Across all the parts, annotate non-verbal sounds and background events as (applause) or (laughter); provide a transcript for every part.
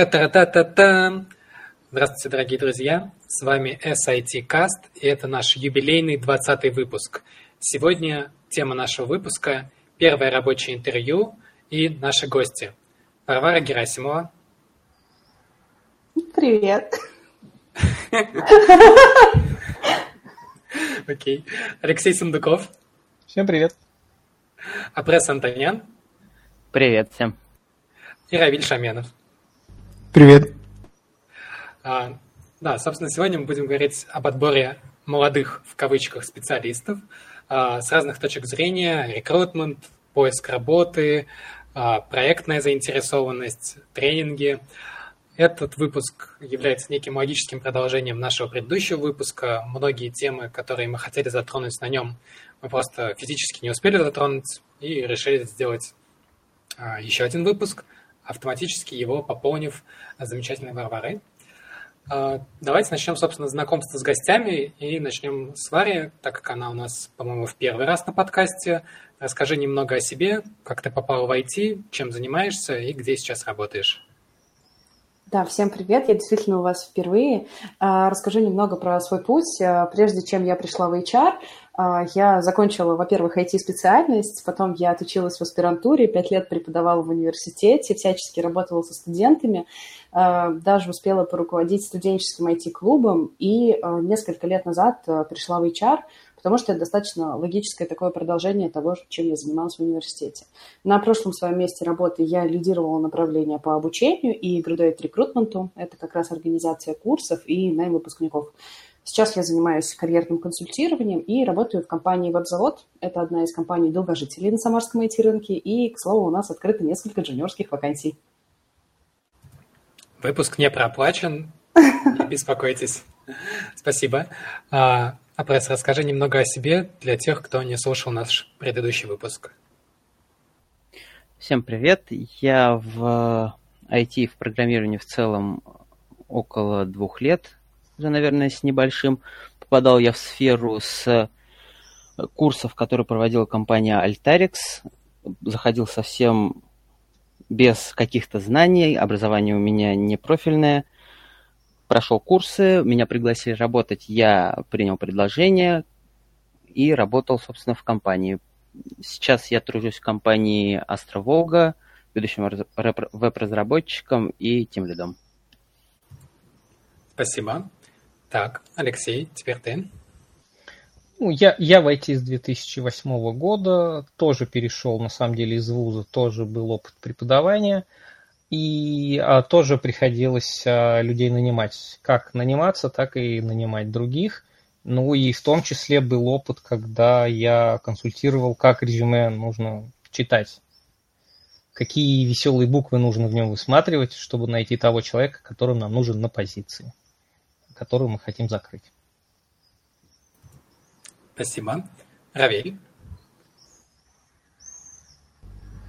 Та-та-та-та-та! Здравствуйте, дорогие друзья! С вами SIT Cast, и это наш юбилейный 20 выпуск. Сегодня тема нашего выпуска – первое рабочее интервью и наши гости. Варвара Герасимова. Привет. Окей. Алексей Сундуков. Всем привет. Апресс Антонян. Привет всем. И Равиль Шаменов. Привет. А, да, собственно, сегодня мы будем говорить об отборе молодых, в кавычках, специалистов а, с разных точек зрения, рекрутмент, поиск работы, а, проектная заинтересованность, тренинги. Этот выпуск является неким логическим продолжением нашего предыдущего выпуска. Многие темы, которые мы хотели затронуть на нем, мы просто физически не успели затронуть и решили сделать а, еще один выпуск – автоматически его пополнив замечательной Варварой. А, давайте начнем, собственно, знакомство с гостями и начнем с Вари, так как она у нас, по-моему, в первый раз на подкасте. Расскажи немного о себе, как ты попала в IT, чем занимаешься и где сейчас работаешь. Да, всем привет, я действительно у вас впервые. А, расскажу немного про свой путь. А, прежде чем я пришла в HR, я закончила, во-первых, IT-специальность, потом я отучилась в аспирантуре, пять лет преподавала в университете, всячески работала со студентами, даже успела поруководить студенческим IT-клубом и несколько лет назад пришла в HR – потому что это достаточно логическое такое продолжение того, чем я занималась в университете. На прошлом своем месте работы я лидировала направление по обучению и graduate рекрутменту. Это как раз организация курсов и найм выпускников. Сейчас я занимаюсь карьерным консультированием и работаю в компании «Вебзавод». Это одна из компаний долгожителей на Самарском IT-рынке. И, к слову, у нас открыто несколько джуниорских вакансий. Выпуск не проплачен, не беспокойтесь. Спасибо. А, Апресс, расскажи немного о себе для тех, кто не слушал наш предыдущий выпуск. Всем привет. Я в IT, в программировании в целом около двух лет, уже, наверное, с небольшим. Попадал я в сферу с курсов, которые проводила компания Altarix. Заходил совсем без каких-то знаний, образование у меня не профильное – прошел курсы, меня пригласили работать, я принял предложение и работал, собственно, в компании. Сейчас я тружусь в компании Астра Волга, ведущим веб-разработчиком и тем лидом. Спасибо. Так, Алексей, теперь ты. Ну, я, я в IT с 2008 года, тоже перешел, на самом деле, из вуза, тоже был опыт преподавания – и а, тоже приходилось а, людей нанимать. Как наниматься, так и нанимать других. Ну и в том числе был опыт, когда я консультировал, как резюме нужно читать. Какие веселые буквы нужно в нем высматривать, чтобы найти того человека, который нам нужен на позиции, которую мы хотим закрыть. Спасибо. Равиль.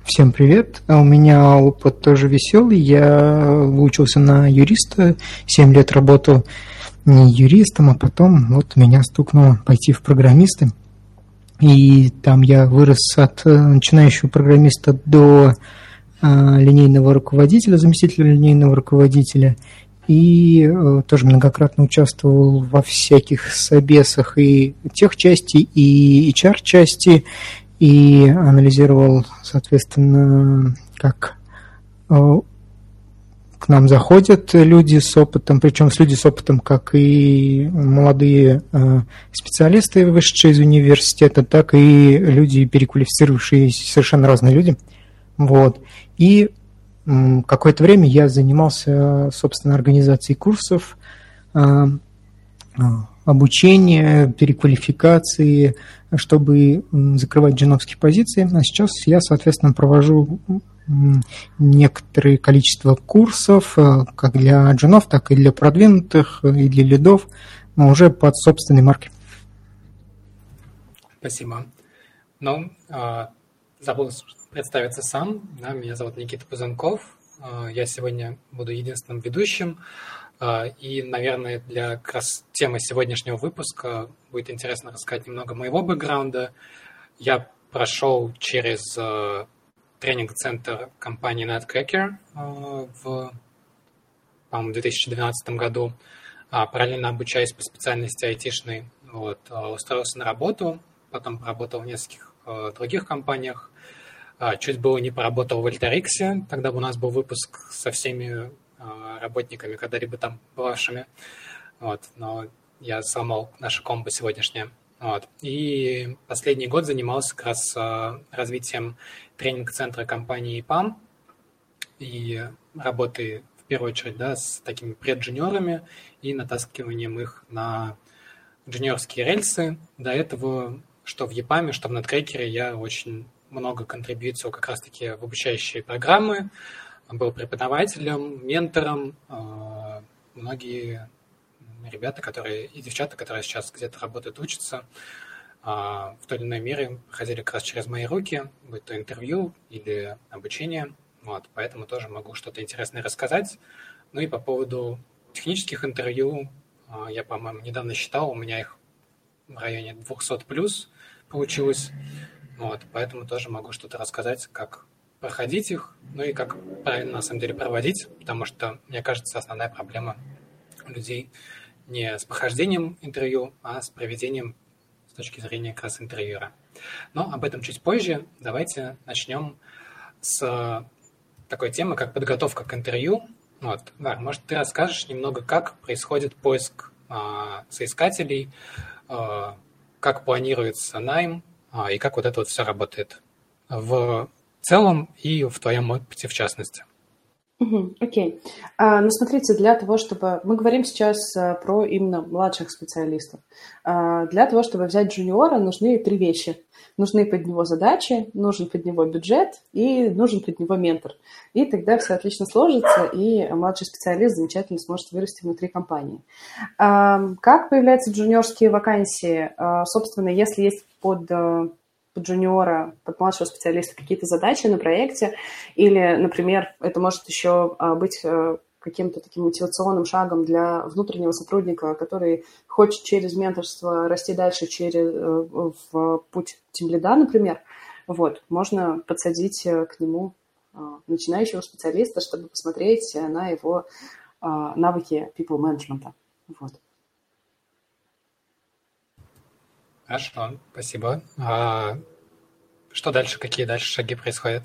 Всем привет. А у меня опыт тоже веселый. Я выучился на юриста, 7 лет работал не юристом, а потом вот меня стукнуло пойти в программисты. И там я вырос от э, начинающего программиста до а, линейного руководителя, заместителя линейного руководителя. И а, тоже многократно участвовал во всяких собесах и тех части, и HR-части, и анализировал, соответственно, как э, к нам заходят люди с опытом, причем с люди с опытом, как и молодые э, специалисты, вышедшие из университета, так и люди, переквалифицировавшиеся, совершенно разные люди. Вот. И какое-то время я занимался, собственно, организацией курсов, э, обучения, переквалификации, чтобы закрывать джиновские позиции. А сейчас я, соответственно, провожу некоторое количество курсов, э, как для джинов, так и для продвинутых, и для лидов, но уже под собственной маркой. Спасибо. Ну, а, забыл представиться сам. меня зовут Никита Пузанков. А, я сегодня буду единственным ведущим. А, и, наверное, для как раз темы сегодняшнего выпуска будет интересно рассказать немного моего бэкграунда. Я прошел через э, тренинг-центр компании Nutcracker э, в в 2012 году, а, параллельно обучаясь по специальности айтишной, вот, устроился на работу, потом поработал в нескольких других компаниях, чуть было не поработал в Альтариксе, тогда бы у нас был выпуск со всеми работниками, когда-либо там бывавшими, вот, но я сломал нашу комбо сегодняшнее. Вот. И последний год занимался как раз развитием тренинг-центра компании PAM и работы в первую очередь да, с такими преджуниорами и натаскиванием их на джуниорские рельсы. До этого, что в EPAM, что в NetCracker, я очень много контрибьютил как раз-таки в обучающие программы, был преподавателем, ментором. А, многие ребята, которые и девчата, которые сейчас где-то работают, учатся, а, в той или иной мере проходили как раз через мои руки, будь то интервью или обучение. Вот, поэтому тоже могу что-то интересное рассказать. Ну и по поводу технических интервью, а, я, по-моему, недавно считал, у меня их в районе 200 плюс получилось. Вот, поэтому тоже могу что-то рассказать, как проходить их, ну и как правильно, на самом деле, проводить, потому что, мне кажется, основная проблема людей не с прохождением интервью, а с проведением с точки зрения как раз интервьюера. Но об этом чуть позже. Давайте начнем с такой темы, как подготовка к интервью. Вот, да, может, ты расскажешь немного, как происходит поиск а, соискателей, а, как планируется найм и как вот это вот все работает в целом и в твоем опыте в частности. Окей. А, ну, смотрите, для того, чтобы... Мы говорим сейчас а, про именно младших специалистов. А, для того, чтобы взять джуниора, нужны три вещи. Нужны под него задачи, нужен под него бюджет и нужен под него ментор. И тогда все отлично сложится, и младший специалист замечательно сможет вырасти внутри компании. А, как появляются джуниорские вакансии? А, собственно, если есть под под джуниора, под младшего специалиста какие-то задачи на проекте, или, например, это может еще а, быть э, каким-то таким мотивационным шагом для внутреннего сотрудника, который хочет через менторство расти дальше через, э, в путь тимлида, например, вот, можно подсадить э, к нему начинающего специалиста, чтобы посмотреть на его навыки people management. Вот. Хорошо, спасибо. А что дальше? Какие дальше шаги происходят?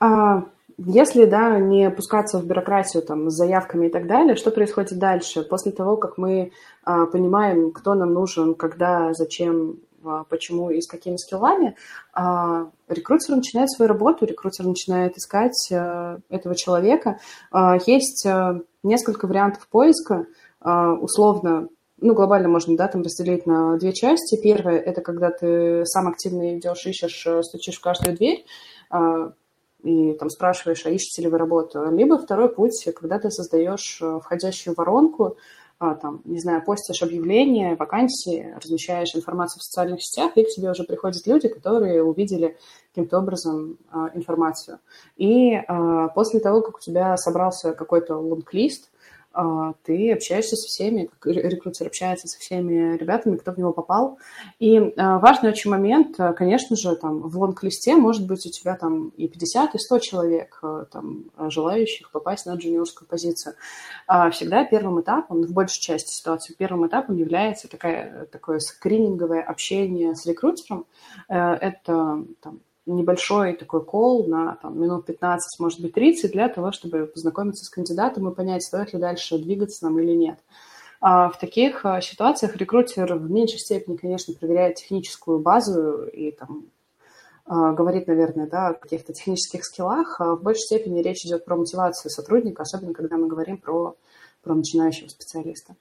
А, если, да, не пускаться в бюрократию там, с заявками и так далее, что происходит дальше? После того, как мы а, понимаем, кто нам нужен, когда, зачем, а, почему и с какими скиллами, а, рекрутер начинает свою работу, рекрутер начинает искать а, этого человека. А, есть а, несколько вариантов поиска. А, условно, ну, глобально можно, да, там разделить на две части. Первое – это когда ты сам активно идешь, ищешь, э, стучишь в каждую дверь, а, и там спрашиваешь, а ищете ли вы работу. Либо второй путь, когда ты создаешь э, входящую воронку, а, там, не знаю, постишь объявления, вакансии, размещаешь информацию в социальных сетях, и к тебе уже приходят люди, которые увидели каким-то образом а, информацию. И после того, как у тебя собрался какой-то лонг-лист, ты общаешься со всеми, как рекрутер общается со всеми ребятами, кто в него попал. И а, важный очень момент, а, конечно же, там в лонг-листе может быть у тебя там и 50, и 100 человек, там, желающих попасть на джуниорскую позицию. Всегда первым этапом, в большей части ситуации, первым этапом является такая, такое скрининговое общение с рекрутером. Э, это там, небольшой такой кол на там, минут 15, может быть, 30 для того, чтобы познакомиться с кандидатом и понять, стоит ли дальше двигаться нам или нет. А в таких а, ситуациях рекрутер в меньшей степени, конечно, проверяет техническую базу и там а, говорит, наверное, да, о каких-то технических скиллах, а в большей степени речь идет про мотивацию сотрудника, особенно когда мы говорим про, про начинающего специалиста.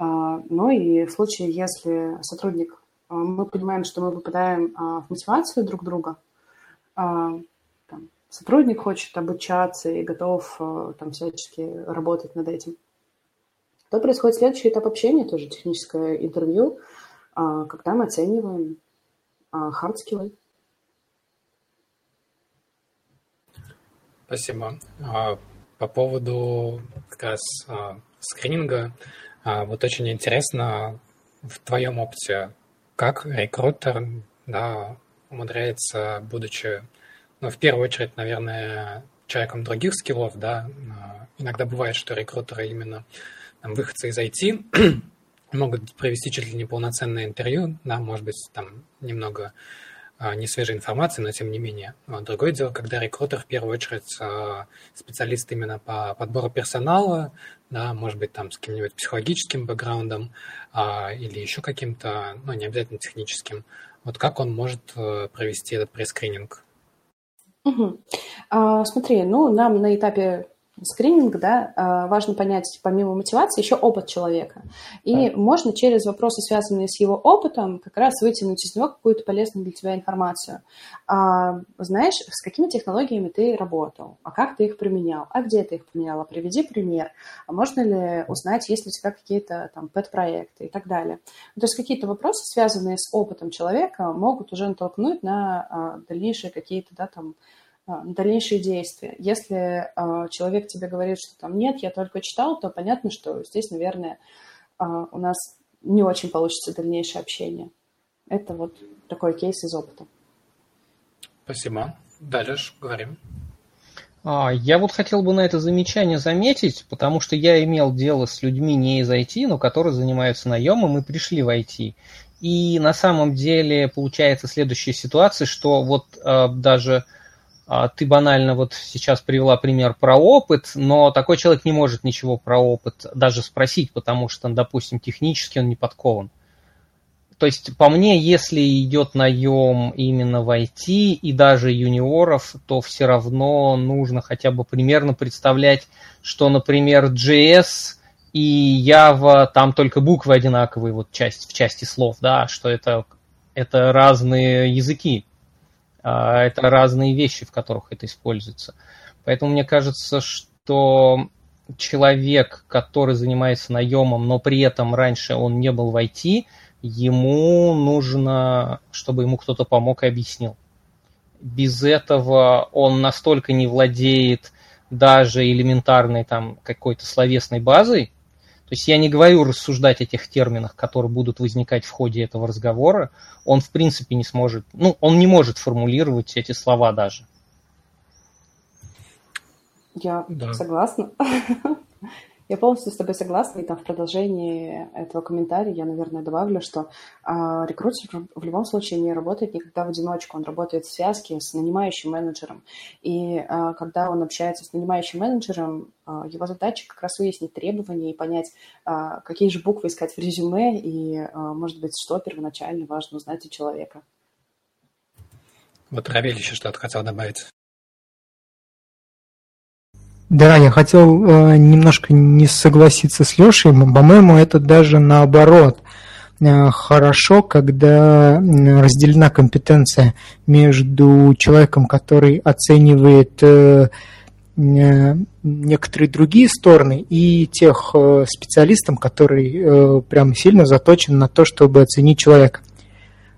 Ну и в случае, если сотрудник, мы понимаем, что мы попадаем в мотивацию друг друга, там, сотрудник хочет обучаться и готов а, там всячески работать над этим, то происходит следующий этап общения, тоже техническое интервью, а, когда мы оцениваем хардскиллы. Спасибо. По поводу как раз скрининга, вот очень интересно в твоем опыте, как рекрутер да, умудряется, будучи, ну, в первую очередь, наверное, человеком других скиллов, да, иногда бывает, что рекрутеры именно там, выходцы из IT (clears throat) могут провести чуть ли не полноценное интервью, да, может быть, там немного а, не свежей информации, но тем не менее. Другое дело, когда рекрутер в первую очередь а, специалист именно по подбору персонала, да, может быть, там с каким-нибудь психологическим бэкграундом а, или еще каким-то, ну, не обязательно техническим. Вот как он может э, провести этот прескрининг? Угу. А, смотри, ну, нам на этапе скрининг, да, а, важно понять, помимо мотивации, еще опыт человека. И да. можно через вопросы, связанные с его опытом, как раз вытянуть из него какую-то полезную для тебя информацию. А, знаешь, с какими технологиями ты работал, а как ты их применял, а где ты их применял, а приведи пример, а можно ли узнать, есть ли у тебя какие-то там пэт-проекты и так далее. То есть какие-то вопросы, связанные с опытом человека, могут уже натолкнуть на а, дальнейшие какие-то, да, там, дальнейшие действия. Если э, человек тебе говорит, что там нет, я только читал, то понятно, что здесь, наверное, э, у нас не очень получится дальнейшее общение. Это вот такой кейс из опыта. Спасибо. Дальше говорим. Я вот хотел бы на это замечание заметить, потому что я имел дело с людьми не из IT, но которые занимаются наемом и пришли в IT. И на самом деле получается следующая ситуация, что вот э, даже а, ты банально вот сейчас привела пример про опыт, но такой человек не может ничего про опыт даже спросить, потому что, допустим, технически он не подкован. То есть, по мне, если идет наем именно в IT и даже юниоров, то все равно нужно хотя бы примерно представлять, что, например, JS и Java, там только буквы одинаковые вот часть, в части слов, да, что это, это разные языки. А, это разные вещи, в которых это используется. Поэтому мне кажется, что человек, который занимается наемом, но при этом раньше он не был в IT, ему нужно, чтобы ему кто-то помог и объяснил. Без этого он настолько не владеет даже элементарной там какой-то словесной базой, то есть я не говорю рассуждать о тех терминах, которые будут возникать в ходе этого разговора. Он, в принципе, не сможет, ну, он не может формулировать эти слова даже. Я да. согласна. (laughs) Я полностью с тобой согласна, и там в продолжении этого комментария я, наверное, добавлю, что а, рекрутер в любом случае не работает никогда в одиночку, он работает в связке с нанимающим менеджером. И а, когда он общается с нанимающим менеджером, а, его задача как раз выяснить требования и понять, а, какие же буквы искать в резюме, и, а, может быть, что первоначально важно узнать у человека. Вот Равель еще что-то хотел добавить. Да, я хотел э, немножко не согласиться с Лешей. По-моему, это даже наоборот. Э, хорошо, когда разделена компетенция между человеком, который оценивает э, э, некоторые другие стороны, и техспециалистом, который прям сильно заточен на то, чтобы оценить человека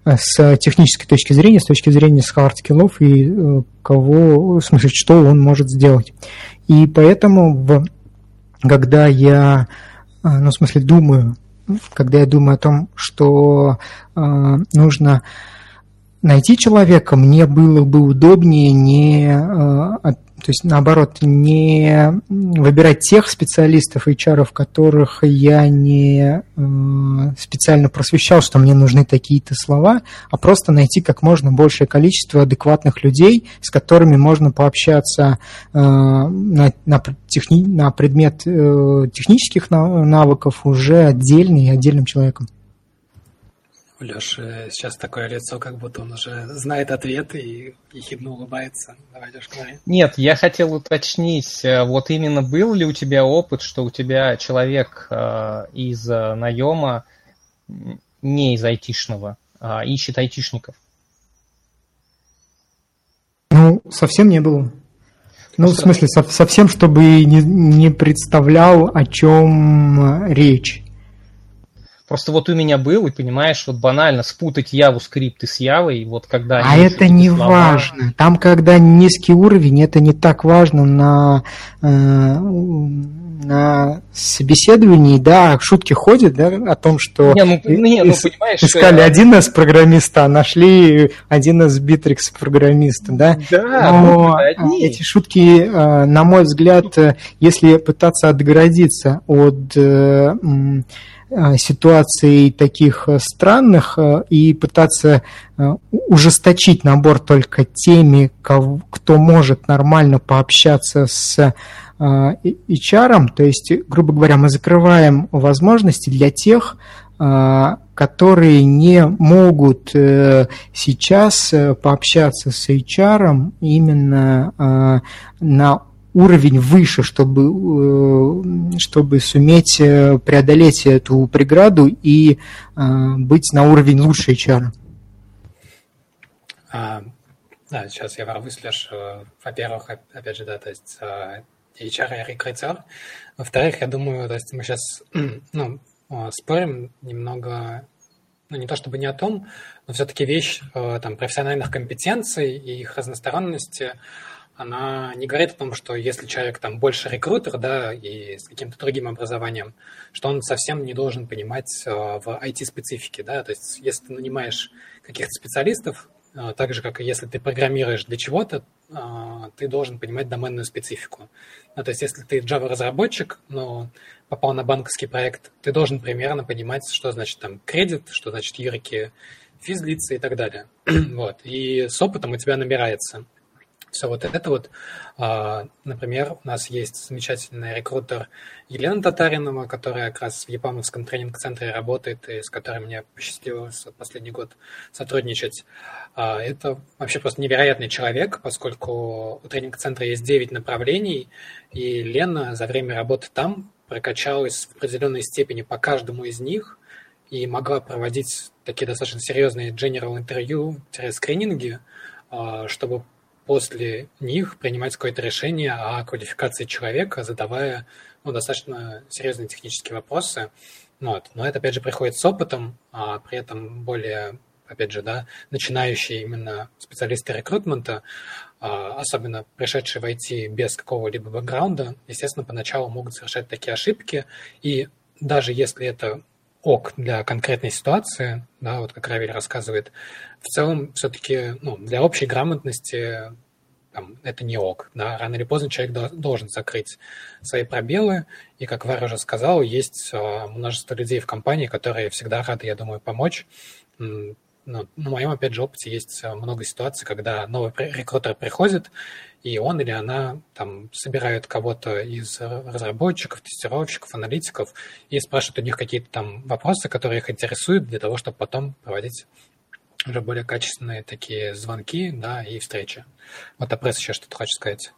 с технической точки зрения, с точки зрения хардскиллов и кого, в смысле, что он может сделать. И поэтому, в, когда я, э, ну, в смысле, думаю, когда я думаю о том, что э, нужно найти человека, мне было бы удобнее не э, то есть, наоборот, не выбирать тех специалистов, HR, которых я не э, специально просвещал, что мне нужны такие-то слова, а просто найти как можно большее количество адекватных людей, с которыми можно пообщаться э, на, на, техни, на предмет технических навыков уже отдельно и отдельным человеком. У Леши сейчас такое лицо, как будто он уже знает ответ и ехидно улыбается. Давай, Леш, говори. Нет, я хотел уточнить, э, вот именно был ли у тебя опыт, что у тебя человек э, из э, наема, не из айтишного, а ищет айтишников? Ну, совсем не было. Ну, в смысле, совсем, чтобы не, не представлял, о чем речь. Просто вот у меня был, и понимаешь, вот банально спутать Яву скрипты с Явой, вот когда... А это не слова... важно. Там, когда низкий уровень, это не так важно на, э, на собеседовании, да, шутки ходят, да, о том, что не, ну, не, ну, понимаешь, искали один из программиста, а нашли один из Bittrex программиста, да. Да, Но ну, эти шутки, на мой взгляд, если пытаться отгородиться от Э, ситуаций таких э, странных э, и пытаться ужесточить набор только теми, кто может нормально пообщаться с HR, то есть, грубо говоря, мы закрываем возможности для тех, которые не могут сейчас пообщаться с HR именно на уровень выше, чтобы, э, чтобы суметь э, преодолеть эту преграду и э, быть на уровень лучше HR. А, да, сейчас я выслушаешь. Во-первых, опять же, да, то есть HR и рекрутер. Во-вторых, я думаю, то есть мы сейчас (clears throat) ну, спорим немного, ну не то чтобы не о том, но все-таки вещь там, профессиональных компетенций и их разносторонности – она не говорит о том, что если человек там больше рекрутер, да, и с каким-то другим образованием, что он совсем не должен понимать э, в IT-специфике, да, то есть если ты нанимаешь каких-то специалистов, э, так же, как и если ты программируешь для чего-то, э, ты должен понимать доменную специфику. Ну, то есть если ты Java-разработчик, но попал на банковский проект, ты должен примерно понимать, что значит там кредит, что значит юрики физлицы и так далее. (clears throat) вот. И с опытом у тебя набирается все вот это вот. А, например, у нас есть замечательный рекрутер Елена Татаринова, которая как раз в Япамовском тренинг-центре работает и с которой мне посчастливилось последний год сотрудничать. А, это вообще просто невероятный человек, поскольку у тренинг-центра есть 9 направлений, и Лена за время работы там прокачалась в определенной степени по каждому из них и могла проводить такие достаточно серьезные general интервью-скрининги, а, чтобы после них принимать какое-то решение о квалификации человека, задавая ну, достаточно серьезные технические вопросы. Вот. Но это, опять же, приходит с опытом, а при этом более, опять же, да, начинающие именно специалисты рекрутмента, а, особенно пришедшие в IT без какого-либо бэкграунда, естественно, поначалу могут совершать такие ошибки. И даже если это ок для конкретной ситуации, да, вот как Равиль рассказывает, в целом все-таки ну, для общей грамотности там, это не ок. Да? Рано или поздно человек должен закрыть свои пробелы. И, как Варя уже сказал, есть а, множество людей в компании, которые всегда рады, я думаю, помочь. Ну, на моем, опять же, опыте есть а, много ситуаций, когда новый рекрутер приходит, и он или она там собирают кого-то из разработчиков, тестировщиков, аналитиков и спрашивают у них какие-то там вопросы, которые их интересуют для того, чтобы потом проводить уже более качественные такие звонки, да, и встречи. Вот Апресс еще что-то хочет сказать.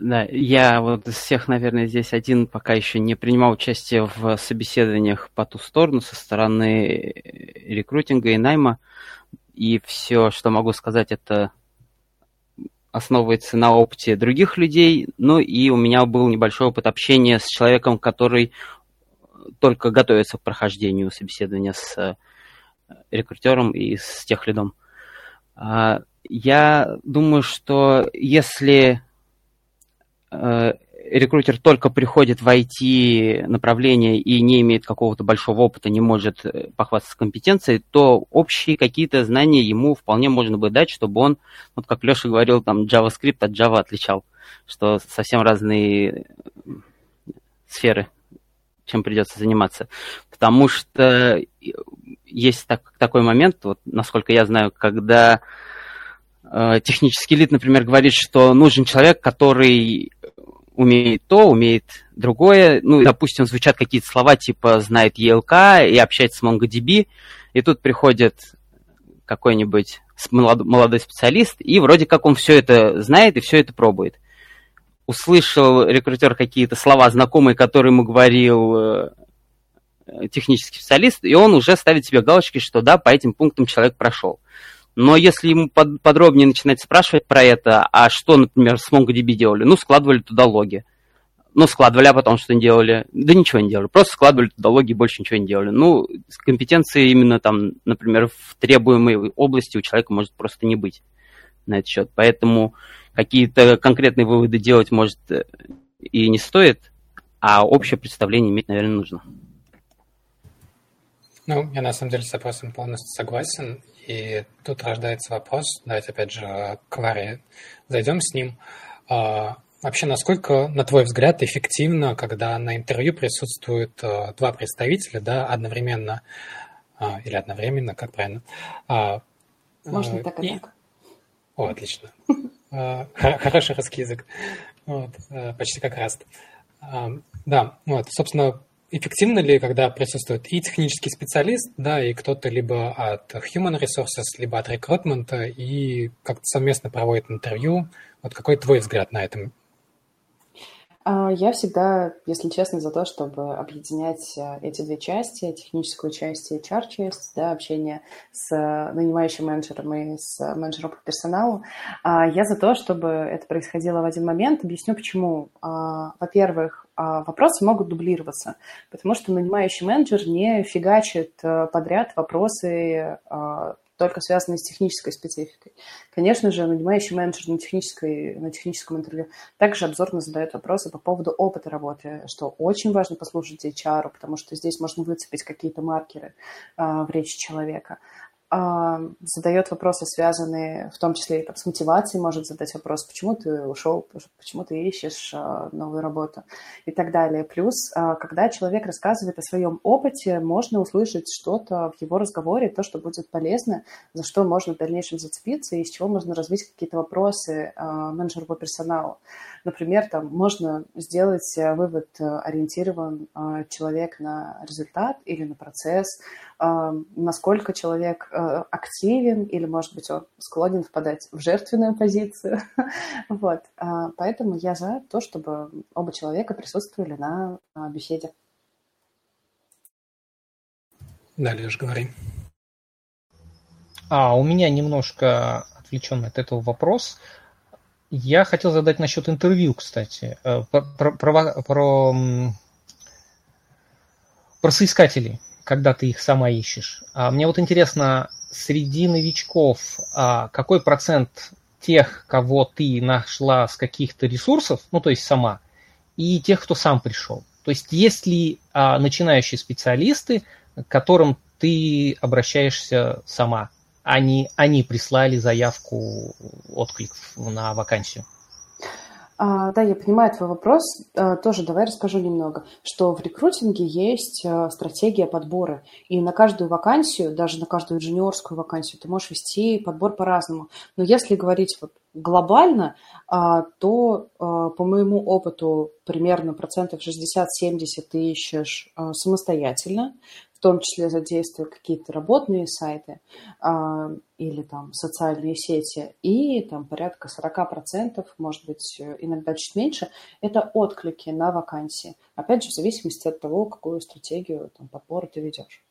Да, я вот из всех, наверное, здесь один пока еще не принимал участие в собеседованиях по ту сторону со стороны рекрутинга и найма. И все, что могу сказать, это основывается на опыте других людей. Ну и у меня был небольшой опыт общения с человеком, который только готовится к прохождению собеседования с рекрутером и с тех лидом. А, я думаю, что если э, рекрутер только приходит в IT направление и не имеет какого-то большого опыта, не может э, похвастаться компетенцией, то общие какие-то знания ему вполне можно бы дать, чтобы он, вот как Леша говорил, там JavaScript от Java отличал, что совсем разные сферы, чем придется заниматься. Потому что есть так, такой момент, вот, насколько я знаю, когда э, технический лид, например, говорит, что нужен человек, который умеет то, умеет другое. Ну, допустим, звучат какие-то слова типа знает ELK и общается с MongoDB, и тут приходит какой-нибудь молодой специалист, и вроде как он все это знает и все это пробует. Услышал рекрутер какие-то слова знакомые, которые ему говорил Э, технический специалист, и он уже ставит себе галочки, что да, по этим пунктам человек прошел. Но если ему под, подробнее начинать спрашивать про это, а что, например, с MongoDB делали? Ну, складывали туда логи. Ну, складывали, а потом что делали? Да ничего не делали, просто складывали туда логи, больше ничего не делали. Ну, компетенции именно там, например, в требуемой области у человека может просто не быть на этот счет. Поэтому какие-то конкретные выводы делать может э, и не стоит, а общее представление иметь, наверное, нужно. Ну, я на самом деле с вопросом полностью согласен. И тут рождается вопрос, давайте опять же к Ларе зайдем с ним. А, вообще, насколько, на твой взгляд, эффективно, когда на интервью присутствуют а, два представителя, да, одновременно, а, или одновременно, как правильно? Можно так и так. О, отлично. Хороший русский язык. Вот, почти как раз. Да, вот, собственно, эффективно ли, когда присутствует и технический специалист, да, и кто-то либо от Human Resources, либо от рекрутмента, и как-то совместно проводит интервью? Вот какой твой взгляд на этом? А, я всегда, если честно, за то, чтобы объединять э, эти две части, техническую часть и HR-часть, да, общение с нанимающим менеджером и с менеджером по персоналу. А, я за то, чтобы это происходило в один момент. Объясню, почему. А, во-первых, вопросы могут дублироваться, потому что нанимающий менеджер не фигачит э, подряд вопросы только связанные с технической спецификой. Конечно же, нанимающий менеджер на, технической, на техническом интервью также обзорно задает вопросы по поводу опыта работы, что очень важно послушать HR, потому что здесь можно выцепить какие-то маркеры а, в речи человека задает вопросы, связанные в том числе и с мотивацией, может задать вопрос, почему ты ушел, почему ты ищешь а, новую работу и так далее. Плюс, а, когда человек рассказывает о своем опыте, можно услышать что-то в его разговоре, то, что будет полезно, за что можно в дальнейшем зацепиться и из чего можно развить какие-то вопросы а, менеджеру по персоналу. Например, там можно сделать э, вывод, э, ориентирован человек на результат или на процесс, насколько человек активен или, может быть, он склонен впадать в жертвенную позицию. (laughs) вот. Поэтому я за то, чтобы оба человека присутствовали на беседе. Далее уж говори. А, у меня немножко отвлеченный от этого вопрос. Я хотел задать насчет интервью, кстати, э, про, про, про, про соискателей, когда ты их сама ищешь. А мне вот интересно, среди новичков а какой процент тех, кого ты нашла с каких-то ресурсов, ну то есть сама, и тех, кто сам пришел? То есть есть ли а, начинающие специалисты, к которым ты обращаешься сама? они, они прислали заявку, отклик на вакансию. А, да, я понимаю твой вопрос. А, тоже давай расскажу немного, что в рекрутинге есть а, стратегия подбора. И на каждую вакансию, даже на каждую джуниорскую вакансию, ты можешь вести подбор по-разному. Но если говорить вот глобально, а, то а, по моему опыту примерно процентов 60-70 ты ищешь самостоятельно, в том числе задействуя какие-то работные сайты а, или там социальные сети, и там порядка 40%, может быть, иногда чуть меньше, это отклики на вакансии. Опять же, в зависимости от того, какую стратегию там, подбора ты ведешь.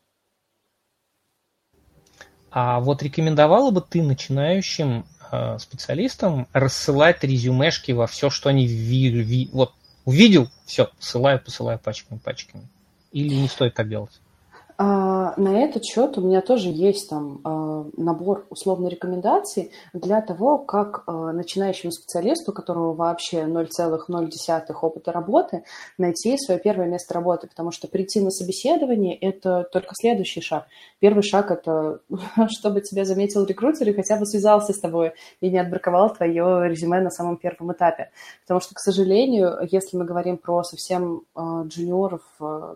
А вот рекомендовала бы ты начинающим э, специалистам рассылать резюмешки во все, что они ви, ви, вот увидел, все, посылаю, посылаю пачками, пачками. Или не стоит так делать? А, на этот счет у меня тоже есть там а, набор условной рекомендаций для того, как а, начинающему специалисту, у которого вообще 0,0 опыта работы, найти свое первое место работы, потому что прийти на собеседование – это только следующий шаг. Первый шаг – это (laughs) чтобы тебя заметил рекрутер и хотя бы связался с тобой и не отбраковал твое резюме на самом первом этапе. Потому что, к сожалению, если мы говорим про совсем джуниоров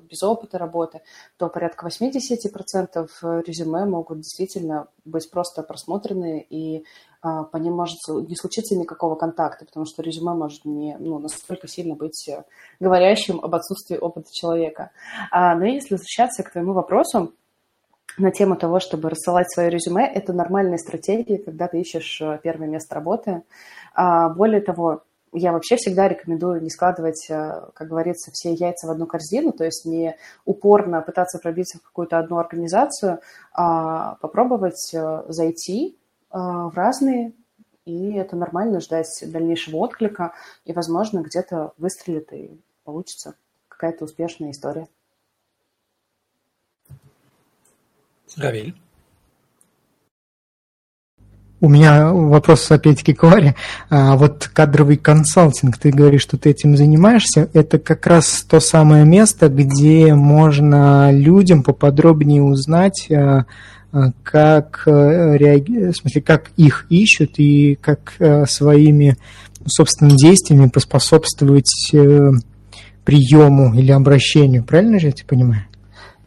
без опыта работы, то порядка 80% резюме могут действительно быть просто просмотрены, и а, по ним может не случиться никакого контакта, потому что резюме может не ну, настолько сильно быть э, говорящим об отсутствии опыта человека. А, но если возвращаться к твоему вопросу, на тему того, чтобы рассылать свое резюме, это нормальная стратегия, когда ты ищешь э, первое место работы. А, более того, я вообще всегда рекомендую не складывать, э, как говорится, все яйца в одну корзину, то есть не упорно пытаться пробиться в какую-то одну организацию, а попробовать э, зайти э, в разные, и это нормально ждать дальнейшего отклика, и, возможно, где-то выстрелит и получится какая-то успешная история. Равиль. У меня вопрос опять-таки к Варе. А вот кадровый консалтинг, ты говоришь, что ты этим занимаешься. Это как раз то самое место, где можно людям поподробнее узнать, а, а, как, э, реаги... в смысле, как их ищут и как э, своими собственными действиями поспособствовать э, приему или обращению. Правильно же я тебя понимаю?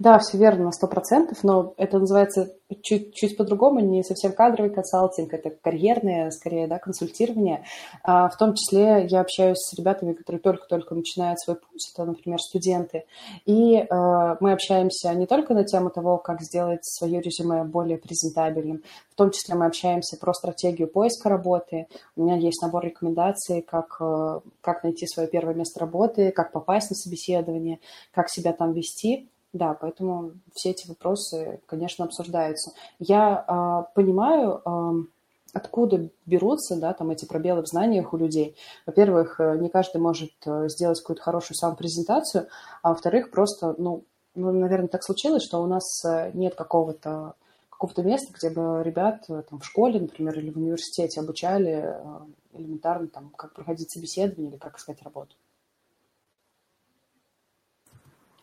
Да, все верно, на сто процентов, но это называется чуть, чуть по-другому, не совсем кадровый консалтинг, это карьерное, скорее, да, консультирование. А, в том числе я общаюсь с ребятами, которые только-только начинают свой путь, это, например, студенты, и а, мы общаемся не только на тему того, как сделать свое резюме более презентабельным, в том числе мы общаемся про стратегию поиска работы, у меня есть набор рекомендаций, как, а, как найти свое первое место работы, как попасть на собеседование, как себя там вести, да, поэтому все эти вопросы, конечно, обсуждаются. Я э, понимаю, э, откуда берутся да, там эти пробелы в знаниях у людей. Во-первых, э, не каждый может э, сделать какую-то хорошую самопрезентацию, а во-вторых, просто, ну, ну, наверное, так случилось, что у нас э, нет какого-то какого-то места, где бы ребят там, в школе, например, или в университете обучали элементарно, там, как проходить собеседование или как искать работу.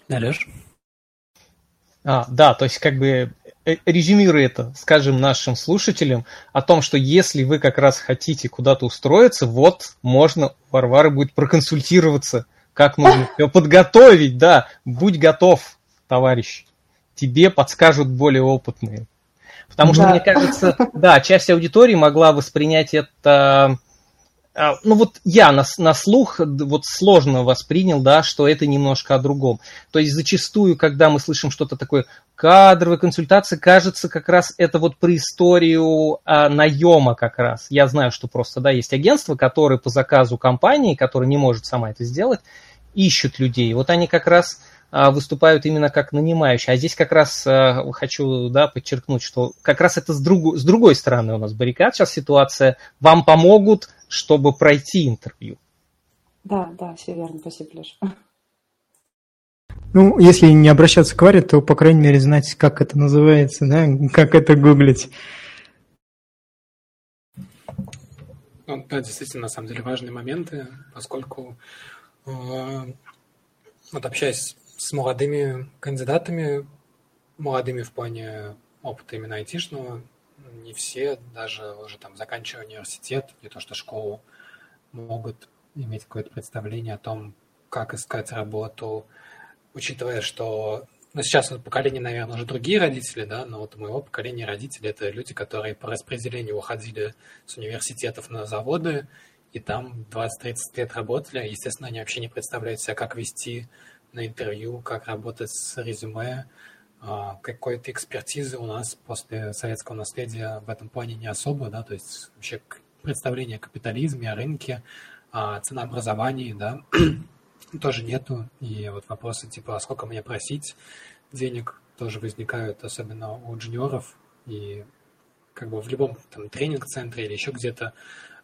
Алеш? А, да, то есть как бы э, резюмируя это, скажем, нашим слушателям о том, что если вы как раз хотите куда-то устроиться, вот можно у Варвары будет проконсультироваться, как нужно все (laughs) подготовить, да, будь готов, товарищ, тебе подскажут более опытные. Потому что, да. мне кажется, да, часть аудитории могла воспринять это ну вот я на, на слух вот сложно воспринял, да, что это немножко о другом. То есть зачастую, когда мы слышим что-то такое, кадровая консультация, кажется, как раз это вот про историю а, наема как раз. Я знаю, что просто, да, есть агентство, которое по заказу компании, которая не может сама это сделать, ищут людей. Вот они как раз а, выступают именно как нанимающие. А здесь как раз а, хочу да, подчеркнуть, что как раз это с, друг, с другой стороны у нас баррикад сейчас ситуация. Вам помогут, чтобы пройти интервью. Да, да, все верно. Спасибо, Леша. Ну, если не обращаться к Варе, то, по крайней мере, знать, как это называется, да, как это гуглить. Ну, да, действительно, на самом деле, важные моменты, поскольку э, вот общаясь с молодыми кандидатами, молодыми в плане опыта именно айтишного, не все, даже уже там заканчивая университет, не то что школу, могут иметь какое-то представление о том, как искать работу, учитывая, что ну, сейчас вот поколение, наверное, уже другие родители, да, но вот у моего поколения родители это люди, которые по распределению уходили с университетов на заводы, и там 20-30 лет работали. Естественно, они вообще не представляют себя, как вести на интервью, как работать с резюме, какой-то экспертизы у нас после советского наследия в этом плане не особо, да, то есть вообще представление о капитализме, о рынке, о ценообразовании, да, (clears throat) тоже нету. И вот вопросы типа, а сколько мне просить денег, тоже возникают, особенно у джуниоров. И как бы в любом там тренинг-центре или еще где-то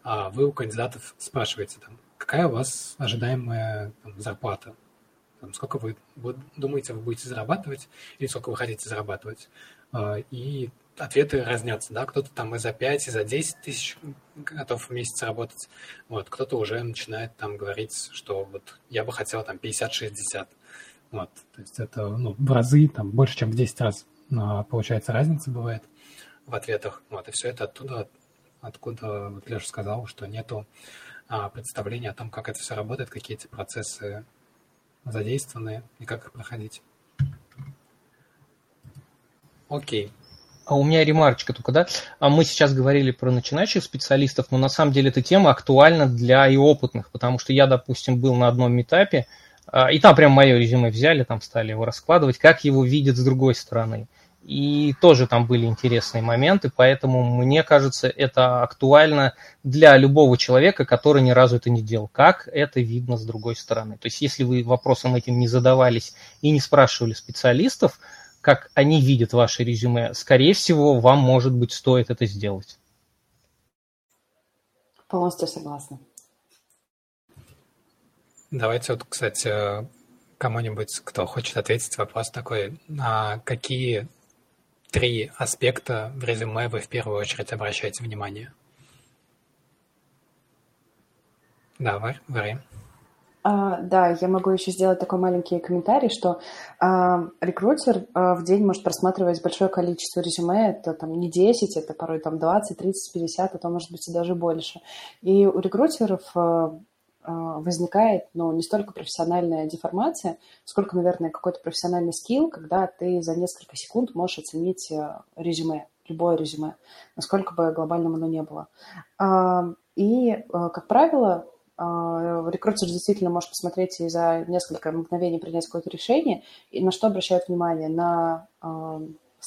а вы у кандидатов спрашиваете, там, какая у вас ожидаемая там, зарплата, там, сколько вы, вы думаете, вы будете зарабатывать, или сколько вы хотите зарабатывать. А, и ответы разнятся, да, кто-то там и за 5, и за 10 тысяч готов в месяц работать, вот, кто-то уже начинает там говорить, что вот я бы хотел там 50-60, вот, то есть это, ну, в разы, там, больше, чем в 10 раз, получается, разница бывает в ответах, вот, и все это оттуда, откуда вот Леша сказал, что нету а, представления о том, как это все работает, какие эти процессы задействованы и как их проходить. Окей. А у меня ремарочка только, да? А мы сейчас говорили про начинающих специалистов, но на самом деле эта тема актуальна для и опытных, потому что я, допустим, был на одном этапе, а, и там прям мое резюме взяли, там стали его раскладывать, как его видят с другой стороны. И тоже там были интересные моменты, поэтому мне кажется, это актуально для любого человека, который ни разу это не делал. Как это видно с другой стороны? То есть если вы вопросом этим не задавались и не спрашивали специалистов, как они видят ваше резюме, скорее всего, вам, может быть, стоит это сделать. Полностью согласна. Давайте вот, кстати, кому-нибудь, кто хочет ответить вопрос такой, а какие три аспекта в резюме вы в первую очередь обращаете внимание? Да, Варя. А, да, я могу еще сделать такой маленький комментарий, что а, рекрутер а, в день может просматривать большое количество резюме, это там не 10, это порой там 20, 30, 50, а то может быть и даже больше. И у рекрутеров а, а, возникает, ну, не столько профессиональная деформация, сколько, наверное, какой-то профессиональный скилл, когда ты за несколько секунд можешь оценить а, резюме, любое резюме, насколько бы глобальным оно не было. А, и, как правило, а, рекрутер действительно может посмотреть и за несколько мгновений принять какое-то решение. И на что обращают внимание? На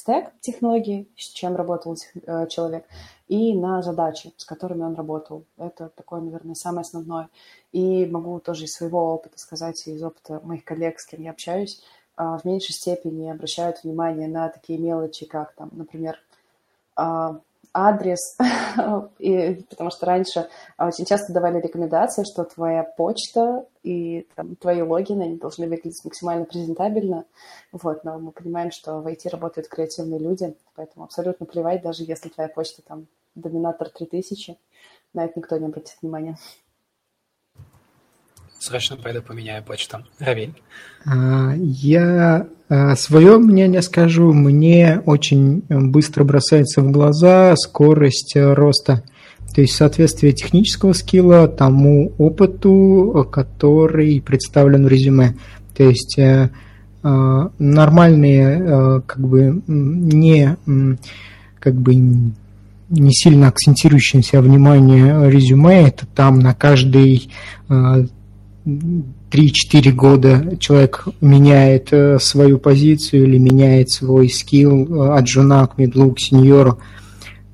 стек технологий, с чем работал э, человек, и на задачи, с которыми он работал. Это такое, наверное, самое основное. И могу тоже из своего опыта сказать, из опыта моих коллег, с кем я общаюсь, а, в меньшей степени обращают внимание на такие мелочи, как, там, например, адрес, (laughs) и, потому что раньше очень часто давали рекомендации, что твоя почта и там, твои логины они должны выглядеть максимально презентабельно. Вот, но мы понимаем, что в IT работают креативные люди, поэтому абсолютно плевать, даже если твоя почта там доминатор 3000, на это никто не обратит внимания. Срочно пойду поменяю почту. Равиль. А, я а, свое мнение скажу. Мне очень быстро бросается в глаза скорость роста. То есть соответствие технического скилла тому опыту, который представлен в резюме. То есть э, а, нормальные, э, как бы не как бы не сильно акцентирующееся внимание резюме, это там на каждый 3-4 года человек меняет э, свою позицию или меняет свой скилл э, от жена к медлу, к сеньору.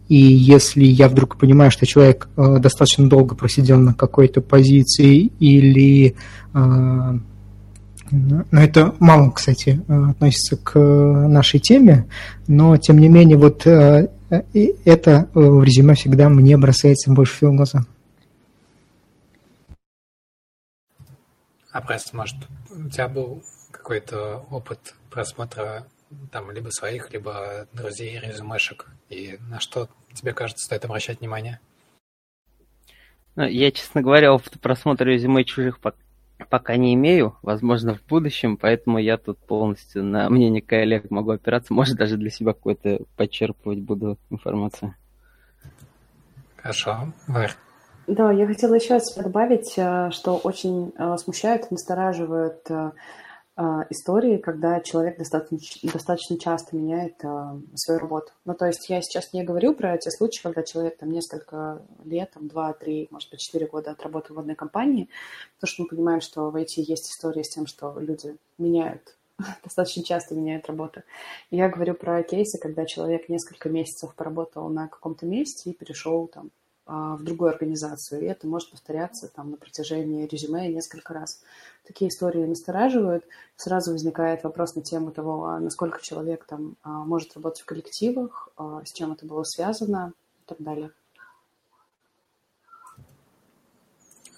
И если я вдруг понимаю, что человек э, достаточно долго просидел на какой-то позиции или но это мало, кстати, относится к нашей теме, но тем не менее вот это в резюме всегда мне бросается больше всего в глаза. А просто, может, у тебя был какой-то опыт просмотра там либо своих, либо друзей, резюмешек, и на что тебе кажется стоит обращать внимание? Ну, я, честно говоря, опыт просмотра резюме чужих пока не имею, возможно, в будущем, поэтому я тут полностью на мнение коллег могу опираться, может, даже для себя какой-то подчерпывать буду информацию. Хорошо. Варь, да, я хотела еще добавить, э, что очень э, смущает, настораживает э, истории, когда человек достаточно, достаточно часто меняет свою работу. Ну, то есть я сейчас не говорю про те случаи, когда человек там несколько лет, там, два, три, может быть, четыре года отработал в одной компании, потому что мы понимаем, что в IT есть история с тем, что люди меняют (laughs) достаточно часто меняют работу. Я говорю про кейсы, когда человек несколько месяцев поработал на каком-то месте и перешел там в другую организацию, и это может повторяться там на протяжении резюме несколько раз. Такие истории настораживают. Сразу возникает вопрос на тему того, а насколько человек там а, может работать в коллективах, с чем это было связано и так далее.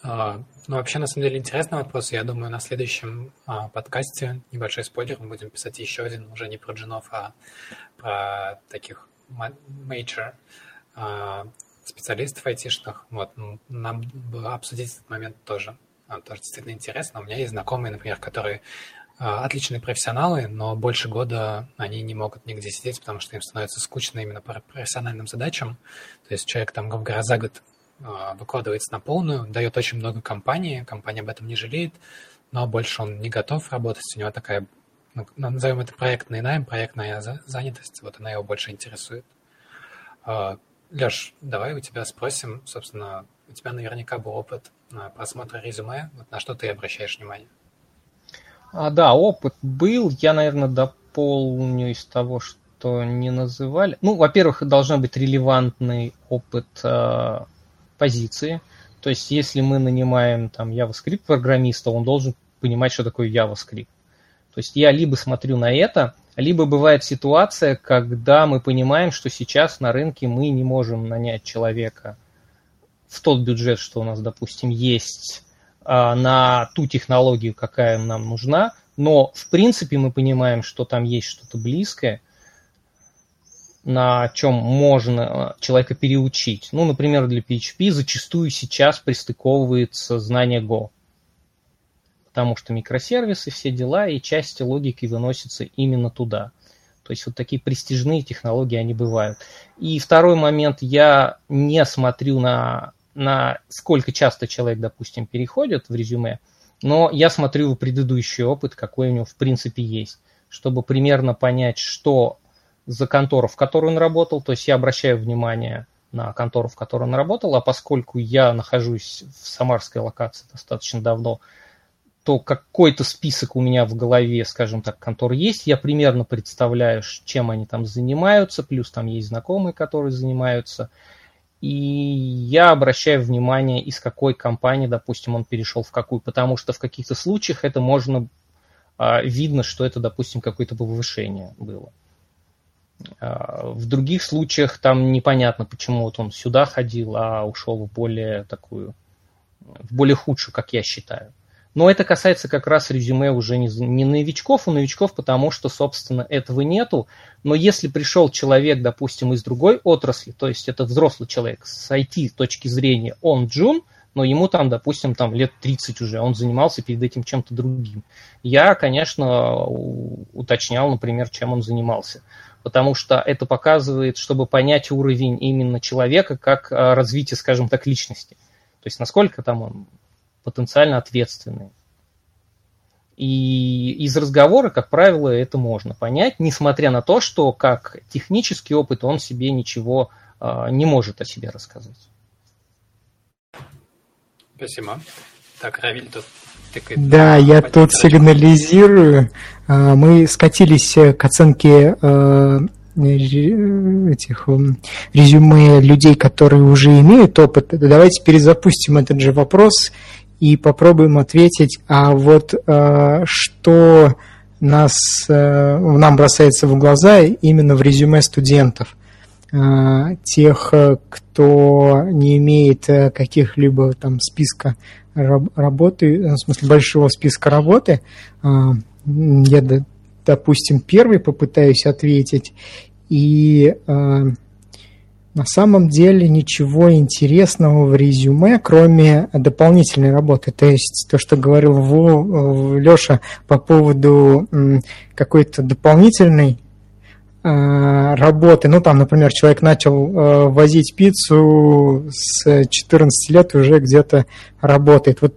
А, ну, вообще, на самом деле, интересный вопрос. Я думаю, на следующем а, подкасте, небольшой спойлер, мы будем писать еще один, уже не про джинов, а про таких major а, специалистов айтишных. Вот, ну, нам было обсудить этот момент тоже. Он тоже действительно интересно. У меня есть знакомые, например, которые а, отличные профессионалы, но больше года они не могут нигде сидеть, потому что им становится скучно именно по профессиональным задачам. То есть человек там, грубо говоря, за год а, выкладывается на полную, дает очень много компании, компания об этом не жалеет, но больше он не готов работать, у него такая, ну, назовем это проектный найм, проектная занятость, вот она его больше интересует. А, Леш, давай у тебя спросим, собственно, у тебя наверняка был опыт просмотра резюме, вот на что ты обращаешь внимание? А, да, опыт был, я, наверное, дополню из того, что не называли. Ну, во-первых, должен быть релевантный опыт э, позиции. То есть, если мы нанимаем там JavaScript программиста, он должен понимать, что такое JavaScript. То есть я либо смотрю на это, либо бывает ситуация, когда мы понимаем, что сейчас на рынке мы не можем нанять человека в тот бюджет, что у нас, допустим, есть а, на ту технологию, какая нам нужна, но в принципе мы понимаем, что там есть что-то близкое, на чем можно человека переучить. Ну, например, для PHP зачастую сейчас пристыковывается знание Go. Потому что микросервисы, все дела и части логики выносятся именно туда. То есть вот такие престижные технологии, они бывают. И второй момент, я не смотрю на, на сколько часто человек, допустим, переходит в резюме, но я смотрю предыдущий опыт, какой у него в принципе есть, чтобы примерно понять, что за контору, в которой он работал. То есть я обращаю внимание на контору, в которой он работал, а поскольку я нахожусь в самарской локации достаточно давно, то какой-то список у меня в голове, скажем так, контор есть. Я примерно представляю, чем они там занимаются, плюс там есть знакомые, которые занимаются. И я обращаю внимание, из какой компании, допустим, он перешел в какую, потому что в каких-то случаях это можно, а, видно, что это, допустим, какое-то повышение было. А, в других случаях там непонятно, почему вот он сюда ходил, а ушел в более такую, в более худшую, как я считаю. Но это касается как раз резюме уже не, не новичков, а новичков, потому что, собственно, этого нету. Но если пришел человек, допустим, из другой отрасли, то есть это взрослый человек с IT точки зрения, он джун, но ему там, допустим, там лет 30 уже, он занимался перед этим чем-то другим. Я, конечно, уточнял, например, чем он занимался потому что это показывает, чтобы понять уровень именно человека как а, развитие, скажем так, личности. То есть насколько там он потенциально ответственный. И из разговора, как правило, это можно понять, несмотря на то, что как технический опыт он себе ничего э, не может о себе рассказать. Спасибо. Так, Равиль тут тыкает. Да, я тут сигнализирую. А, мы скатились к оценке э, этих резюме людей, которые уже имеют опыт. Давайте перезапустим этот же вопрос и попробуем ответить, а вот э, что нас, э, нам бросается в глаза именно в резюме студентов, э, тех, кто не имеет каких-либо там списка работы, в смысле большого списка работы. Я, допустим, первый попытаюсь ответить, и на самом деле ничего интересного в резюме, кроме дополнительной работы. То есть то, что говорил Леша по поводу какой-то дополнительной э, работы. Ну, там, например, человек начал э, возить пиццу с 14 лет, уже где-то работает. Вот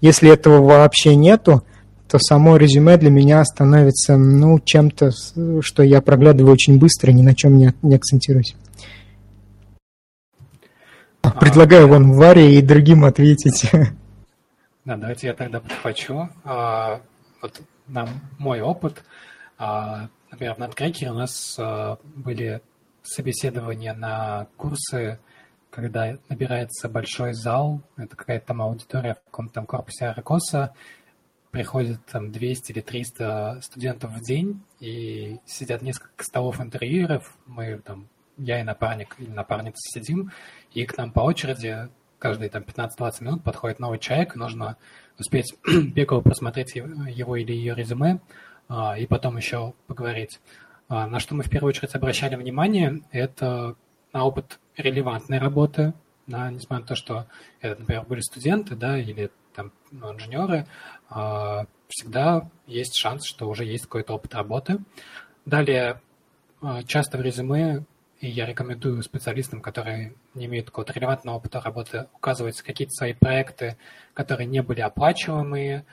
если этого вообще нету, то само резюме для меня становится, ну, чем-то, что я проглядываю очень быстро, ни на чем не, не акцентируюсь. Предлагаю вам Варе и другим ответить. Да, давайте я тогда подхвачу. А, вот на мой опыт, а, например, в Надкрекере у нас а, были собеседования на курсы, когда набирается большой зал, это какая-то там аудитория в каком-то там корпусе Аракоса, приходит там 200 или 300 студентов в день, и сидят несколько столов интервьюеров, мы там я и напарник или напарница сидим, и к нам по очереди каждые там 15-20 минут подходит новый человек, нужно успеть (clears throat) бегло просмотреть его или ее резюме, а, и потом еще поговорить. А, на что мы в первую очередь обращали внимание, это на опыт релевантной работы, да, несмотря на то, что это, например, были студенты, да, или там ну, инженеры, а, всегда есть шанс, что уже есть какой-то опыт работы. Далее, часто в резюме и я рекомендую специалистам, которые не имеют какого-то релевантного опыта работы, указывать какие-то свои проекты, которые не были оплачиваемые,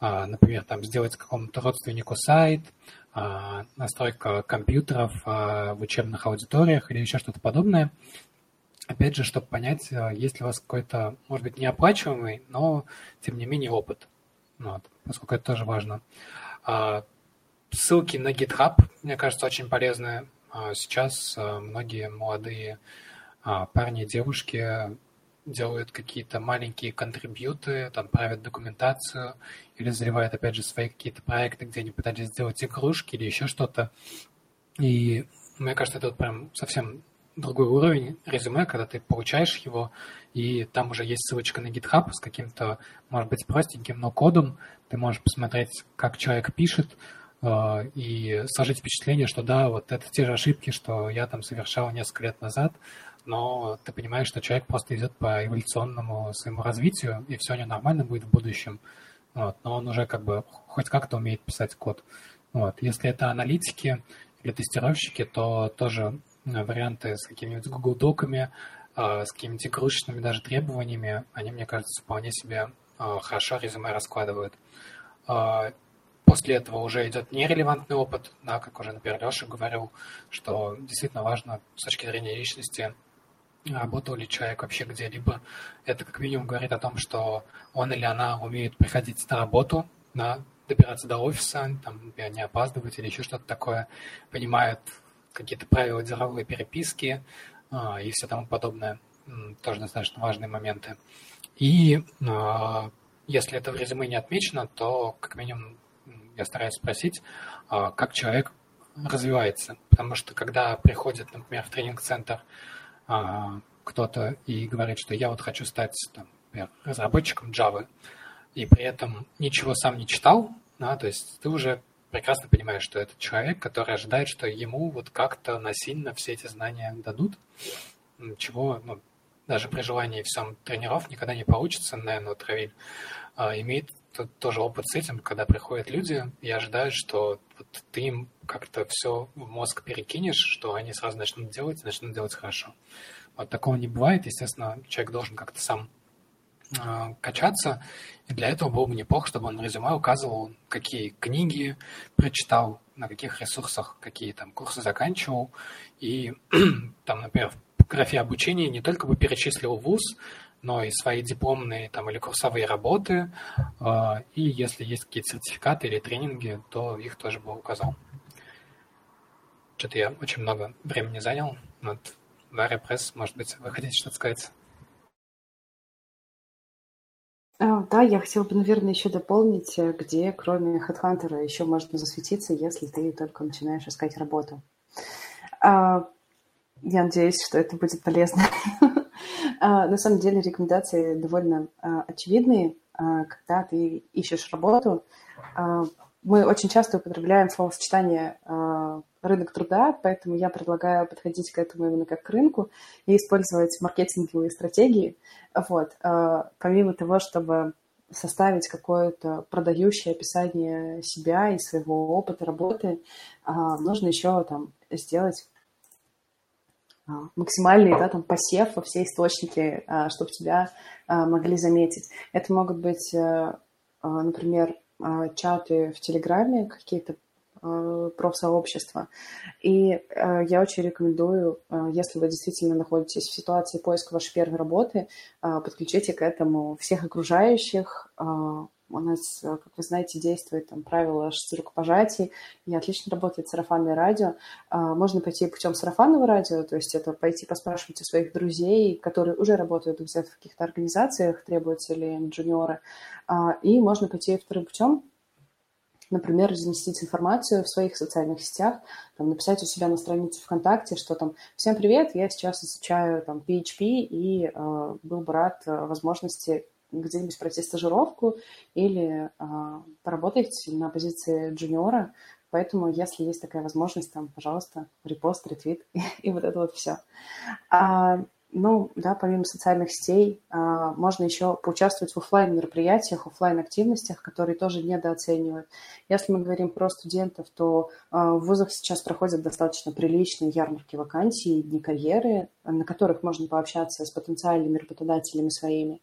а, например, там сделать какому-то родственнику сайт, а, настройка компьютеров а, в учебных аудиториях или еще что-то подобное. Опять же, чтобы понять, есть ли у вас какой-то, может быть, неоплачиваемый, но, тем не менее, опыт. Ну вот, поскольку это тоже важно. Ссылки на GitHub, мне кажется, очень полезные сейчас а, многие молодые а, парни девушки делают какие-то маленькие контрибьюты, там правят документацию или заливают, опять же, свои какие-то проекты, где они пытались сделать игрушки или еще что-то. И мне кажется, это вот прям совсем другой уровень резюме, когда ты получаешь его, и там уже есть ссылочка на GitHub с каким-то, может быть, простеньким, но кодом. Ты можешь посмотреть, как человек пишет, э, и сложить впечатление, что да, вот это те же ошибки, что я там совершал несколько лет назад, но ты понимаешь, что человек просто идет по эволюционному своему развитию, и все у него нормально будет в будущем. Вот, но он уже как бы хоть как-то умеет писать код. Вот. Если это аналитики или тестировщики, то тоже э, варианты с какими-нибудь Google Доками, э, с какими-нибудь игрушечными даже требованиями, они, мне кажется, вполне себе э, хорошо резюме раскладывают. После этого уже идет нерелевантный опыт, да, как уже, например, Леша говорил, что действительно важно с точки зрения личности работал ли человек вообще где-либо. Это как минимум говорит о том, что он или она умеет приходить на работу, да, добираться до офиса, там, не опаздывать или еще что-то такое, понимают какие-то правила деловой переписки а, и все тому подобное. Тоже достаточно важные моменты. И а, если это в резюме не отмечено, то как минимум я стараюсь спросить, а, как человек развивается. Потому что когда приходит, например, в тренинг-центр а, кто-то и говорит, что я вот хочу стать там, например, разработчиком Java, и при этом ничего сам не читал, да, то есть ты уже прекрасно понимаешь, что это человек, который ожидает, что ему вот как-то насильно все эти знания дадут, чего ну, даже при желании всем тренеров никогда не получится, наверное, вот Равиль а, имеет тоже опыт с этим, когда приходят люди и ожидают, что вот ты им как-то все в мозг перекинешь, что они сразу начнут делать и начнут делать хорошо. Вот такого не бывает. Естественно, человек должен как-то сам э, качаться. И для этого было бы неплохо, чтобы он в резюме указывал, какие книги прочитал, на каких ресурсах, какие там курсы заканчивал. И (clears throat) там, например, в графе обучения не только бы перечислил вуз, но и свои дипломные там, или курсовые работы. Э, и если есть какие-то сертификаты или тренинги, то их тоже бы указал. Что-то я очень много времени занял. Вот, Варя Пресс, может быть, вы хотите что-то сказать? А, да, я хотела бы, наверное, еще дополнить, где кроме HeadHunter еще можно засветиться, если ты только начинаешь искать работу. А, я надеюсь, что это будет полезно. (laughs) А, на самом деле рекомендации довольно очевидные. Когда ты ищешь работу, мы очень часто употребляем словосочетание рынок труда, поэтому я предлагаю подходить к этому именно как к рынку и использовать маркетинговые стратегии. Вот. Помимо того, чтобы составить какое-то продающее описание себя и своего опыта работы, нужно еще там сделать максимальный да, там, посев во все источники, чтобы тебя могли заметить. Это могут быть, например, а, чаты в Телеграме, какие-то а, профсообщества. И а, я очень рекомендую, если вы действительно находитесь в ситуации поиска вашей первой работы, подключите к этому всех окружающих, у нас, э, как вы знаете, действует там правило шести рукопожатий, и отлично работает сарафанное радио. А, можно пойти путем сарафанного радио, то есть это пойти поспрашивать у своих друзей, которые уже работают где-то в каких-то организациях, требуются ли джуниоры, а, и можно пойти вторым путем, например, разместить информацию в своих социальных сетях, там, написать у себя на странице ВКонтакте, что там «Всем привет, я сейчас изучаю там, PHP и э, был бы рад э, возможности где-нибудь пройти стажировку или а, поработать на позиции джуниора. Поэтому, если есть такая возможность, там, пожалуйста, репост, ретвит (laughs) и, вот это вот все. А, ну, да, помимо социальных сетей, а, можно еще поучаствовать в офлайн мероприятиях, офлайн активностях, которые тоже недооценивают. Если мы говорим про студентов, то а, в вузах сейчас проходят достаточно приличные ярмарки вакансий, дни карьеры, на которых можно пообщаться с потенциальными работодателями своими.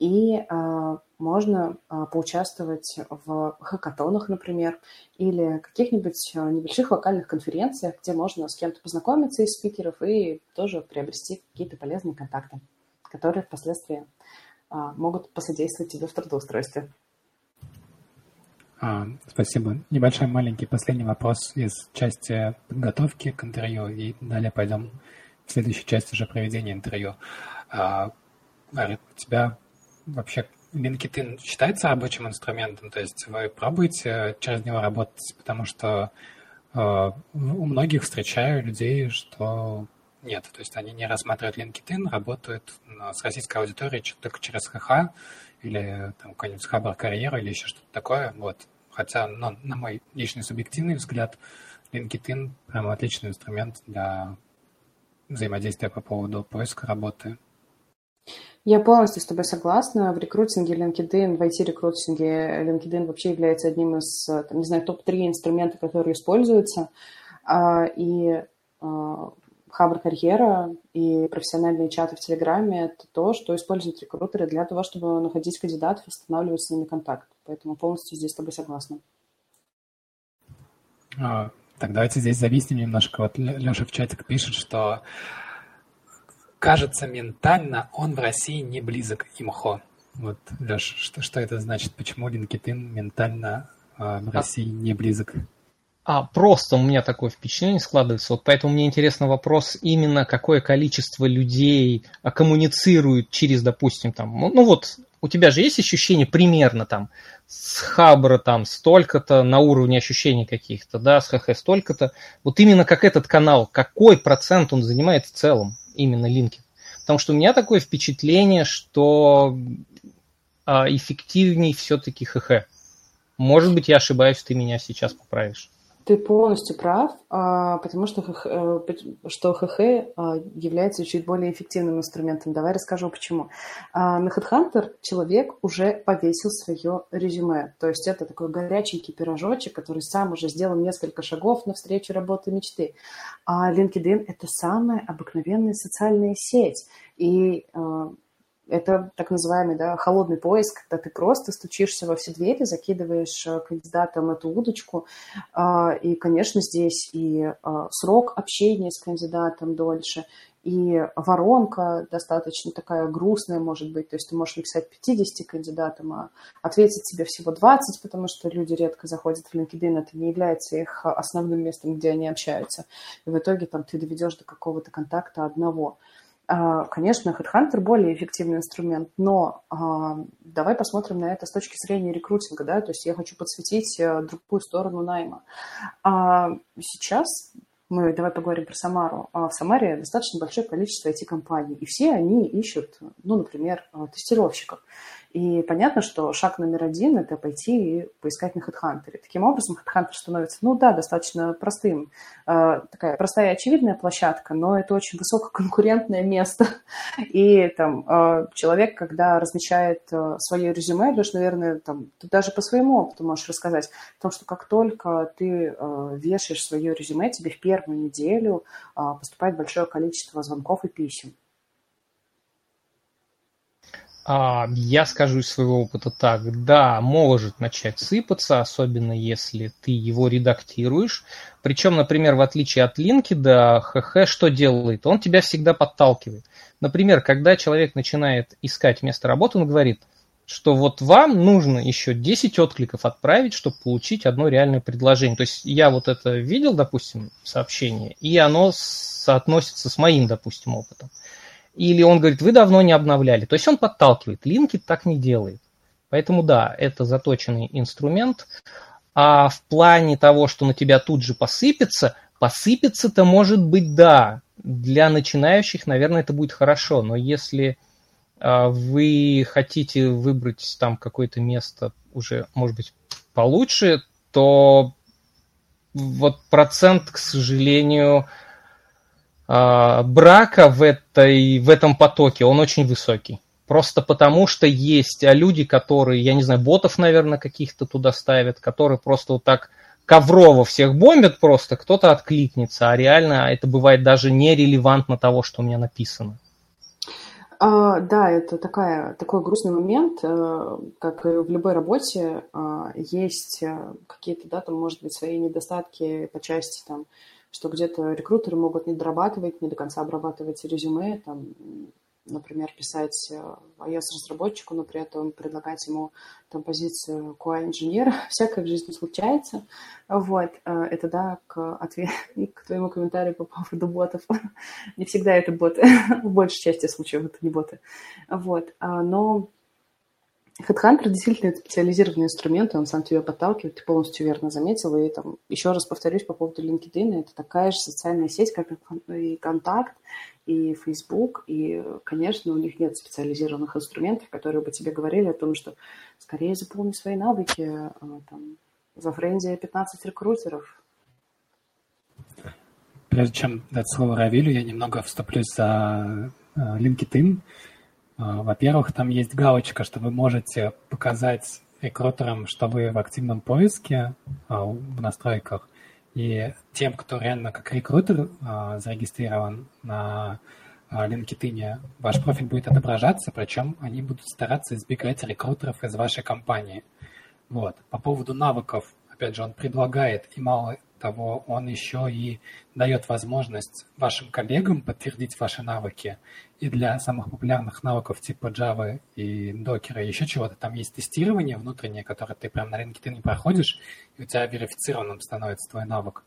И э, можно э, поучаствовать в хакатонах, например, или каких-нибудь небольших локальных конференциях, где можно с кем-то познакомиться из спикеров и тоже приобрести какие-то полезные контакты, которые впоследствии могут посодействовать тебе в трудоустройстве. А, спасибо. Небольшой маленький последний вопрос из части подготовки к интервью, и далее пойдем в следующей части уже проведения интервью. А, Гарри, у тебя вообще LinkedIn считается рабочим инструментом? То есть вы пробуете через него работать, потому что э, у многих встречаю людей, что нет, то есть они не рассматривают LinkedIn, работают с российской аудиторией только через ХХ или там какой-нибудь Хабар карьера или еще что-то такое. Вот. Хотя, ну, на мой личный субъективный взгляд, LinkedIn прям отличный инструмент для взаимодействия по поводу поиска работы. Я полностью с тобой согласна. В рекрутинге LinkedIn, в IT-рекрутинге LinkedIn вообще является одним из, не знаю, топ-3 инструмента, которые используются. А, и а, Хабр карьера и профессиональные чаты в Телеграме – это то, что используют рекрутеры для того, чтобы находить кандидатов и устанавливать с ними контакт. Поэтому полностью здесь с тобой согласна. А, так, давайте здесь зависнем немножко. Вот Леша в чатик пишет, что кажется, ментально он в России не близок имхо. Вот, Леш, что, что это значит? Почему LinkedIn ментально э, в России не близок? А просто у меня такое впечатление складывается. Вот поэтому мне интересный вопрос именно, какое количество людей а, коммуницирует через, допустим, там, ну, ну вот у тебя же есть ощущение примерно там с Хабра там столько-то на уровне ощущений каких-то, да, с ХХ столько-то. Вот именно как этот канал, какой процент он занимает в целом, именно линки. Потому что у меня такое впечатление, что а, эффективней все-таки ХХ. Может быть, я ошибаюсь, ты меня сейчас поправишь. Ты полностью прав, а, потому что, э, что ХХ а, является чуть более эффективным инструментом. Давай расскажу, почему. А, на HeadHunter человек уже повесил свое резюме. То есть это такой горяченький пирожочек, который сам уже сделал несколько шагов навстречу работы мечты. А LinkedIn – это самая обыкновенная социальная сеть. И это так называемый да, холодный поиск, когда ты просто стучишься во все двери, закидываешь э, кандидатам эту удочку. А, и, конечно, здесь и а, срок общения с кандидатом дольше, и воронка достаточно такая грустная может быть. То есть ты можешь написать 50 кандидатам, а ответить тебе всего 20, потому что люди редко заходят в LinkedIn, это не является их основным местом, где они общаются. И в итоге там ты доведешь до какого-то контакта одного. А, конечно, HeadHunter более эффективный инструмент, но а, давай посмотрим на это с точки зрения рекрутинга, да, то есть я хочу подсветить э, другую сторону найма. А, сейчас мы давай поговорим про Самару. В Самаре достаточно большое количество IT-компаний, и все они ищут, ну, например, тестировщиков. И понятно, что шаг номер один – это пойти и поискать на HeadHunter. Таким образом, HeadHunter становится, ну да, достаточно простым. Э, такая простая и очевидная площадка, но это очень высококонкурентное место. (laughs) И там э, человек, когда размещает э, свое резюме, Леш, наверное, там, ты даже по своему опыту можешь рассказать, о том, что как только ты вешаешь свое резюме, тебе в первую неделю поступает большое количество звонков и писем. А, я скажу из своего опыта так, да, может начать сыпаться, особенно если ты его редактируешь. Причем, например, в отличие от LinkedIn, ХХ что делает? Он тебя всегда подталкивает. Например, когда человек начинает искать место работы, он говорит, что вот вам нужно еще 10 откликов отправить, чтобы получить одно реальное предложение. То есть я вот это видел, допустим, сообщение, и оно соотносится с моим, допустим, опытом. Или он говорит, вы давно не обновляли. То есть он подталкивает. Линкит так не делает. Поэтому да, это заточенный инструмент. А в плане того, что на тебя тут же посыпется, посыпется-то может быть да. Для начинающих, наверное, это будет хорошо. Но если а, вы хотите выбрать там какое-то место уже, может быть, получше, то вот процент, к сожалению, брака в, этой, в этом потоке, он очень высокий. Просто потому, что есть а люди, которые, я не знаю, ботов, наверное, каких-то туда ставят, которые просто вот так коврово всех бомбят просто, кто-то откликнется, а реально это бывает даже нерелевантно того, что у меня написано. А, да, это такая, такой грустный момент, э, как и в любой работе, а, есть э, какие-то, да, там, может быть, свои недостатки по части там, что где-то рекрутеры могут не дорабатывать, не до конца обрабатывать резюме, там, например, писать э, iOS-разработчику, но при этом предлагать ему там позицию QA-инженера. (laughs) Всякое в жизни случается. Вот. Э, это, да, к, ответ... (laughs) к твоему комментарию по поводу ботов. (laughs) не всегда это боты. в большей части случаев это не боты. Вот. А, но Headhunter действительно это специализированный инструмент, и он сам тебя подталкивает, ты полностью верно заметил. И там, еще раз повторюсь по поводу LinkedIn, это такая же социальная сеть, как и Контакт, и Facebook, и, конечно, у них нет специализированных инструментов, которые бы тебе говорили о том, что скорее заполни свои навыки, а, там, За Френди 15 рекрутеров. Прежде чем дать слово Равилю, я немного вступлюсь за э, LinkedIn. Э, во-первых, там есть галочка, что вы можете показать рекрутерам, что вы в активном поиске э, в настройках. И тем, кто реально как рекрутер зарегистрирован на LinkedIn, ваш профиль будет отображаться, причем они будут стараться избегать рекрутеров из вашей компании. Вот. По поводу навыков, опять же, он предлагает, и мало того, он еще и дает возможность вашим коллегам подтвердить ваши навыки. И для самых популярных навыков типа Java и Docker, еще чего-то, там есть тестирование внутреннее, которое ты прям на рынке ты не проходишь, и у тебя верифицированным становится твой навык.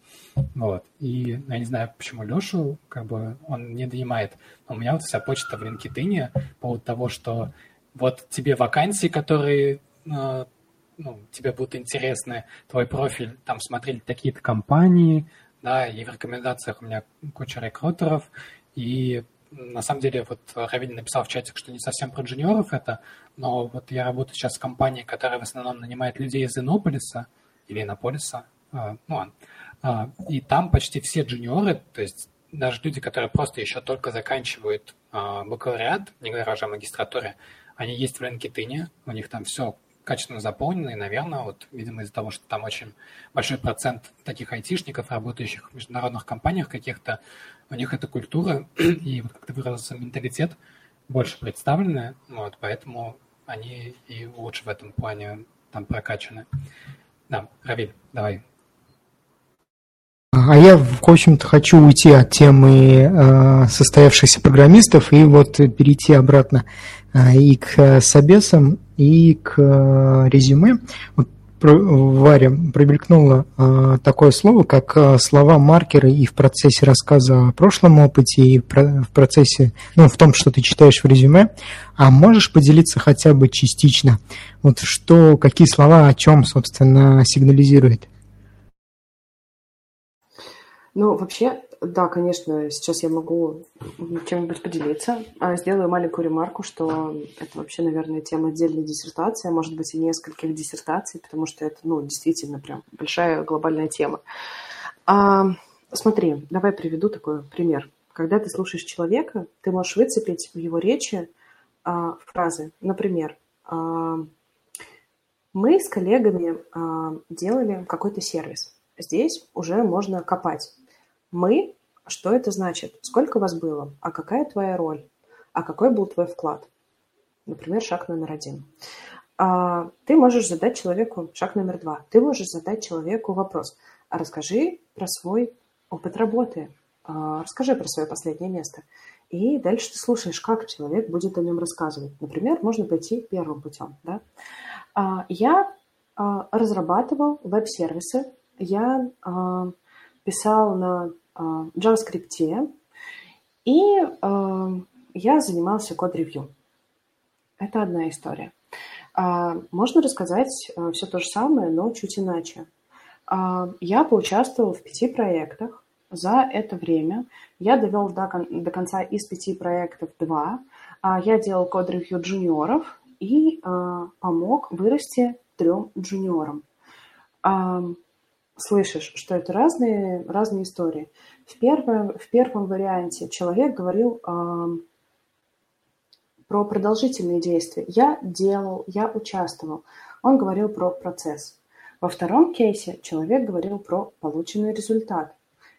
Вот. И я не знаю, почему Лешу, как бы, он не донимает, но у меня вот вся почта в LinkedIn по поводу того, что вот тебе вакансии, которые э, ну, тебе будут интересны, твой профиль, там смотрели такие-то компании, да, и в рекомендациях у меня куча рекрутеров, и на самом деле вот Равиль написал в чате, что не совсем про джуниоров это, но вот я работаю сейчас в компании, которая в основном нанимает людей из Иннополиса или Иннополиса, э, ну, э, и там почти все джуниоры, то есть даже люди, которые просто еще только заканчивают э, бакалавриат, не говоря уже о магистратуре, они есть в LinkedIn, у них там все качественно заполнены, и, наверное, вот, видимо, из-за того, что там очень большой процент таких айтишников, работающих в международных компаниях каких-то, у них эта культура (clears throat) и, вот, как ты выразился, менталитет больше представлены, вот, поэтому они и лучше в этом плане там прокачаны. Да, Равиль, давай. А я, в общем-то, хочу уйти от темы э, состоявшихся программистов и вот перейти обратно э, и к собесам, и к э, резюме. Вот Варя промелькнуло э, такое слово, как э, слова-маркеры и в процессе рассказа о прошлом опыте, и в процессе, ну, в том, что ты читаешь в резюме. А можешь поделиться хотя бы частично? Вот что, какие слова о чем, собственно, сигнализируют? Ну, вообще, да, конечно, сейчас я могу чем-нибудь поделиться. А, сделаю маленькую ремарку, что это вообще, наверное, тема отдельной диссертации, а может быть и нескольких диссертаций, потому что это, ну, действительно прям большая глобальная тема. А, смотри, давай приведу такой пример. Когда ты слушаешь человека, ты можешь выцепить в его речи а, фразы. Например, а, мы с коллегами а, делали какой-то сервис. Здесь уже можно копать мы – что это значит? Сколько вас было? А какая твоя роль? А какой был твой вклад? Например, шаг номер один. А, ты можешь задать человеку шаг номер два. Ты можешь задать человеку вопрос. А расскажи про свой опыт работы. А, расскажи про свое последнее место. И дальше ты слушаешь, как человек будет о нем рассказывать. Например, можно пойти первым путем. Да? А, я разрабатывал веб-сервисы. Я писал на а, JavaScript, и а, я занимался код-ревью. Это одна история. А, можно рассказать все то же самое, но чуть иначе. Я поучаствовал в пяти проектах. За это время я довел до, до конца из пяти проектов два. Я делал код-ревью джуниоров и помог вырасти трем джуниорам слышишь, что это разные, разные истории. В первом, в первом варианте человек говорил э, про продолжительные действия. Я делал, я участвовал. Он говорил про процесс. Во втором кейсе человек говорил про полученный результат.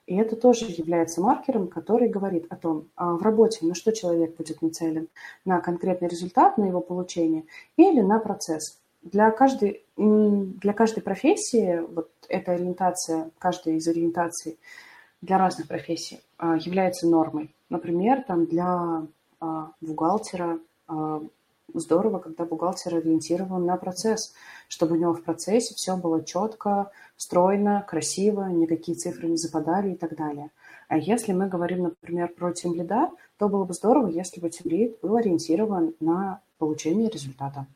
И это тоже является маркером, который говорит о том, а в работе на что человек будет нацелен, на конкретный результат, на его получение или на процесс для каждой, для каждой профессии вот эта ориентация, каждая из ориентаций для разных профессий а, является нормой. Например, там для а, бухгалтера а, здорово, когда бухгалтер ориентирован на процесс, чтобы у него в процессе все было четко, стройно, красиво, никакие цифры не западали и так далее. А если мы говорим, например, про тимлида, то было бы здорово, если бы тимлид был ориентирован на получение результата.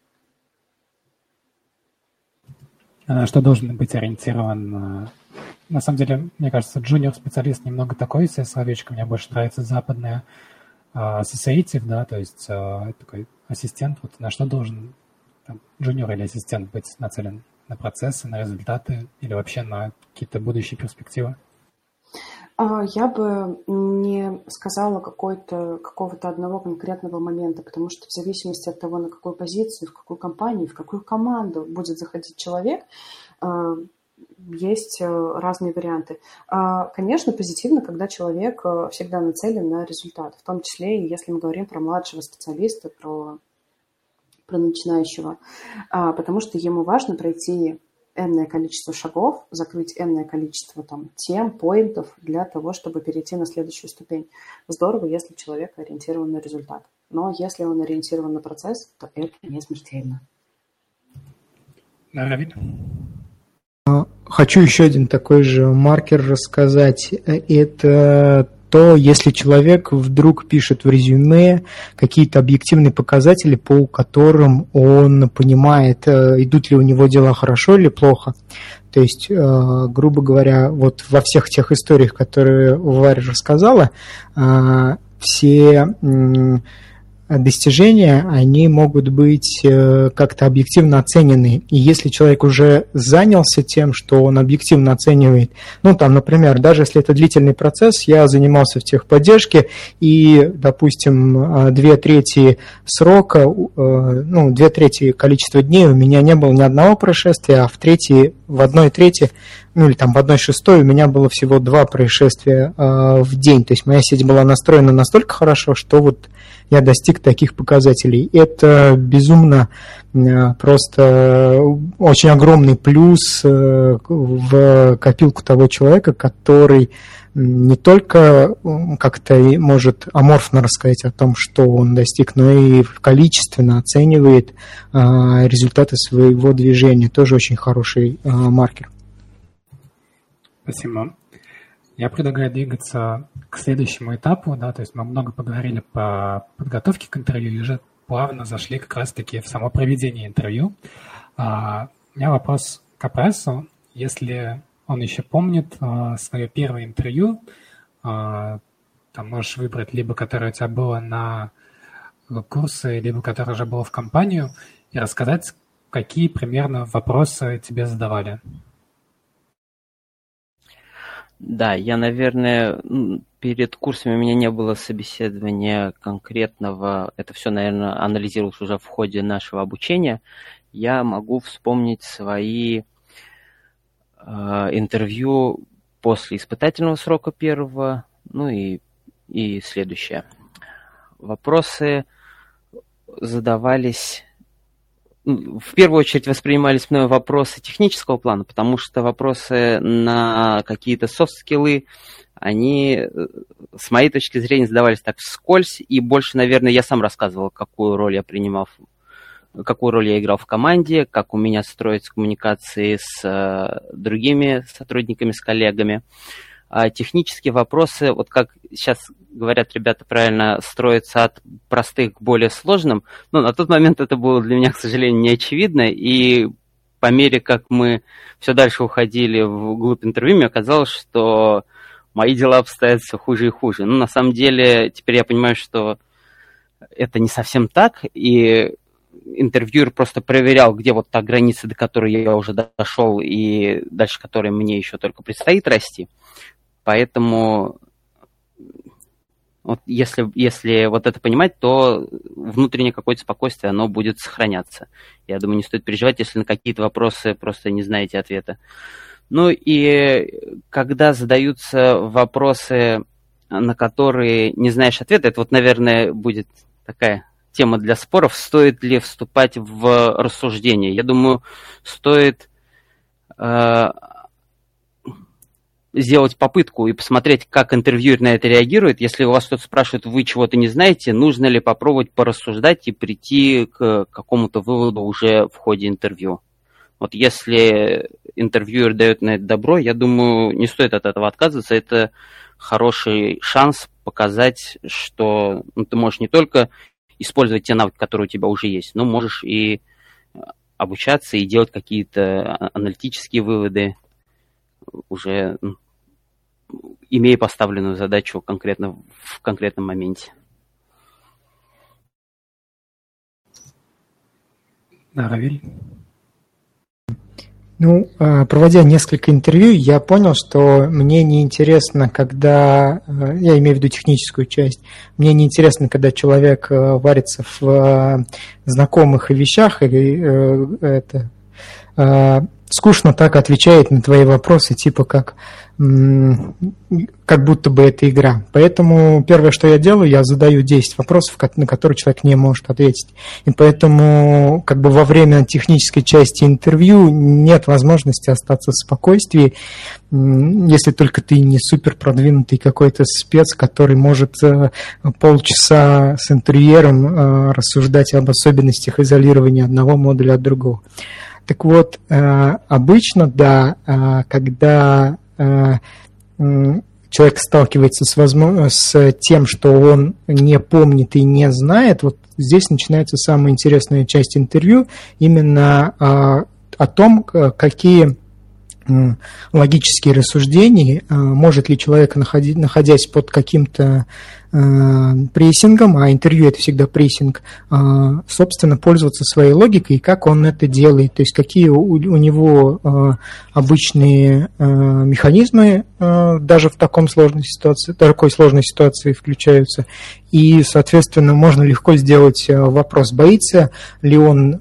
Э, что должен быть ориентирован. Э, на самом деле, мне кажется, джуниор-специалист немного такой словечко. Мне больше нравится западная associative, да, то есть э, такой ассистент. Вот на что должен там, джуниор или ассистент быть нацелен на процессы, на результаты или вообще на какие-то будущие перспективы? А, я бы не сказала какой-то, какого-то одного конкретного момента, потому что в зависимости от того, на какую позицию, в какую компанию, в какую команду будет заходить человек, а, есть э, разные варианты. А, конечно, позитивно, когда человек э, всегда нацелен на результат, в том числе и если мы говорим про младшего специалиста, про, про начинающего, потому что ему важно пройти энное количество шагов, закрыть энное количество там, тем, поинтов для того, чтобы перейти на следующую ступень. Здорово, если человек ориентирован на результат. Но если он ориентирован на процесс, то это не смертельно. Равиль? Хочу еще один такой же маркер рассказать. Это то если человек вдруг пишет в резюме какие-то объективные показатели, по которым он понимает, э, идут ли у него дела хорошо или плохо. То есть, э, грубо говоря, вот во всех тех историях, которые Варя рассказала, э, все достижения, они могут быть э, как-то объективно оценены. И если человек уже занялся тем, что он объективно оценивает, ну там, например, даже если это длительный процесс, я занимался в техподдержке, и, допустим, э, две трети срока, э, ну, две трети количества дней у меня не было ни одного происшествия, а в третьей, в одной трети ну или там в одной шестой у меня было всего два происшествия э, в день. То есть моя сеть была настроена настолько хорошо, что вот я достиг таких показателей. Это безумно э, просто очень огромный плюс э, в копилку того человека, который не только как-то может аморфно рассказать о том, что он достиг, но и количественно оценивает э, результаты своего движения. Тоже очень хороший маркер. Спасибо. Я предлагаю двигаться к следующему этапу, да, то есть мы много поговорили по подготовке к интервью и уже плавно зашли как раз-таки в само проведение интервью. А, у меня вопрос к Апрессу. Если он еще помнит а, свое первое интервью, а, там можешь выбрать либо которое у тебя было на курсы, либо которое уже было в компанию, и рассказать, какие примерно вопросы тебе задавали. Да, я, наверное, перед курсами у меня не было собеседования конкретного. Это все, наверное, анализировалось уже в ходе нашего обучения. Я могу вспомнить свои э, интервью после испытательного срока первого, ну и, и следующее. Вопросы задавались в первую очередь воспринимались мной вопросы технического плана, потому что вопросы на какие-то софт-скиллы, они, э, с моей точки зрения, задавались так вскользь, и больше, наверное, я сам рассказывал, какую роль я принимал, какую роль я играл в команде, как у меня строятся коммуникации с э, другими сотрудниками, с коллегами. А технические вопросы, вот как сейчас говорят ребята правильно, строятся от простых к более сложным, но на тот момент это было для меня, к сожалению, не очевидно, и по мере, как мы все дальше уходили в глубь интервью, мне оказалось, что мои дела обстоят все хуже и хуже. Но на самом деле теперь я понимаю, что это не совсем так, и интервьюер просто проверял, где вот та граница, до которой я уже дошел, и дальше которой мне еще только предстоит расти. Поэтому вот если, если вот это понимать, то внутреннее какое-то спокойствие, оно будет сохраняться. Я думаю, не стоит переживать, если на какие-то вопросы просто не знаете ответа. Ну и когда задаются вопросы, на которые не знаешь ответа, это вот, наверное, будет такая тема для споров, стоит ли вступать в рассуждение. Я думаю, стоит э, сделать попытку и посмотреть, как интервьюер на это реагирует. Если у вас кто-то спрашивает, вы чего-то не знаете, нужно ли попробовать порассуждать и прийти к какому-то выводу уже в ходе интервью. Вот если интервьюер дает на это добро, я думаю, не стоит от этого отказываться. Это хороший шанс показать, что ну, ты можешь не только использовать те навыки, которые у тебя уже есть, но можешь и обучаться и делать какие-то аналитические выводы, уже имея поставленную задачу конкретно в конкретном моменте. Да, Равиль? Ну, а, проводя несколько интервью, я понял, что мне неинтересно, когда, а, я имею в виду техническую часть, мне неинтересно, когда человек а, варится в знакомых вещах или э, это скучно так отвечает на твои вопросы, типа как, как будто бы это игра. Поэтому первое, что я делаю, я задаю 10 вопросов, на которые человек не может ответить. И поэтому как бы во время технической части интервью нет возможности остаться в спокойствии, если только ты не супер продвинутый какой-то спец, который может э, полчаса с интерьером э, рассуждать об особенностях изолирования одного модуля от другого. Так вот, э, обычно, да, э, когда э, человек сталкивается с, с тем, что он не помнит и не знает, вот здесь начинается самая интересная часть интервью, именно о том, какие логические рассуждения, может ли человек, находясь под каким-то прессингом, а интервью это всегда прессинг, э, собственно, пользоваться своей логикой и как он это делает, то есть какие у, у него э, обычные механизмы даже в таком сложной ситуации, такой сложной ситуации включаются, и, соответственно, можно легко сделать вопрос, боится ли он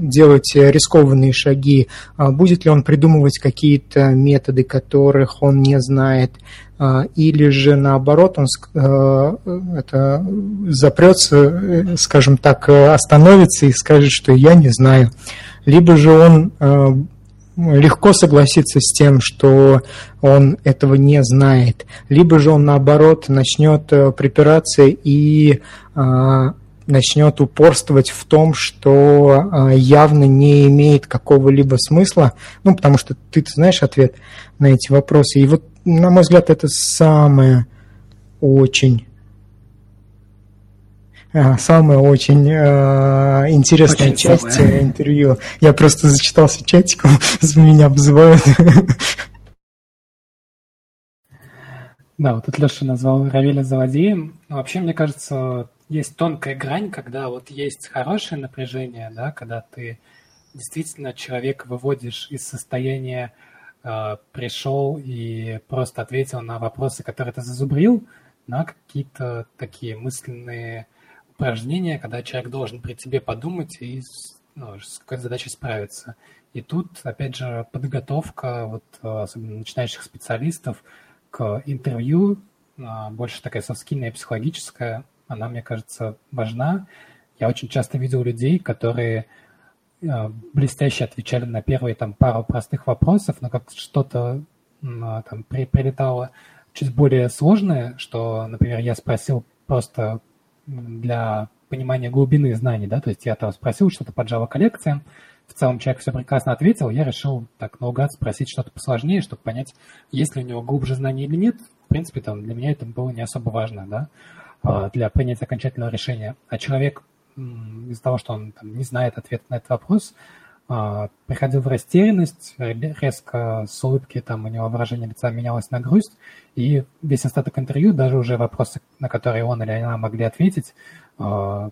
делать рискованные шаги, будет ли он придумывать какие-то методы, которых он не знает, а, или же наоборот он э, это запрется, э, скажем так, остановится и скажет, что я не знаю. Либо же он э, легко согласится с тем, что он этого не знает, либо же он наоборот начнет припираться и начнет упорствовать в том, что явно не имеет какого-либо смысла, ну, потому что ты знаешь ответ на эти вопросы. И вот на мой взгляд, это самое очень а, самая очень э, интересная очень часть самая. интервью. Я просто зачитался чатиком, (laughs) меня обзывают. Да, вот тут Леша назвал Равиля злодеем. Но вообще, мне кажется, есть тонкая грань, когда вот есть хорошее напряжение, да, когда ты действительно человека выводишь из состояния э, пришел и просто ответил на вопросы, которые ты зазубрил, на какие-то такие мысленные упражнения, когда человек должен при тебе подумать и ну, с какой-то задачей справиться. И тут, опять же, подготовка вот, особенно начинающих специалистов к интервью, а, больше такая софтскильная психологическая, она, мне кажется, важна. Я очень часто видел людей, которые а, блестяще отвечали на первые там пару простых вопросов, но как что-то а, там при, прилетало чуть более сложное, что, например, я спросил просто для понимания глубины знаний, да, то есть я там спросил что-то по Java коллекциям, в целом человек все прекрасно ответил, я решил так наугад спросить что-то посложнее, чтобы понять, есть ли у него глубже знаний или нет. В принципе, там для меня это было не особо важно, да, для принятия окончательного решения. А человек из-за того, что он там, не знает ответ на этот вопрос, а, приходил в растерянность, резко с улыбки там у него выражение лица менялось на грусть, и весь остаток интервью, даже уже вопросы, на которые он или она могли ответить, а,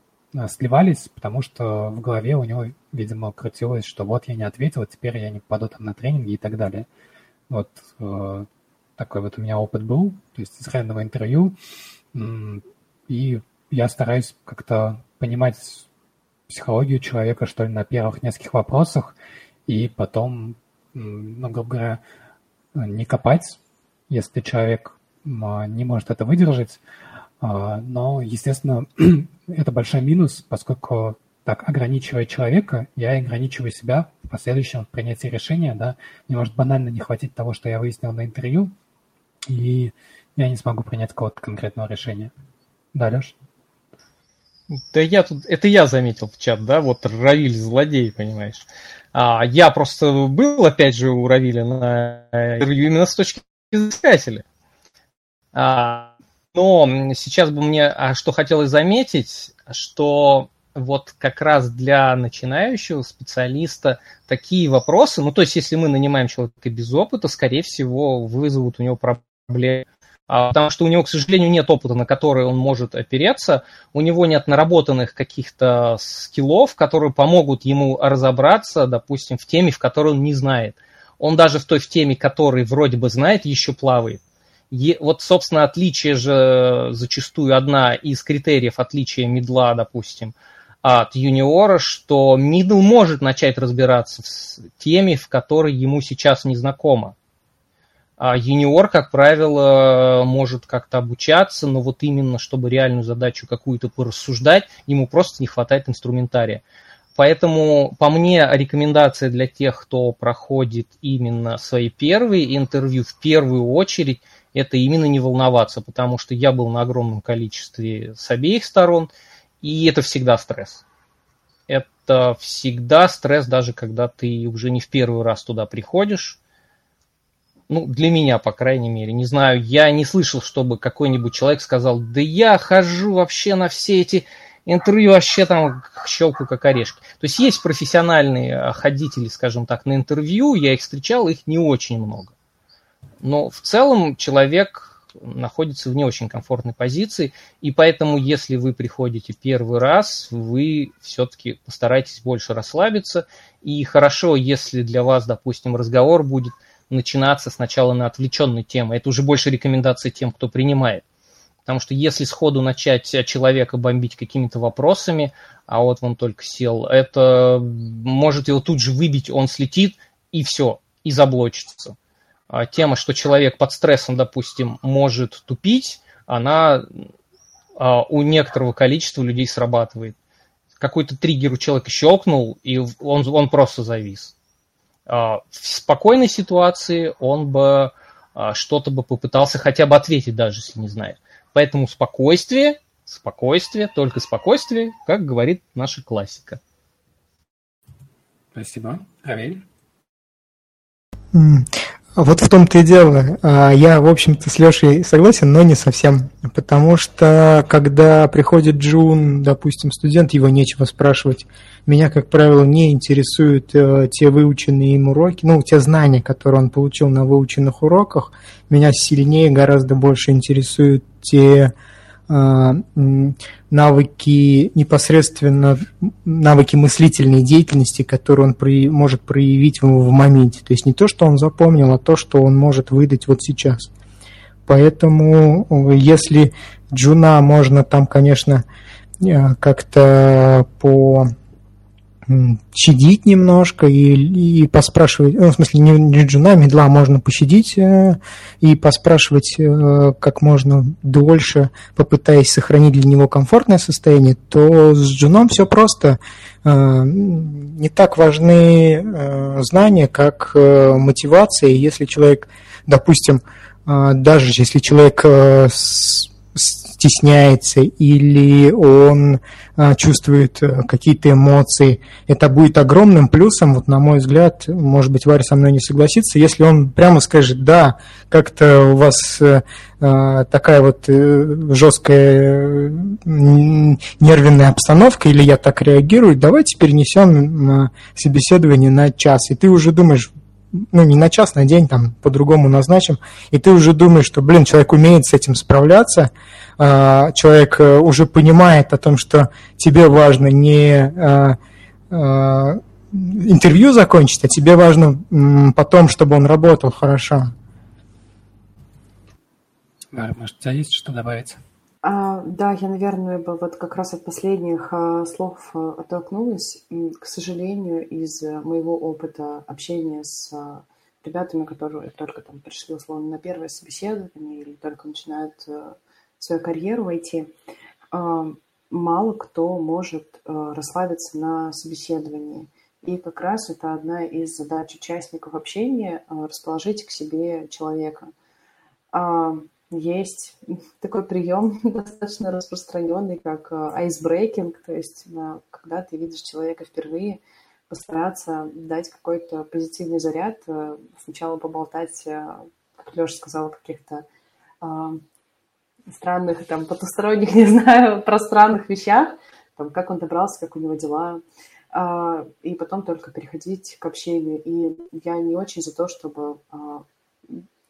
сливались, потому что в голове у него, видимо, крутилось, что вот я не ответил, теперь я не попаду там на тренинги и так далее. Вот такой вот у меня опыт был, то есть из реального интервью, и я стараюсь как-то понимать психологию человека, что ли, на первых нескольких вопросах, и потом, ну, грубо говоря, не копать, если человек не может это выдержать. А, но, естественно, (clears throat) это большой минус, поскольку так, ограничивая человека, я ограничиваю себя в последующем принятии решения, да, мне может банально не хватить того, что я выяснил на интервью, и я не смогу принять какого-то конкретного решения. Да, Леш? Да я тут, это я заметил в чат, да, вот Равиль злодей, понимаешь. А, я просто был, опять же, у Равиля на интервью именно с точки зрения искателя. А, но сейчас бы мне, а что хотелось заметить, что вот как раз для начинающего специалиста такие вопросы, ну то есть если мы нанимаем человека без опыта, скорее всего вызовут у него проблемы потому что у него, к сожалению, нет опыта, на который он может опереться, у него нет наработанных каких-то скиллов, которые помогут ему разобраться, допустим, в теме, в которой он не знает. Он даже в той в теме, которой вроде бы знает, еще плавает. И вот, собственно, отличие же зачастую одна из критериев отличия медла, допустим, от юниора, что мидл может начать разбираться в теме, в которой ему сейчас не знакомо. А юниор, как правило, может как-то обучаться, но вот именно, чтобы реальную задачу какую-то порассуждать, ему просто не хватает инструментария. Поэтому, по мне, рекомендация для тех, кто проходит именно свои первые интервью, в первую очередь, это именно не волноваться, потому что я был на огромном количестве с обеих сторон, и это всегда стресс. Это всегда стресс, даже когда ты уже не в первый раз туда приходишь, ну, для меня, по крайней мере. Не знаю, я не слышал, чтобы какой-нибудь человек сказал, да я хожу вообще на все эти интервью, вообще там щелку как орешки. То есть есть профессиональные а, ходители, скажем так, на интервью, я их встречал, их не очень много. Но в целом человек находится в не очень комфортной позиции, и поэтому, если вы приходите первый раз, вы все-таки постарайтесь больше расслабиться, и хорошо, если для вас, допустим, разговор будет – начинаться сначала на отвлеченной темы. Это уже больше рекомендация тем, кто принимает. Потому что если сходу начать человека бомбить какими-то вопросами, а вот он только сел, это может его тут же выбить, он слетит, и все, и заблочится. А тема, что человек под стрессом, допустим, может тупить, она а, у некоторого количества людей срабатывает. Какой-то триггер у человека щелкнул, и он, он просто завис. А, в спокойной ситуации он бы а, что-то бы попытался хотя бы ответить, даже если не знает. Поэтому спокойствие, спокойствие, только спокойствие, как говорит наша классика. Спасибо. Равель? Вот в том-то и дело. А, я, в общем-то, с Лешей согласен, но не совсем. Потому что, когда приходит Джун, допустим, студент, его нечего спрашивать. Меня, как правило, не интересуют э, те выученные им уроки, ну, те знания, которые он получил на выученных уроках. Меня сильнее, гораздо больше интересуют те навыки непосредственно навыки мыслительной деятельности, которые он при, может проявить в, моменте. То есть не то, что он запомнил, а то, что он может выдать вот сейчас. Поэтому если Джуна можно там, конечно, э, как-то пощадить немножко и, и поспрашивать, ну, в смысле, не, не джуна, мидла можно пощадить э, и поспрашивать э, как можно дольше, попытаясь сохранить для него комфортное состояние, то с джуном все просто. Э, не так важны знания, как мотивация. Если человек, допустим, даже если человек с, стесняется или он а, чувствует а, какие-то эмоции. Это будет огромным плюсом, вот на мой взгляд, может быть, Варя со мной не согласится, если он прямо скажет, да, как-то у вас а, такая вот э, жесткая нервная обстановка, или я так реагирую, давайте перенесем собеседование на час. И ты уже думаешь, ну, не на час, на день, там, по-другому назначим, и ты уже думаешь, что, блин, человек умеет с этим справляться, а, человек э, уже понимает о том, что тебе важно не а, а, интервью закончить, а тебе важно потом, чтобы он работал хорошо. Может, у тебя есть что добавить? А, да, я, наверное, бы вот как раз от последних а, слов а, оттолкнулась. К сожалению, из моего опыта общения с а, ребятами, которые только там пришли условно на первое собеседование или только начинают а, свою карьеру войти, а, мало кто может а, расслабиться на собеседовании. И как раз это одна из задач участников общения а, расположить к себе человека. А, есть такой прием (laughs) достаточно распространенный, как айсбрейкинг, то есть когда ты видишь человека впервые, постараться дать какой-то позитивный заряд, э, сначала поболтать, э, как Леша сказал, каких-то э, странных, там, потусторонних, (laughs) не знаю, пространных вещах, там, как он добрался, как у него дела, э, и потом только переходить к общению. И я не очень за то, чтобы э,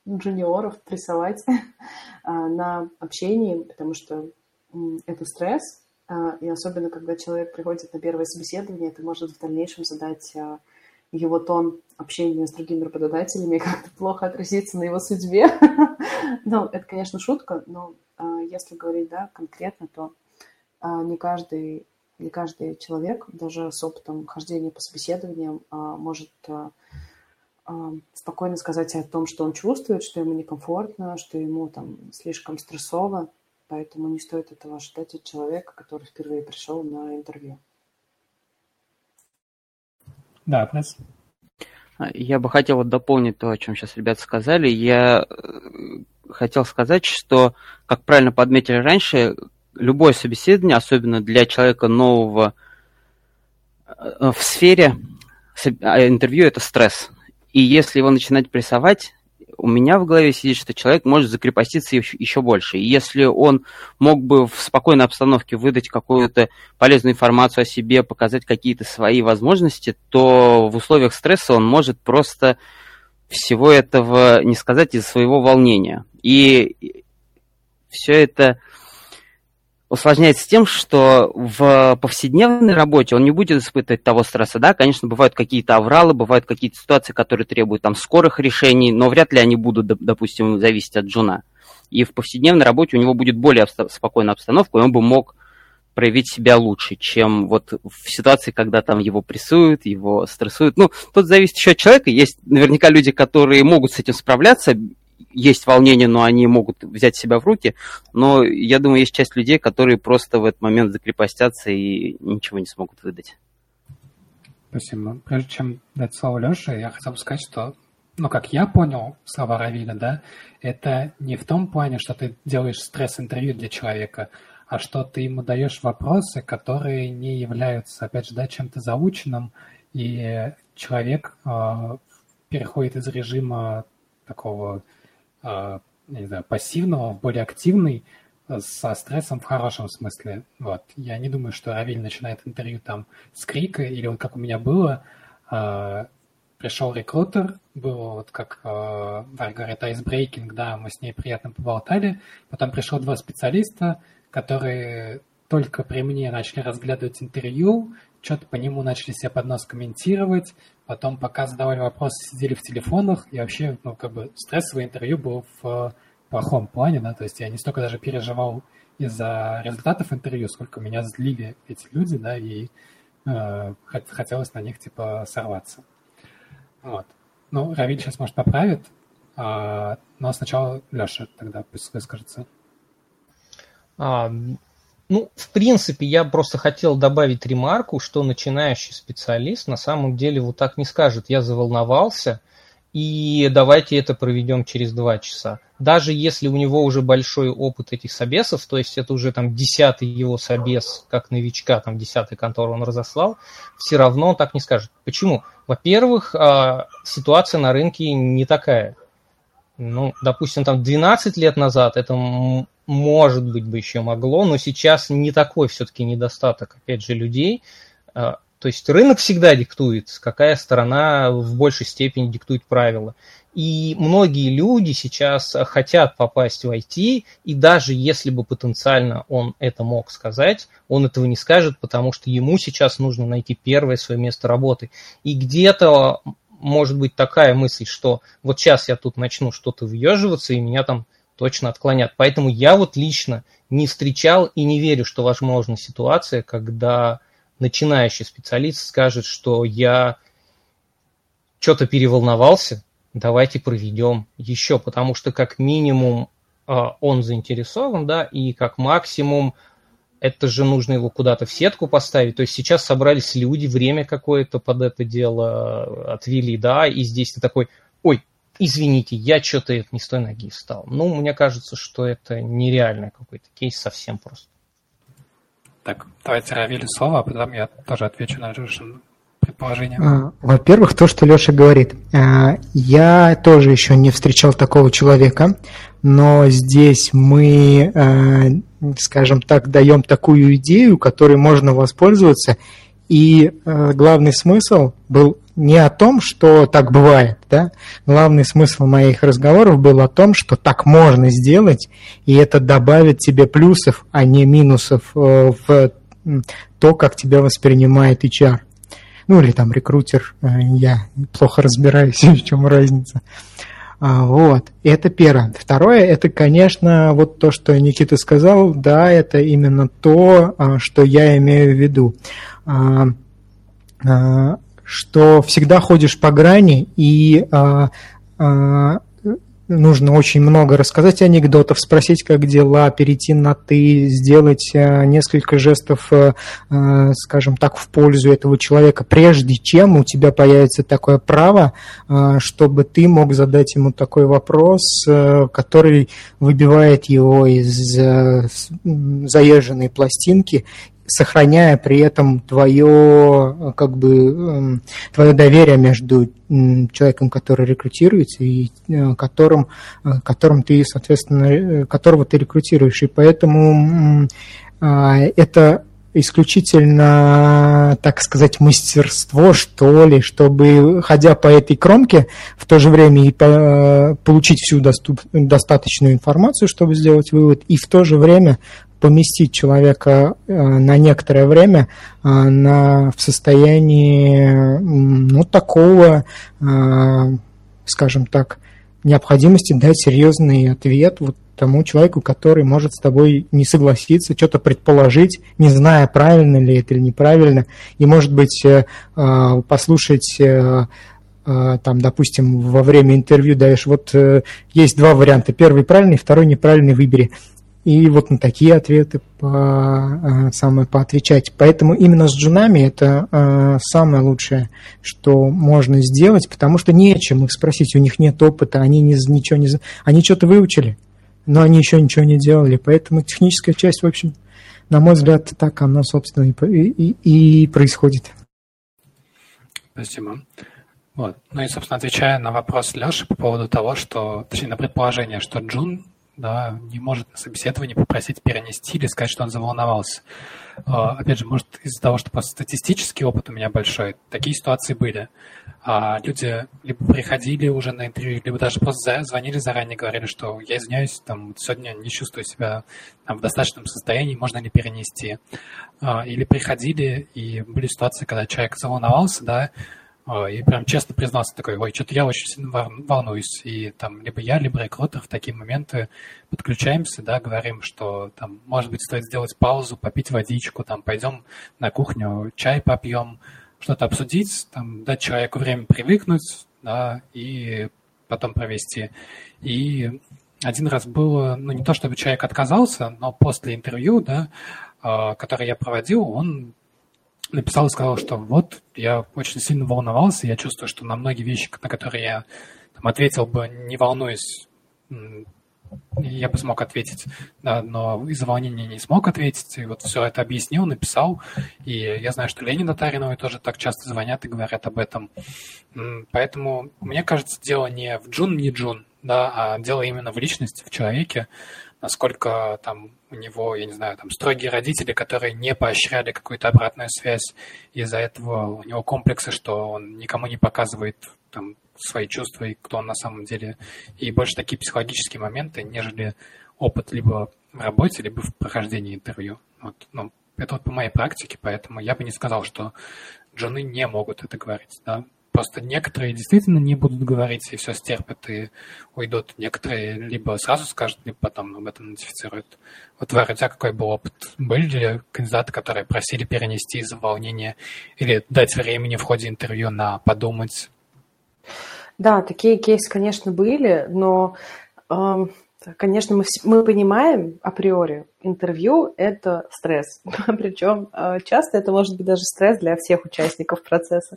джуниоров прессовать (laughs) на общении, потому что это стресс, и особенно, когда человек приходит на первое собеседование, это может в дальнейшем задать его тон общения с другими работодателями (laughs) как-то плохо отразится на его судьбе. (laughs) ну, это, конечно, шутка, но если говорить, да, конкретно, то не каждый не каждый человек, даже с опытом хождения по собеседованиям, а, может а, а, спокойно сказать о том, что он чувствует, что ему некомфортно, что ему там слишком стрессово, поэтому не стоит этого ожидать от человека, который впервые пришел на интервью. Да, пресс. Я бы хотел вот дополнить то, о чем сейчас ребята сказали. Я э, хотел сказать, что, как правильно подметили раньше, любое собеседование, особенно для человека нового э, в сфере, а, интервью это стресс. И если его начинать прессовать, у меня в голове сидит, что человек может закрепоститься еще, еще больше. И если он мог бы в спокойной обстановке выдать какую-то полезную информацию о себе, показать какие-то свои возможности, то в условиях стресса он может просто всего этого не сказать из-за своего волнения. И все это усложняется тем, что в повседневной работе он не будет испытывать того стресса. Да, конечно, бывают какие-то авралы, бывают какие-то ситуации, которые требуют там скорых решений, но вряд ли они будут, допустим, зависеть от джуна. И в повседневной работе у него будет более спокойная обстановка, и он бы мог проявить себя лучше, чем вот в ситуации, когда там его прессуют, его стрессуют. Ну, тут зависит еще от человека. Есть наверняка люди, которые могут с этим справляться есть волнение, но они могут взять себя в руки. Но я думаю, есть часть людей, которые просто в этот момент закрепостятся и ничего не смогут выдать. Спасибо. Прежде чем дать слово Леше, я хотел бы сказать, что, ну, как я понял слова Равиля, да, это не в том плане, что ты делаешь стресс-интервью для человека, а что ты ему даешь вопросы, которые не являются, опять же, да, чем-то заученным, и человек э, переходит из режима такого а, не знаю, пассивного в более активный, э, со стрессом в хорошем смысле. Вот. Я не думаю, что Равиль начинает интервью там с крика, или вот как у меня было, э, пришел рекрутер, был вот как э, Варя говорит, айсбрейкинг, да, мы с ней приятно поболтали, потом пришло два специалиста, которые только при мне начали разглядывать интервью, что-то по нему начали себе под нос комментировать, потом пока задавали вопросы, сидели в телефонах, и вообще, ну, как бы стрессовое интервью было в э, плохом плане, да, то есть я не столько даже переживал из-за результатов интервью, сколько меня злили эти люди, да, и э, хотелось на них, типа, сорваться. Вот. Ну, Равиль сейчас, может, поправит, а, но сначала Леша тогда пусть выскажется. А, ну, в принципе, я просто хотел добавить ремарку, что начинающий специалист на самом деле вот так не скажет. Я заволновался, и давайте это проведем через два часа. Даже если у него уже большой опыт этих собесов, то есть это уже там десятый его собес, как новичка, там десятый контор он разослал, все равно он так не скажет. Почему? Во-первых, а, ситуация на рынке не такая. Ну, допустим, там 12 лет назад это может быть бы еще могло, но сейчас не такой все-таки недостаток, опять же, людей. А, то есть рынок всегда диктует, какая сторона в большей степени диктует правила. И многие люди сейчас хотят попасть в IT, и даже если бы потенциально он это мог сказать, он этого не скажет, потому что ему сейчас нужно найти первое свое место работы. И где-то может быть такая мысль, что вот сейчас я тут начну что-то въеживаться, и меня там точно отклонят. Поэтому я вот лично не встречал и не верю, что возможна ситуация, когда начинающий специалист скажет, что я что-то переволновался, давайте проведем еще, потому что как минимум а, он заинтересован, да, и как максимум это же нужно его куда-то в сетку поставить. То есть сейчас собрались люди, время какое-то под это дело отвели, да, и здесь ты такой, ой, извините, я что-то не с той ноги встал. Ну, мне кажется, что это нереальный какой-то кейс совсем просто. Так, давайте Равилю слово, а потом я тоже отвечу на Лешин предположение. А, во-первых, то, что Леша говорит. А, я тоже еще не встречал такого человека, но здесь мы, а, скажем так, даем такую идею, которой можно воспользоваться. И главный смысл был не о том, что так бывает, да. Главный смысл моих разговоров был о том, что так можно сделать, и это добавит тебе плюсов, а не минусов э, в то, как тебя воспринимает HR. Ну или там рекрутер, э, я плохо разбираюсь, (laughs) в чем разница. А, вот, это первое. Второе, это, конечно, вот то, что Никита сказал, да, это именно то, а, что я имею в виду. А, что всегда ходишь по грани, и нужно очень много рассказать анекдотов, спросить, как дела, перейти на «ты», сделать э, несколько жестов, э, э, скажем так, в пользу этого человека, прежде чем у тебя появится такое право, чтобы ты мог задать ему такой вопрос, который выбивает его из заезженной пластинки сохраняя при этом твое, как бы, эм, твое доверие между человеком, который рекрутируется, и э, которым, э, которым ты, соответственно, э, которого ты рекрутируешь. И поэтому а, это исключительно, так сказать, мастерство, что ли, чтобы, ходя по этой кромке, в то же время и получить всю доступ, достаточную информацию, чтобы сделать вывод, и в то же время поместить человека э, на некоторое время э, на, в состоянии ну, такого, э, скажем так, необходимости дать серьезный ответ вот тому человеку, который может с тобой не согласиться, что-то предположить, не зная, правильно ли это или неправильно, и, может быть, послушать там, допустим, во время интервью даешь, вот есть два варианта, первый правильный, второй неправильный, выбери и вот на такие ответы по, э, самое, поотвечать. Поэтому именно с джунами это э, самое лучшее, что можно сделать, потому что не о чем их спросить, у них нет опыта, они не, ничего не... Они что-то выучили, но они еще ничего не делали. Поэтому техническая часть, в общем, на мой взгляд, так она, собственно, и, и, и происходит. Спасибо. Вот. Ну и, собственно, отвечая на вопрос Леши по поводу того, что, точнее, на предположение, что Джун да, не может на собеседовании попросить перенести или сказать, что он заволновался. А, опять же, может, из-за того, что просто статистический опыт у меня большой, такие ситуации были. А люди либо приходили уже на интервью, либо даже просто звонили заранее, говорили, что я извиняюсь, там, сегодня не чувствую себя там, в достаточном состоянии, можно ли перенести. А, или приходили, и были ситуации, когда человек заволновался, да, и прям честно признался такой, ой, что-то я очень сильно волнуюсь. И там либо я, либо рекрутер в такие моменты подключаемся, да, говорим, что там, может быть, стоит сделать паузу, попить водичку, там, пойдем на кухню, чай попьем, что-то обсудить, там, дать человеку время привыкнуть, да, и потом провести. И один раз было, ну, не то чтобы человек отказался, но после интервью, да, а, которое я проводил, он написал и сказал, что вот, я очень сильно волновался, я чувствую, что на многие вещи, на которые я там, ответил бы, не волнуюсь, я бы смог ответить, да, но из-за волнения не смог ответить, и вот все это объяснил, написал, и я знаю, что Ленина Татариновой тоже так часто звонят и говорят об этом. Поэтому, мне кажется, дело не в джун, не джун, да, а дело именно в личности, в человеке, насколько там у него, я не знаю, там строгие родители, которые не поощряли какую-то обратную связь, из-за этого у него комплексы, что он никому не показывает там свои чувства и кто он на самом деле, и больше такие психологические моменты, нежели опыт либо в работе, либо в прохождении интервью. Вот, ну, это вот по моей практике, поэтому я бы не сказал, что жены не могут это говорить, да, Просто некоторые действительно не будут говорить и все стерпят и уйдут. Некоторые либо сразу скажут, либо потом об этом нотифицируют. Вот, у тебя какой был опыт? Были ли кандидаты, которые просили перенести из-за волнения или дать времени в ходе интервью на подумать? Да, такие кейсы, конечно, были, но эм, Конечно, мы, мы понимаем априори, интервью – это стресс. (laughs) Причем а, часто это может быть даже стресс для всех участников процесса.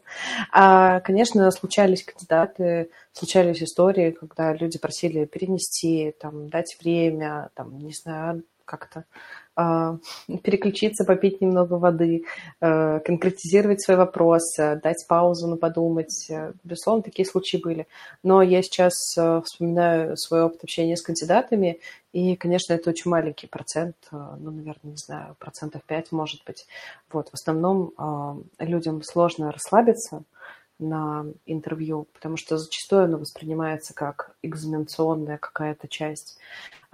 А, конечно, случались кандидаты, случались истории, когда люди просили перенести, там, дать время, там, не знаю, как-то переключиться, попить немного воды, э, конкретизировать свой вопрос, э, дать паузу на подумать. Э, безусловно, такие случаи были. Но я сейчас вспоминаю свой опыт общения с кандидатами, и, конечно, это очень маленький процент, ну, наверное, не знаю, процентов 5, может быть. Вот, в основном людям сложно расслабиться, на интервью, потому что зачастую оно воспринимается как экзаменационная какая-то часть.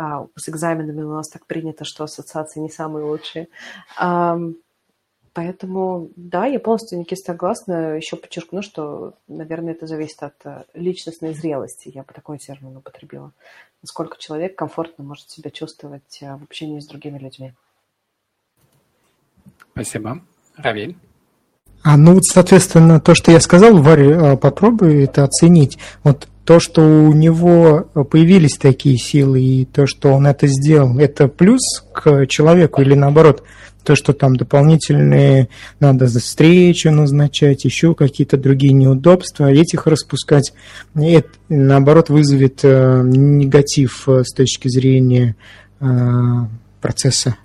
А, с экзаменами у нас так принято, что ассоциации не самые лучшие. Поэтому, да, я полностью Никита согласна. Еще подчеркну, что, наверное, это зависит от э, личностной зрелости. Я бы такой термин употребила. Насколько человек комфортно может себя чувствовать э, в общении с другими людьми. Спасибо. Равиль? А ну вот, соответственно, то, что я сказал, Варя, попробуй это оценить. Вот то, что у него появились такие силы, и то, что он это сделал, это плюс к человеку или наоборот – то, что там дополнительные надо за встречу назначать, еще какие-то другие неудобства, этих распускать, и это, наоборот, вызовет э, негатив э, с точки зрения э, процесса.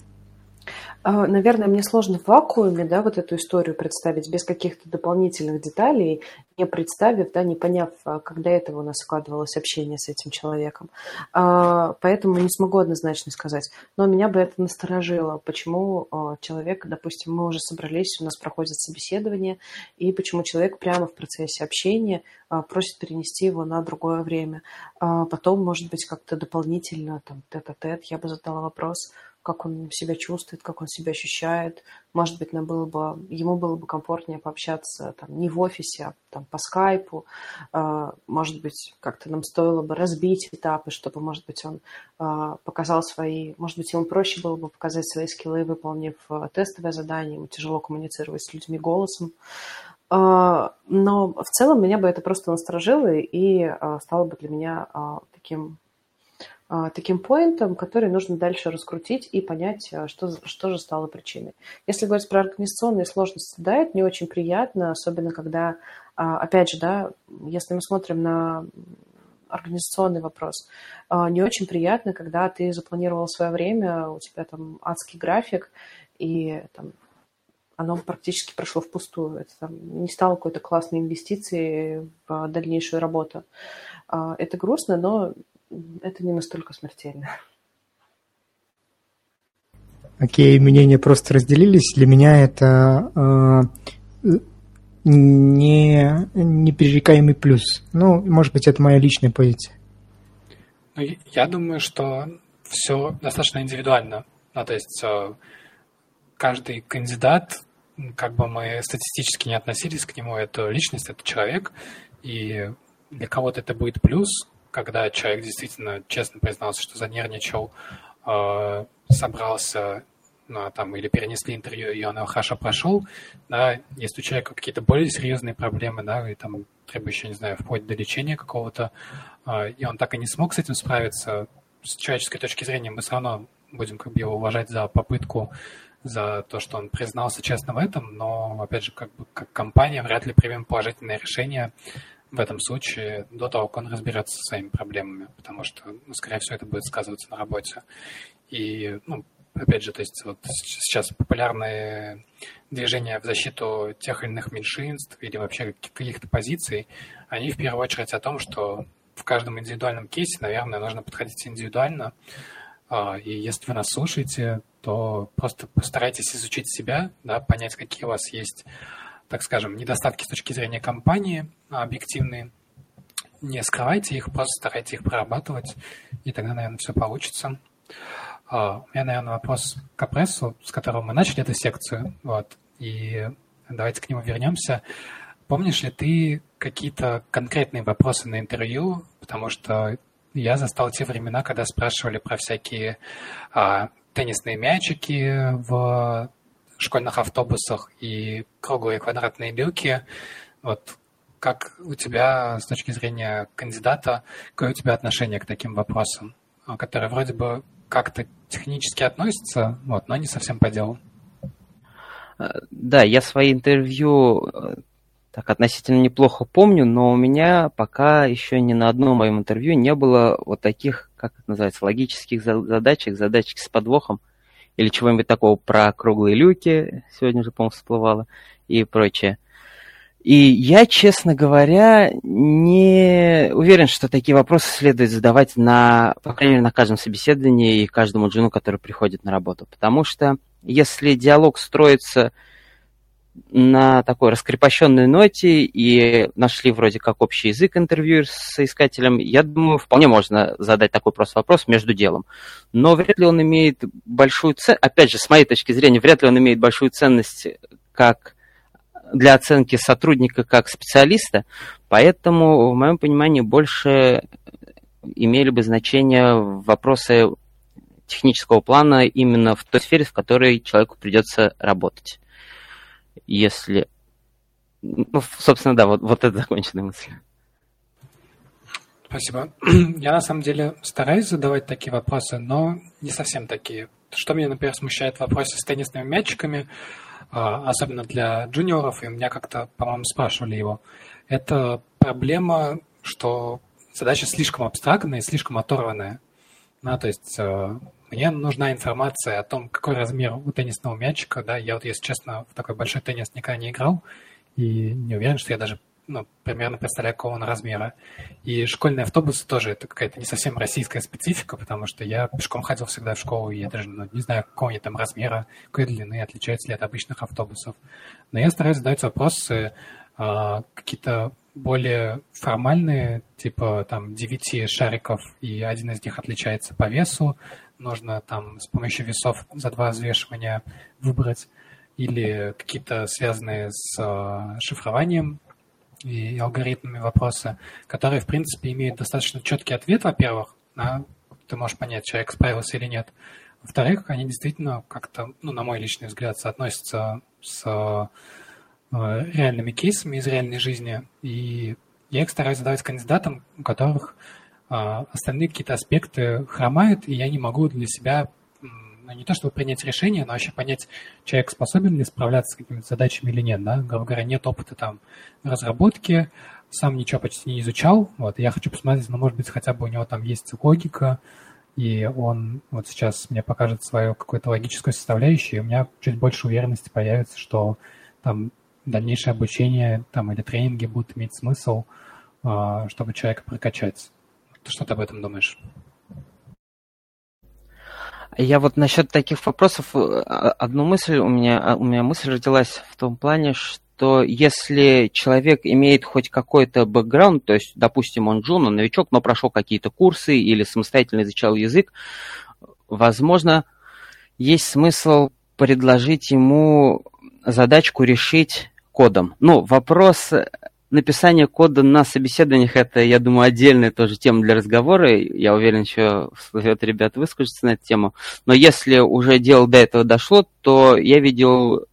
А, наверное, мне сложно в вакууме, да, вот эту историю представить без каких-то дополнительных деталей, не представив, да, не поняв, а, когда этого у нас складывалось общение с этим человеком. А, поэтому не смогу однозначно сказать. Но меня бы это насторожило, почему человек, допустим, мы уже собрались, у нас проходит собеседование, и почему человек прямо в процессе общения просит перенести его на другое время. Потом, может быть, как-то дополнительно, там, тет-а-тет, я бы задала вопрос, как он себя чувствует, как он себя ощущает. Может быть, нам было бы, ему было бы комфортнее пообщаться там, не в офисе, а там, по скайпу. А, может быть, как-то нам стоило бы разбить этапы, чтобы, может быть, он а, показал свои... Может быть, ему проще было бы показать свои скиллы, выполнив а, тестовое задание. Ему тяжело коммуницировать с людьми голосом. Но в целом меня бы это просто насторожило и стало бы для меня таким таким поинтом, который нужно дальше раскрутить и понять, а, что, что же стало причиной. Если говорить про организационные сложности, да, это не очень приятно, особенно когда, а, опять же, да, если мы смотрим на организационный вопрос, не очень приятно, когда ты запланировал свое время, у тебя там адский график, и там, оно практически прошло впустую. Это там, не стало какой-то классной инвестицией в дальнейшую работу. Это грустно, но это не настолько смертельно. Окей, мнения просто разделились. Для меня это э, не непререкаемый плюс. Ну, может быть, это моя личная позиция. Ну, я думаю, что все достаточно индивидуально. Ну, то есть э, каждый кандидат, как бы мы статистически не относились к нему, это личность, это человек, и для кого-то это будет плюс, когда человек действительно честно признался, что занервничал, э, собрался, ну, а там, или перенесли интервью, и он его хорошо прошел, да, если у человека какие-то более серьезные проблемы, да, и там требующие, не знаю, вплоть до лечения какого-то, э, и он так и не смог с этим справиться, с человеческой точки зрения мы все равно будем как бы его уважать за попытку, за то, что он признался честно в этом, но, опять же, как бы как компания вряд ли примем положительное решение в этом случае до того, как он разберется со своими проблемами, потому что, ну, скорее всего, это будет сказываться на работе. И, ну, опять же, то есть вот сейчас популярные движения в защиту тех или иных меньшинств или вообще каких-то позиций, они в первую очередь о том, что в каждом индивидуальном кейсе, наверное, нужно подходить индивидуально. А, и если вы нас слушаете, то просто постарайтесь изучить себя, да, понять, какие у вас есть так скажем, недостатки с точки зрения компании а объективные, не скрывайте их, просто старайтесь их прорабатывать, и тогда, наверное, все получится. А, у меня, наверное, вопрос к Апрессу, с которого мы начали эту секцию, вот, и давайте к нему вернемся. Помнишь ли ты какие-то конкретные вопросы на интервью? Потому что я застал те времена, когда спрашивали про всякие а, теннисные мячики в школьных автобусах и круглые квадратные люки. Вот как у тебя с точки зрения кандидата, какое у тебя отношение к таким вопросам, которые вроде бы как-то технически относятся, вот, но не совсем по делу? Э, да, я свои интервью э, так относительно неплохо помню, но у меня пока еще ни на одном моем интервью не было вот таких, как это называется, логических задачек, задачек с подвохом или чего-нибудь такого про круглые люки, сегодня же, по-моему, всплывало, и прочее. И я, честно говоря, не уверен, что такие вопросы следует задавать на, по крайней мере, на каждом собеседовании и каждому джуну, который приходит на работу. Потому что если диалог строится на такой раскрепощенной ноте и нашли вроде как общий язык интервью с искателем, я думаю, вполне можно задать такой просто вопрос между делом. Но вряд ли он имеет большую ценность, опять же, с моей точки зрения, вряд ли он имеет большую ценность как для оценки сотрудника как специалиста, поэтому, в моем понимании, больше имели бы значение вопросы технического плана именно в той сфере, в которой человеку придется работать. Если... Ну, собственно, да, вот, вот это законченная мысль. Спасибо. (clears throat) Я на самом деле стараюсь задавать такие вопросы, но не совсем такие. Что меня, например, смущает в вопросе с теннисными мячиками, а, особенно для джуниоров, и меня как-то, по-моему, спрашивали его, это проблема, что задача слишком абстрактная и слишком оторванная. Ну, то есть э, мне нужна информация о том, какой размер у теннисного мячика. Да, я вот, если честно, в такой большой теннис никогда не играл, и не уверен, что я даже ну, примерно представляю, какого он размера. И школьные автобусы тоже это какая-то не совсем российская специфика, потому что я пешком ходил всегда в школу, и я даже ну, не знаю, какого они там размера, какой длины, отличаются ли от обычных автобусов. Но я стараюсь задать вопросы э, какие-то более формальные, типа там 9 шариков, и один из них отличается по весу, нужно там с помощью весов за два взвешивания выбрать, или какие-то связанные с э, шифрованием и алгоритмами вопросы, которые, в принципе, имеют достаточно четкий ответ, во-первых, на, ты можешь понять, человек справился или нет. Во-вторых, они действительно как-то, ну, на мой личный взгляд, соотносятся с Э, реальными кейсами из реальной жизни, и я их стараюсь задавать кандидатам, у которых остальные какие-то аспекты хромают, и я не могу для себя ну, не то чтобы принять решение, но вообще понять, человек способен ли справляться с какими-то задачами или нет, да, грубо говоря, нет опыта там разработки, сам ничего почти не изучал, вот, я хочу посмотреть, ну, может быть, хотя бы у него там есть логика, и он вот сейчас мне покажет свою какую-то логическую составляющую, и у меня чуть больше уверенности появится, что там дальнейшее обучение там, или тренинги будут иметь смысл, а, чтобы человека прокачать. Ты что ты об этом думаешь? Я вот насчет таких вопросов, э, одну мысль у меня, а, у меня мысль родилась в том плане, что если человек имеет хоть какой-то бэкграунд, то есть, допустим, он джун, он новичок, но прошел какие-то курсы или самостоятельно изучал язык, возможно, есть смысл предложить ему задачку решить кодом. Ну, вопрос написания кода на собеседованиях, это, я думаю, отдельная тоже тема для разговора. Я уверен, еще это ребята выскажутся на эту тему. Но если уже дело до этого дошло, то я видел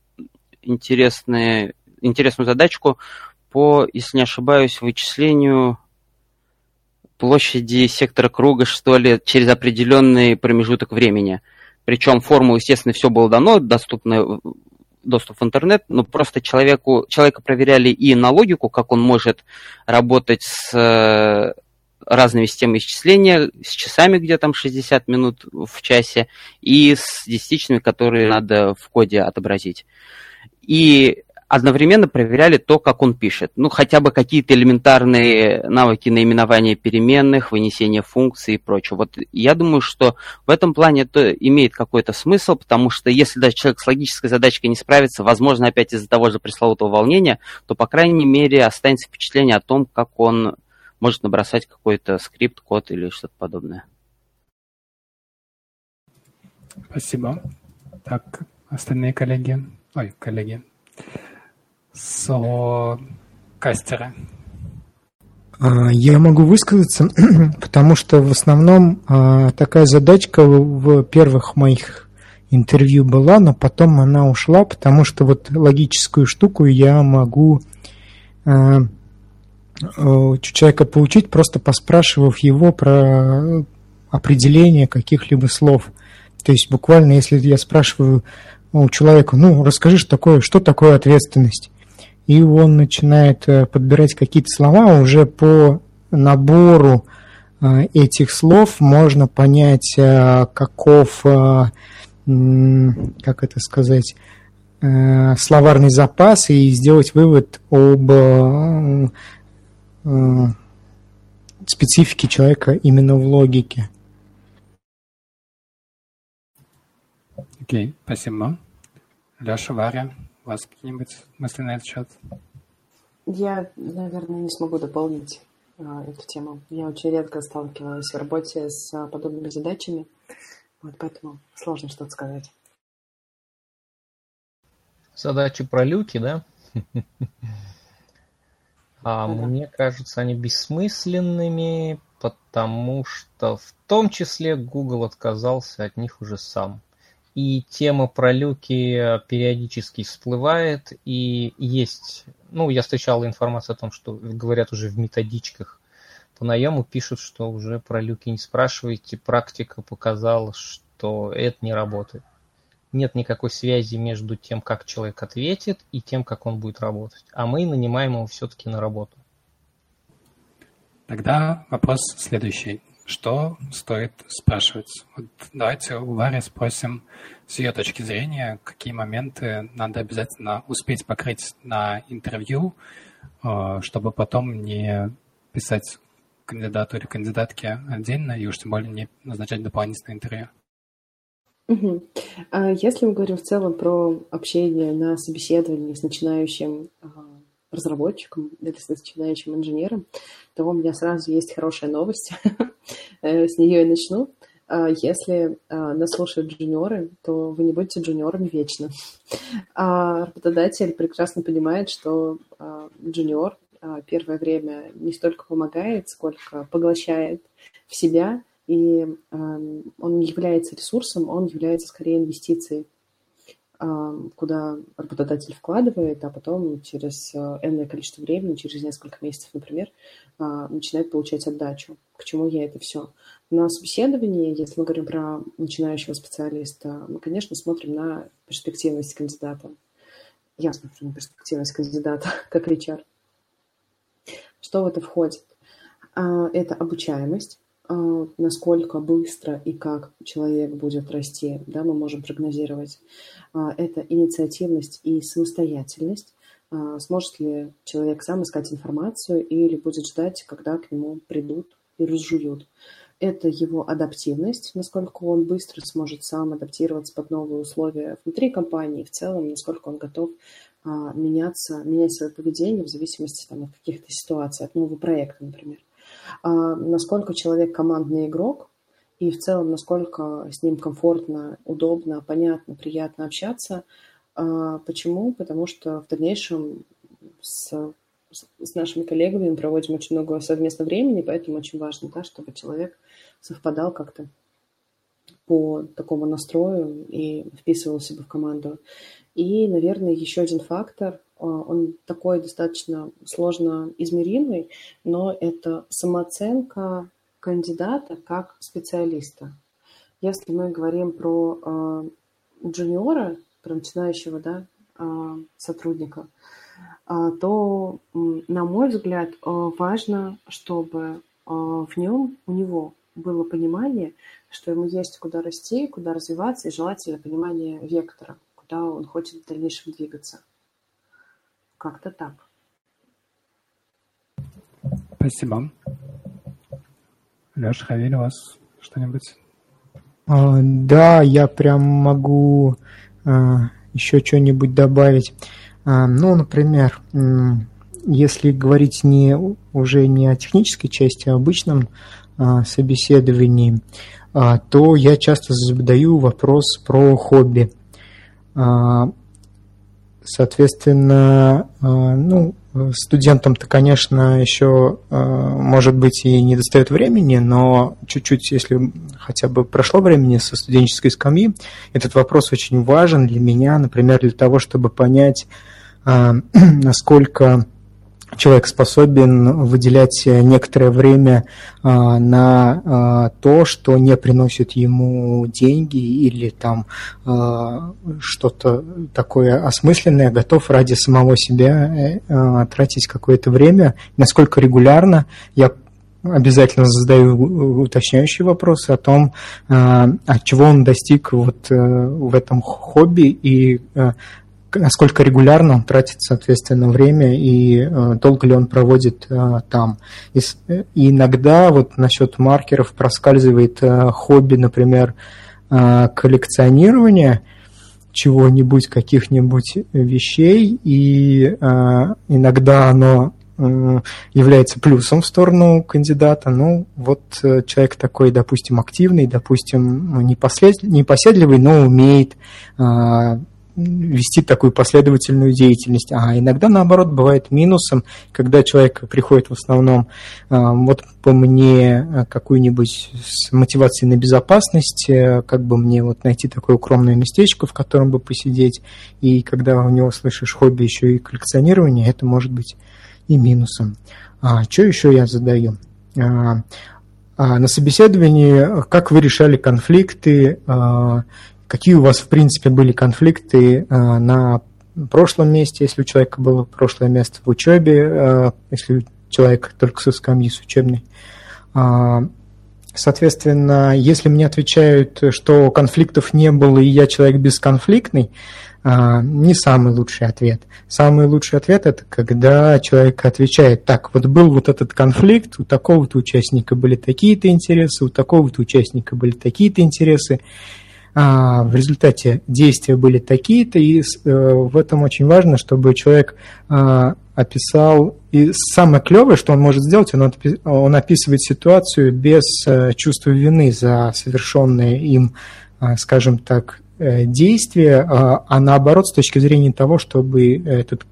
интересные, интересную задачку по, если не ошибаюсь, вычислению площади сектора круга, что ли, через определенный промежуток времени. Причем формулу, естественно, все было дано, доступно доступ в интернет, но просто человеку, человека проверяли и на логику, как он может работать с э, разными системами исчисления, с часами, где там 60 минут в часе, и с десятичными, которые надо в коде отобразить. И одновременно проверяли то, как он пишет. Ну, хотя бы какие-то элементарные навыки наименования переменных, вынесения функций и прочего. Вот я думаю, что в этом плане это имеет какой-то смысл, потому что если даже человек с логической задачкой не справится, возможно, опять из-за того же пресловутого волнения, то, по крайней мере, останется впечатление о том, как он может набросать какой-то скрипт, код или что-то подобное. Спасибо. Так, остальные коллеги. Ой, коллеги с кастера? А, я могу высказаться, (clears throat) потому что в основном а, такая задачка в первых моих интервью была, но потом она ушла, потому что вот логическую штуку я могу а, у человека получить, просто поспрашивав его про определение каких-либо слов. То есть буквально, если я спрашиваю у человека, ну, расскажи, что такое, что такое ответственность, и он начинает э, подбирать какие-то слова, уже по набору э, этих слов можно понять, э, каков, как это сказать, словарный запас и сделать вывод об специфике человека именно в логике. Окей, okay, спасибо. Леша, Варя, У вас какие-нибудь мысли на этот счет? Я, наверное, не смогу дополнить а, эту тему. Я очень редко сталкивалась в работе с а, подобными задачами, вот поэтому сложно что-то сказать. Задачи про люки, да? (laughs) А мне кажется, они бессмысленными, потому что в том числе Google отказался от них уже сам. И тема про люки периодически всплывает, и есть, ну, я встречал информацию о том, что говорят уже в методичках по наему, пишут, что уже про люки не спрашивайте, практика показала, что это не работает. Нет никакой связи между тем, как человек ответит, и тем, как он будет работать. А мы нанимаем его все-таки на работу. Тогда вопрос следующий. Что стоит спрашивать? Вот давайте у Ларри спросим с ее точки зрения, какие моменты надо обязательно успеть покрыть на интервью, э, чтобы потом не писать кандидату или кандидатке отдельно и уж тем более не назначать дополнительное интервью. Угу. Если мы говорим в целом про общение на собеседовании с начинающим а, разработчиком или с начинающим инженером, то у меня сразу есть хорошая новость. (laughs) Э, с нее и начну. А, если а, нас слушают джуниоры, то вы не будете джуниорами вечно. (laughs) А работодатель прекрасно понимает, что джуниор первое время не столько помогает, сколько поглощает в себя, и он не является ресурсом, он является скорее инвестицией куда работодатель вкладывает, а потом через э, энное количество времени, через несколько месяцев, например, а, начинает получать отдачу. К чему я это все? На собеседовании, если мы говорим про начинающего специалиста, мы, конечно, смотрим на перспективность кандидата. Я смотрю на перспективность кандидата (laughs) как HR. Что в это входит? А, это обучаемость, насколько быстро и как человек будет расти, да, мы можем прогнозировать. А, это инициативность и самостоятельность. А, сможет ли человек сам искать информацию или будет ждать, когда к нему придут и разжуют. Это его адаптивность, насколько он быстро сможет сам адаптироваться под новые условия внутри компании, в целом, насколько он готов меняться, менять свое поведение в зависимости там, от каких-то ситуаций, от нового проекта, например. А, насколько человек командный игрок, и в целом, насколько с ним комфортно, удобно, понятно, приятно общаться. А, почему? Потому что в дальнейшем с, с нашими коллегами мы проводим очень много совместного времени, поэтому очень важно, да, чтобы человек совпадал как-то по такому настрою и вписывал себя в команду. И, наверное, еще один фактор – он такой достаточно сложно измеримый, но это самооценка кандидата как специалиста. Если мы говорим про э, джуниора, про начинающего да, э, сотрудника, то, на мой взгляд, важно, чтобы в нем, у него было понимание, что ему есть куда расти, куда развиваться, и желательно понимание вектора, куда он хочет в дальнейшем двигаться. Как-то так. Спасибо. Леша, Хавиль, у вас что-нибудь? А, да, я прям могу а, еще что-нибудь добавить. А, ну, например, если говорить не, уже не о технической части, а о обычном а, собеседовании, а, то я часто задаю вопрос про хобби. А, Соответственно, э, ну, студентам-то, конечно, еще, э, может быть, и не достает времени, но чуть-чуть, если хотя бы прошло времени со студенческой скамьи, этот вопрос очень важен для меня, например, для того, чтобы понять, э, (clears throat) насколько человек способен выделять некоторое время а, на а, то, что не приносит ему деньги или там а, что-то такое осмысленное, готов ради самого себя э, тратить какое-то время, насколько регулярно я обязательно задаю уточняющие вопросы о том, от чего он достиг вот э, в этом хобби и э, насколько регулярно он тратит, соответственно, время и э, долго ли он проводит э, там. И, и иногда вот насчет маркеров проскальзывает э, хобби, например, э, коллекционирование. чего-нибудь, каких-нибудь вещей, и э, иногда оно э, является плюсом в сторону кандидата. Ну, вот э, человек такой, допустим, активный, допустим, непослед... непоседливый, но умеет э, вести такую последовательную деятельность. А иногда, наоборот, бывает минусом, когда человек приходит в основном а, вот по мне какую-нибудь с мотивацией на безопасность, э, как бы мне вот найти такое укромное местечко, в котором бы посидеть, и когда у него слышишь хобби еще и коллекционирование, это может быть и минусом. А что еще я задаю? А, а на собеседовании, как вы решали конфликты, а, Какие у вас, в принципе, были конфликты э, на прошлом месте, если у человека было прошлое место в учебе, э, если человек только со скамьи с учебной? А, соответственно, если мне отвечают, что конфликтов не было и я человек бесконфликтный, а, не самый лучший ответ. Самый лучший ответ это когда человек отвечает, так, вот был вот этот конфликт, у такого-то участника были такие-то интересы, у такого-то участника были такие-то интересы, а, в результате действия были такие-то, и э, в этом очень важно, чтобы человек а, описал, и самое клевое, что он может сделать, он, он описывает ситуацию без э, чувства вины за совершенное им, а, скажем так, э, действие, а наоборот, с точки зрения того, чтобы этот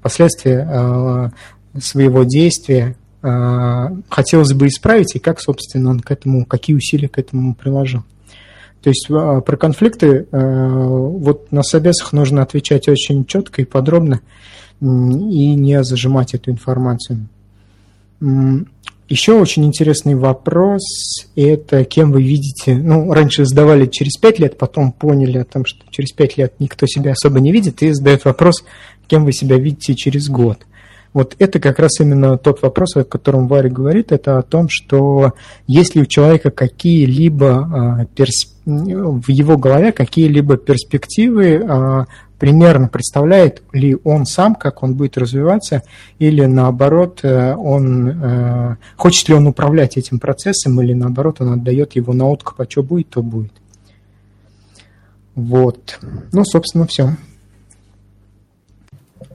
последствия своего действия хотелось бы исправить, и как, собственно, он к этому, какие усилия к этому приложил. То есть а, про конфликты э, вот на собесах нужно отвечать очень четко и подробно и не зажимать эту информацию. Еще очень интересный вопрос – это кем вы видите, ну, раньше задавали через пять лет, потом поняли о том, что через пять лет никто себя особо не видит, и задают вопрос, кем вы себя видите через год. Вот это как раз именно тот вопрос, о котором Варя говорит, это о том, что если у человека какие-либо а, перс... в его голове какие-либо перспективы, а, примерно представляет ли он сам, как он будет развиваться, или наоборот, э, он э, хочет ли он управлять этим процессом, или наоборот, он отдает его на откуп, а что будет, то будет. Вот. Ну, собственно, все.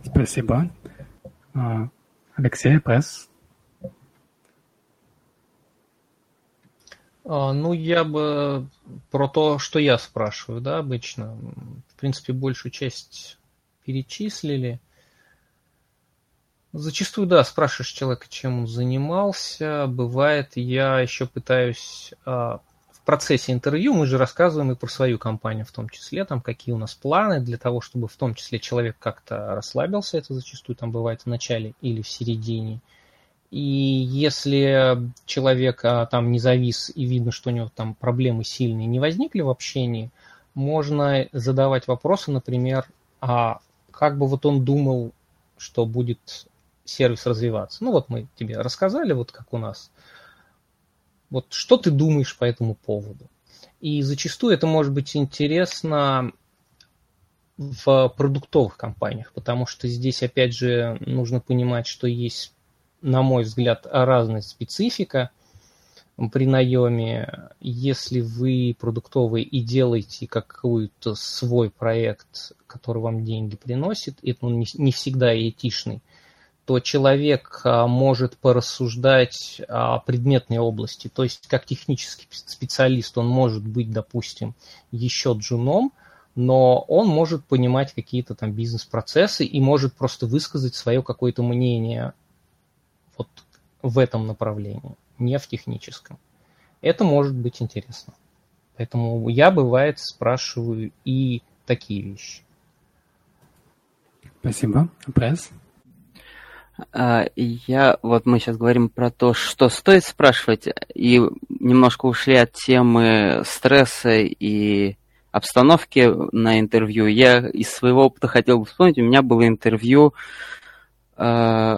Спасибо. А, Алексей, пресс. А, ну, я бы про то, что я спрашиваю, да, обычно. В принципе, большую часть перечислили. Зачастую, да, спрашиваешь человека, чем он занимался. Бывает, я еще пытаюсь а, процессе интервью мы же рассказываем и про свою компанию в том числе, там какие у нас планы для того, чтобы в том числе человек как-то расслабился, это зачастую там бывает в начале или в середине. И если человек а, там не завис и видно, что у него там проблемы сильные не возникли в общении, можно задавать вопросы, например, а как бы вот он думал, что будет сервис развиваться. Ну вот мы тебе рассказали, вот как у нас вот что ты думаешь по этому поводу? И зачастую это может быть интересно в продуктовых компаниях, потому что здесь, опять же, нужно понимать, что есть, на мой взгляд, разная специфика при наеме. Если вы продуктовый и делаете какой-то свой проект, который вам деньги приносит, это он не всегда этичный, то человек а, может порассуждать о предметной области. То есть, как технический специалист, он может быть, допустим, еще джуном, но он может понимать какие-то там бизнес-процессы и может просто высказать свое какое-то мнение вот в этом направлении, не в техническом. Это может быть интересно. Поэтому я, бывает, спрашиваю и такие вещи. Спасибо. Пресс? А, я, вот мы сейчас говорим про то, что стоит спрашивать, и немножко ушли от темы стресса и обстановки на интервью. Я из своего опыта хотел бы вспомнить, у меня было интервью э,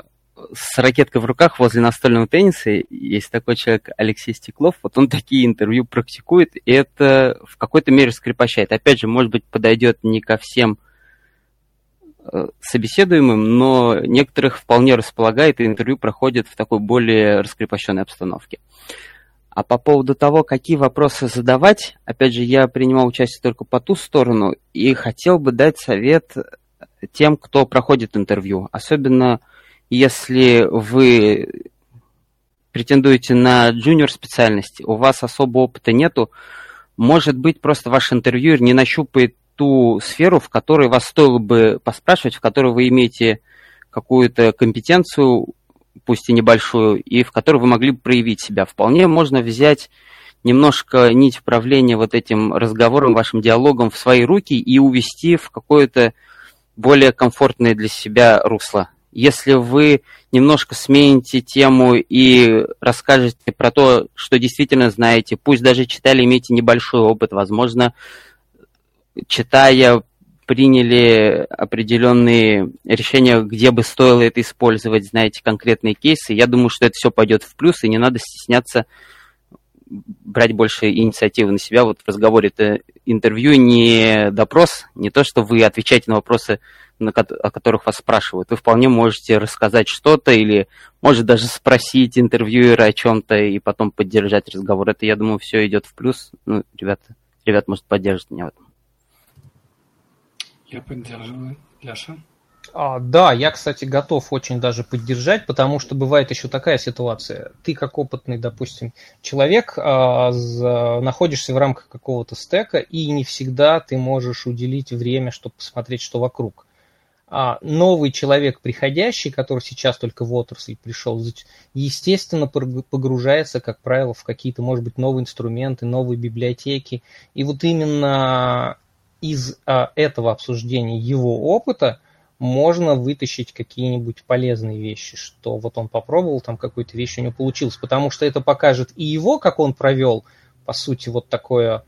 с ракеткой в руках возле настольного тенниса. Есть такой человек Алексей Стеклов, вот он такие интервью практикует, и это в какой-то мере скрепощает. Опять же, может быть, подойдет не ко всем собеседуемым, но некоторых вполне располагает, и интервью проходит в такой более раскрепощенной обстановке. А по поводу того, какие вопросы задавать, опять же, я принимал участие только по ту сторону и хотел бы дать совет тем, кто проходит интервью. Особенно если вы претендуете на джуниор специальность, у вас особого опыта нету, может быть, просто ваш интервьюер не нащупает ту сферу, в которой вас стоило бы поспрашивать, в которой вы имеете какую-то компетенцию, пусть и небольшую, и в которой вы могли бы проявить себя. Вполне можно взять немножко нить управления вот этим разговором, вашим диалогом в свои руки и увести в какое-то более комфортное для себя русло. Если вы немножко смените тему и расскажете про то, что действительно знаете, пусть даже читали, имеете небольшой опыт, возможно, читая, приняли определенные решения, где бы стоило это использовать, знаете, конкретные кейсы. Я думаю, что это все пойдет в плюс, и не надо стесняться брать больше инициативы на себя. Вот в разговоре это интервью не допрос, не то, что вы отвечаете на вопросы, на, о которых вас спрашивают. Вы вполне можете рассказать что-то или, может, даже спросить интервьюера о чем-то и потом поддержать разговор. Это, я думаю, все идет в плюс. Ну, ребята, ребят, может, поддержат меня в этом. Я поддерживаю. Яша? А, да, я, кстати, готов очень даже поддержать, потому что бывает еще такая ситуация. Ты как опытный, допустим, человек а, за, находишься в рамках какого-то стека, и не всегда ты можешь уделить время, чтобы посмотреть, что вокруг. А новый человек, приходящий, который сейчас только в отрасль пришел, естественно, погружается, как правило, в какие-то, может быть, новые инструменты, новые библиотеки. И вот именно из а, этого обсуждения его опыта можно вытащить какие-нибудь полезные вещи, что вот он попробовал, там какую-то вещь у него получилось, потому что это покажет и его, как он провел, по сути, вот такое,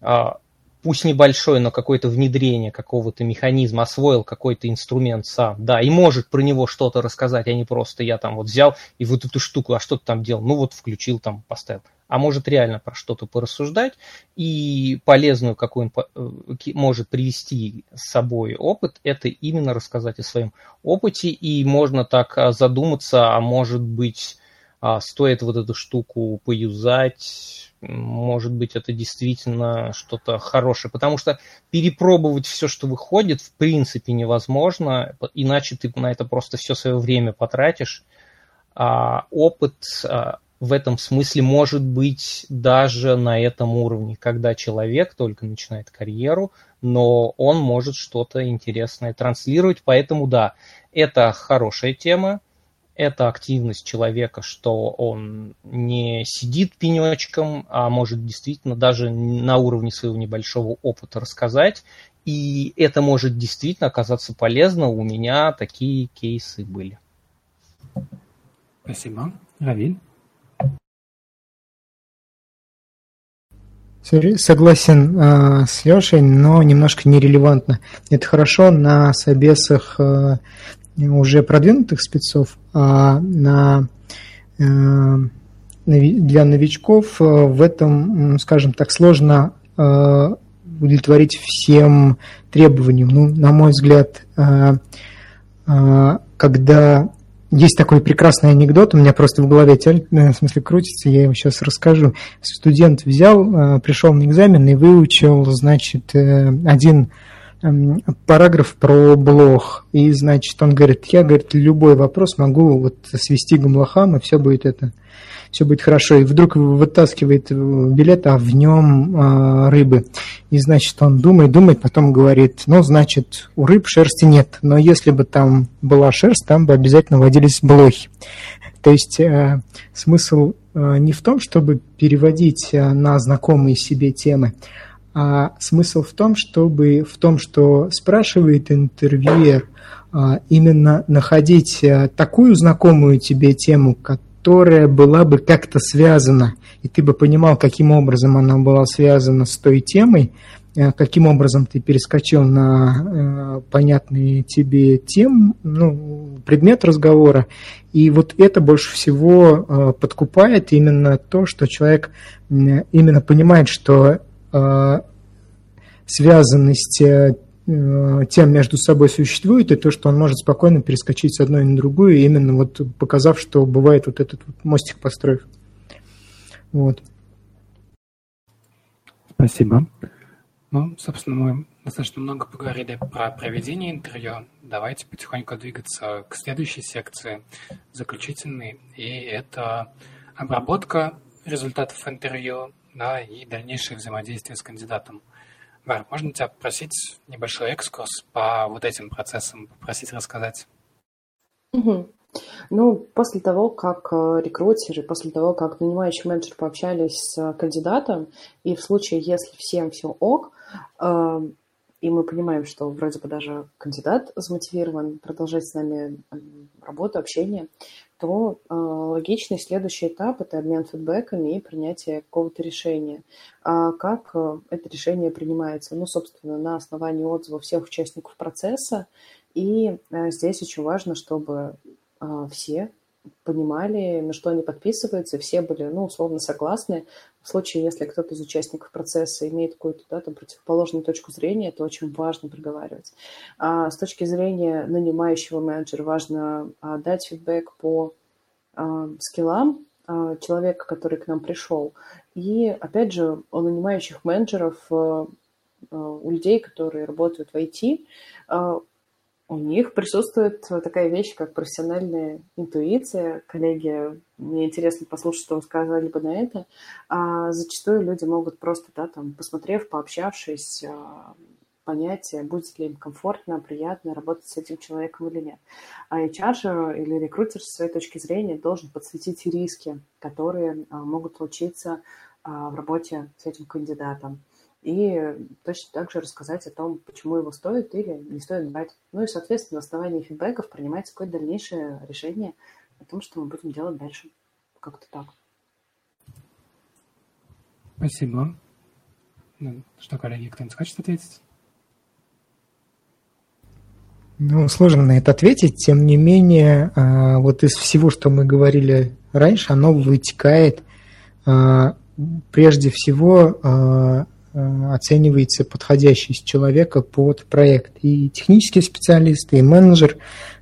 а, пусть небольшое, но какое-то внедрение какого-то механизма, освоил какой-то инструмент сам, да, и может про него что-то рассказать, а не просто я там вот взял и вот эту штуку, а что ты там делал, ну вот включил там, поставил. А может реально про что-то порассуждать и полезную какую э, может привести с собой опыт, это именно рассказать о своем опыте, и можно так а, задуматься, а может быть, а, стоит вот эту штуку поюзать, может быть, это действительно что-то хорошее, потому что перепробовать все, что выходит, в принципе невозможно, иначе ты на это просто все свое время потратишь, а опыт а, в этом смысле может быть даже на этом уровне, когда человек только начинает карьеру, но он может что-то интересное транслировать. Поэтому да, это хорошая тема, это активность человека, что он не сидит пенечком, а может действительно даже на уровне своего небольшого опыта рассказать. И это может действительно оказаться полезно. У меня такие кейсы были. Спасибо. Равиль? Согласен э, с Лешей, но немножко нерелевантно. Это хорошо на собесах э, уже продвинутых спецов, а на, э, для новичков э, в этом, скажем так, сложно э, удовлетворить всем требованиям. Ну, на мой взгляд, когда есть такой прекрасный анекдот, у меня просто в голове в смысле крутится, я его сейчас расскажу. Студент взял, пришел на экзамен и выучил, значит, один параграф про блох. И, значит, он говорит, я, говорит, любой вопрос могу вот свести гамлахам, и все будет это все будет хорошо. И вдруг вытаскивает билет, а в нем а, рыбы. И, значит, он думает, думает, потом говорит, ну, значит, у рыб шерсти нет. Но если бы там была шерсть, там бы обязательно водились блохи. То есть э, смысл э, не в том, чтобы переводить э, на знакомые себе темы, а смысл в том, чтобы в том, что спрашивает интервьюер, э, именно находить э, такую знакомую тебе тему, которая была бы как-то связана, и ты бы понимал, каким образом она была связана с той темой, э, каким образом ты перескочил на э, понятный тебе тем, ну, предмет разговора. И вот это больше всего э, подкупает именно то, что человек именно понимает, что связанность э, Э, тем между собой существует, и то, что он может спокойно перескочить с одной на другую, именно вот показав, что бывает вот этот вот мостик построив. Вот. Спасибо. Ну, собственно, мы достаточно много поговорили про проведение интервью. Давайте потихоньку двигаться к следующей секции, заключительной. И это обработка результатов интервью да, и дальнейшее взаимодействие с кандидатом. Вар, можно тебя попросить небольшой экскурс по вот этим процессам, попросить рассказать? Угу. Ну, после того, как э, рекрутеры, после того, как нанимающий менеджер пообщались с кандидатом, и в случае, если всем все ок, э, и мы понимаем, что вроде бы даже кандидат замотивирован продолжать с нами работу, общение, то э, логичный следующий этап – это обмен фидбэками и принятие какого-то решения. А как э, это решение принимается? Ну, собственно, на основании отзывов всех участников процесса. И э, здесь очень важно, чтобы э, все понимали, на что они подписываются, все были, ну, условно согласны. В случае, если кто-то из участников процесса имеет какую-то да, там, противоположную точку зрения, это очень важно проговаривать. А с точки зрения нанимающего менеджера важно а, дать фидбэк по а, скиллам а, человека, который к нам пришел. И, опять же, у нанимающих менеджеров, а, а у людей, которые работают в IT, а, у них присутствует такая вещь, как профессиональная интуиция. Коллеги, мне интересно послушать, что вы сказали бы на это. А зачастую люди могут просто, да, там, посмотрев, пообщавшись, а, понять, будет ли им комфортно, приятно работать с этим человеком или нет. А HR или рекрутер с своей точки зрения должен подсветить риски, которые а, могут случиться а, в работе с этим кандидатом и точно так же рассказать о том, почему его стоит или не стоит брать. Ну и, соответственно, на основании фидбэков принимать какое-то дальнейшее решение о том, что мы будем делать дальше. Как-то так. Спасибо. Ну, что, коллеги, кто-нибудь хочет ответить? Ну, сложно на это ответить. Тем не менее, а, вот из всего, что мы говорили раньше, оно вытекает а, прежде всего а, оценивается подходящесть человека под проект. И технический специалист, и менеджер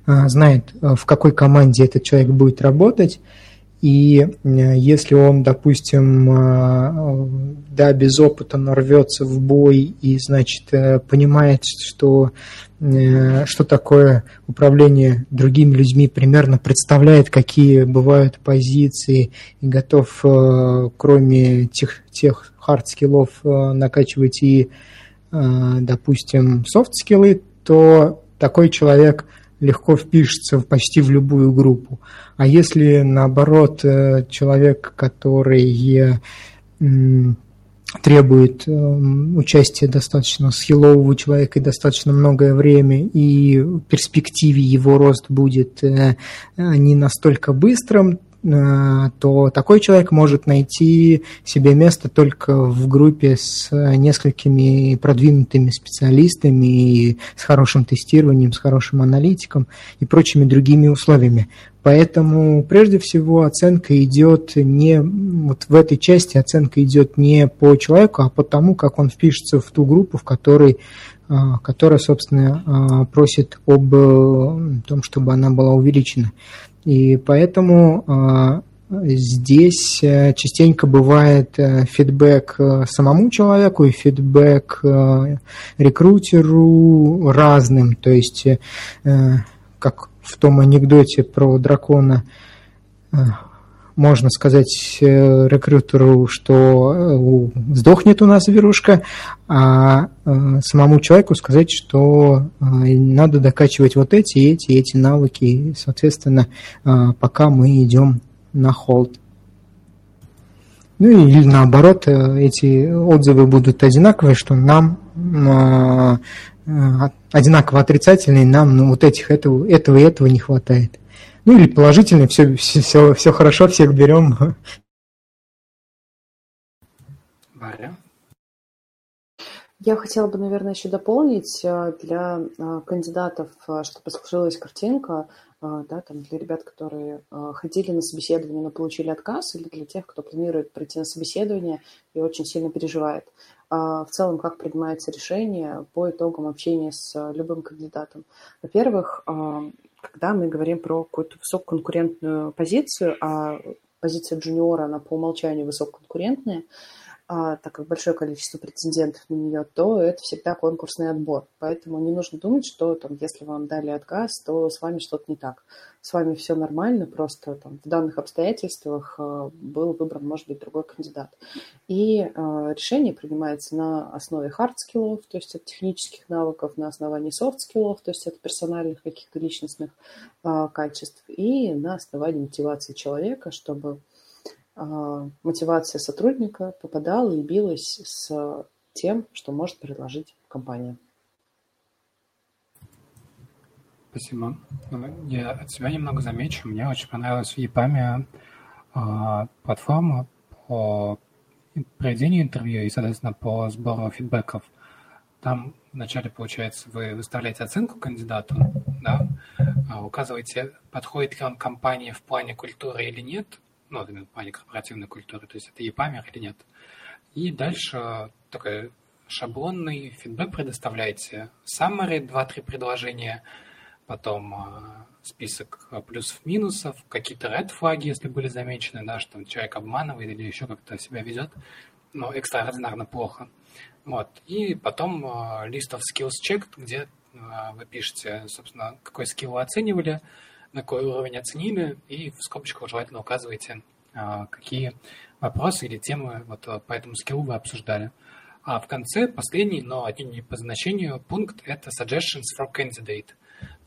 э, знает, э, в какой команде этот человек будет работать, и если он, допустим, да, без опыта, но рвется в бой и, значит, понимает, что, что такое управление другими людьми, примерно представляет, какие бывают позиции, и готов, кроме тех, тех хард-скиллов накачивать и, допустим, софт-скиллы, то такой человек – легко впишется почти в любую группу. А если, наоборот, э, человек, который требует э, участия достаточно скиллового человека и достаточно многое время, и в перспективе его рост будет э, не настолько быстрым, то такой человек может найти себе место только в группе с несколькими продвинутыми специалистами с хорошим тестированием, с хорошим аналитиком и прочими другими условиями. Поэтому прежде всего оценка идет не вот в этой части оценка идет не по человеку, а по тому, как он впишется в ту группу, в которой э, которая, собственно, э, просит об том, чтобы она была увеличена. И поэтому а, здесь э, частенько бывает э, фидбэк э, самому человеку и фидбэк рекрутеру разным. То есть, как в том анекдоте про дракона, можно сказать э, рекрутеру, что э, сдохнет у нас зверушка, а э, самому человеку сказать, что надо докачивать вот эти, эти, эти навыки, и, соответственно, пока мы идем на холд. Ну или наоборот, эти отзывы будут одинаковые, что нам одинаково отрицательные, нам ну, вот этих, этого, этого и этого не хватает. Ну или положительный, все, все, все хорошо, всех берем. Варя? Я хотела бы, наверное, еще дополнить э, для э, кандидатов, э, чтобы сложилась картинка, да, там для ребят, которые ходили на собеседование, но получили отказ, или для тех, кто планирует прийти на собеседование и очень сильно переживает. В целом, как принимается решение по итогам общения с любым кандидатом. Во-первых, когда мы говорим про какую-то высококонкурентную позицию, а позиция джуниора, она по умолчанию высококонкурентная, а, так как большое количество претендентов на нее, то это всегда конкурсный отбор. Поэтому не нужно думать, что там, если вам дали отказ, то с вами что-то не так. С вами все нормально, просто там, в данных обстоятельствах а, был выбран, может быть, другой кандидат. И а, решение принимается на основе хард-скиллов, то есть от технических навыков, на основании софт-скиллов, то есть от персональных каких-то личностных а, качеств, и на основании мотивации человека, чтобы мотивация сотрудника попадала и билась с тем, что может предложить компания. Спасибо. Ну, я от себя немного замечу. Мне очень понравилась в EPAM а, платформа по проведению интервью и, соответственно, по сбору фидбэков. Там вначале, получается, вы выставляете оценку кандидату, да, а указываете, подходит ли он компании в плане культуры или нет, ну, в плане корпоративной культуры, то есть это EPAMER или нет. И дальше такой шаблонный фидбэк предоставляете. Summary, 2-3 предложения, потом э, список плюсов-минусов, какие-то red флаги, если были замечены, да, что человек обманывает или еще как-то себя ведет, но экстраординарно плохо. Вот. И потом э, list of skills checked, где э, вы пишете, собственно, какой скилл вы оценивали, на какой уровень оценили, и в скобочках желательно указываете, а, какие вопросы или темы вот а, по этому скиллу вы обсуждали. А в конце последний, но один не по значению пункт – это suggestions for candidate.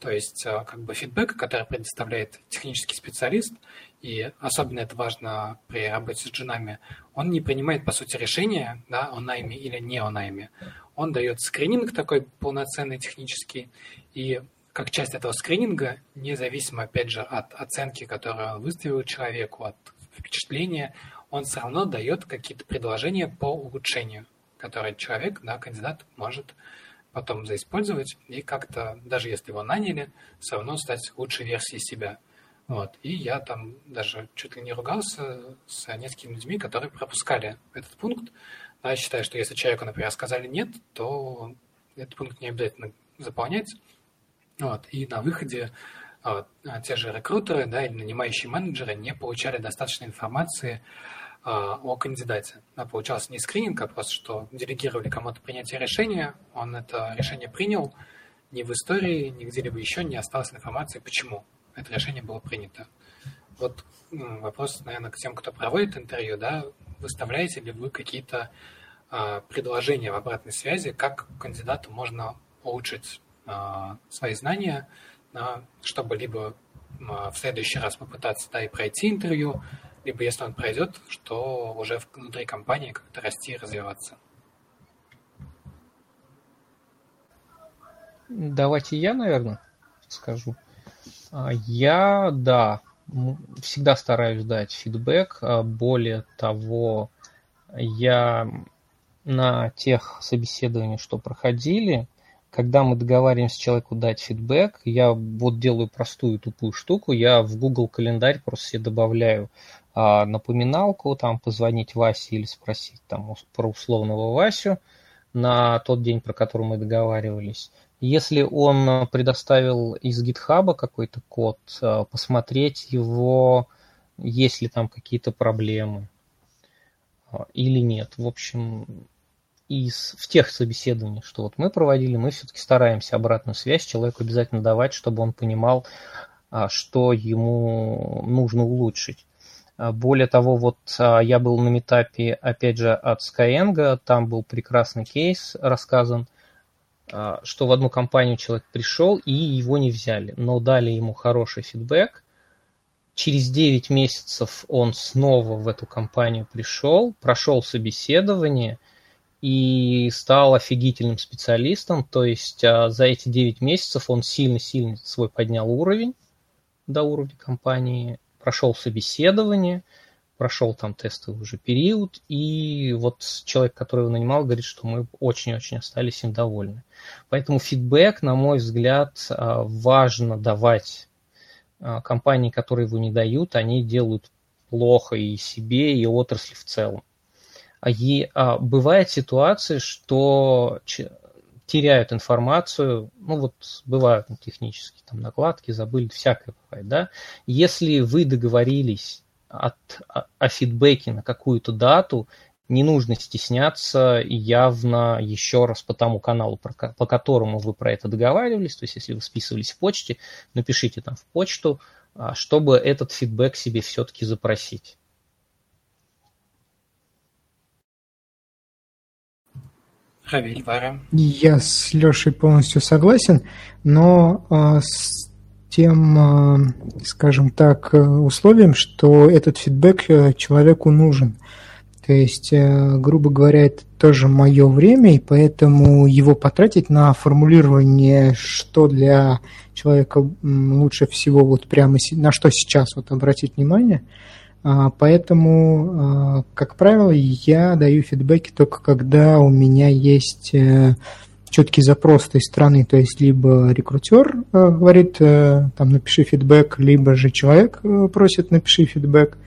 То есть а, как бы фидбэк, который предоставляет технический специалист, и особенно это важно при работе с джинами, он не принимает, по сути, решения да, о найме или не о найме. Он дает скрининг такой полноценный технический, и как часть этого скрининга, независимо, опять же, от оценки, которую он выставил человеку, от впечатления, он все равно дает какие-то предложения по улучшению, которые человек, да, кандидат может потом заиспользовать и как-то, даже если его наняли, все равно стать лучшей версией себя. Вот. И я там даже чуть ли не ругался с несколькими людьми, которые пропускали этот пункт. я считаю, что если человеку, например, сказали нет, то этот пункт не обязательно заполнять. Вот. И на выходе а, а, те же рекрутеры да, или нанимающие менеджеры не получали достаточно информации а, о кандидате. Да, получался не скрининг, а просто что делегировали кому-то принятие решения, он это решение принял, ни в истории, ни где-либо еще не осталось информации, почему это решение было принято. Вот вопрос, наверное, к тем, кто проводит интервью, да, выставляете ли вы какие-то а, предложения в обратной связи, как кандидату можно улучшить свои знания, а, чтобы либо а, в следующий раз попытаться да, и пройти интервью, либо если он пройдет, что уже внутри компании как-то расти и развиваться. Давайте я, наверное, скажу. Я, да, всегда стараюсь дать фидбэк. Более того, я на тех собеседованиях, что проходили, когда мы договариваемся человеку дать фидбэк, я вот делаю простую тупую штуку, я в Google календарь просто себе добавляю а, напоминалку, там позвонить Васе или спросить там про условного Васю на тот день, про который мы договаривались. Если он предоставил из гитхаба какой-то код, а, посмотреть его, есть ли там какие-то проблемы а, или нет. В общем, из, в тех собеседованиях, что вот мы проводили, мы все-таки стараемся обратную связь человеку обязательно давать, чтобы он понимал, а, что ему нужно улучшить. А, более того, вот а, я был на метапе, опять же, от Skyeng, там был прекрасный кейс рассказан, что в одну компанию человек пришел и его не взяли, но дали ему хороший фидбэк. Через 9 месяцев он снова в эту компанию пришел, прошел собеседование – и стал офигительным специалистом. То есть а, за эти 9 месяцев он сильно-сильно свой поднял уровень до уровня компании, прошел собеседование, прошел там тестовый уже период, и вот человек, который его нанимал, говорит, что мы очень-очень остались им довольны. Поэтому фидбэк, на мой взгляд, а, важно давать а, компании, которые его не дают, они делают плохо и себе, и отрасли в целом. И а, бывает ситуация, что теряют информацию, ну вот бывают технические там накладки, забыли, всякое бывает, да. Если вы договорились от, о, о фидбэке на какую-то дату, не нужно стесняться явно еще раз по тому каналу, по которому вы про это договаривались, то есть если вы списывались в почте, напишите там в почту, а, чтобы этот фидбэк себе все-таки запросить. Равиль, Вара. Я с Лешей полностью согласен, но э, с тем, э, скажем так, условием, что этот фидбэк человеку нужен. То есть, э, грубо говоря, это тоже мое время, и поэтому его потратить на формулирование, что для человека лучше всего вот прямо на что сейчас вот обратить внимание – поэтому, а, как правило, я даю фидбэки только когда у меня есть э, четкий запрос той стороны, то есть либо рекрутер э, говорит, э, там, напиши фидбэк, либо же человек просит, напиши фидбэк.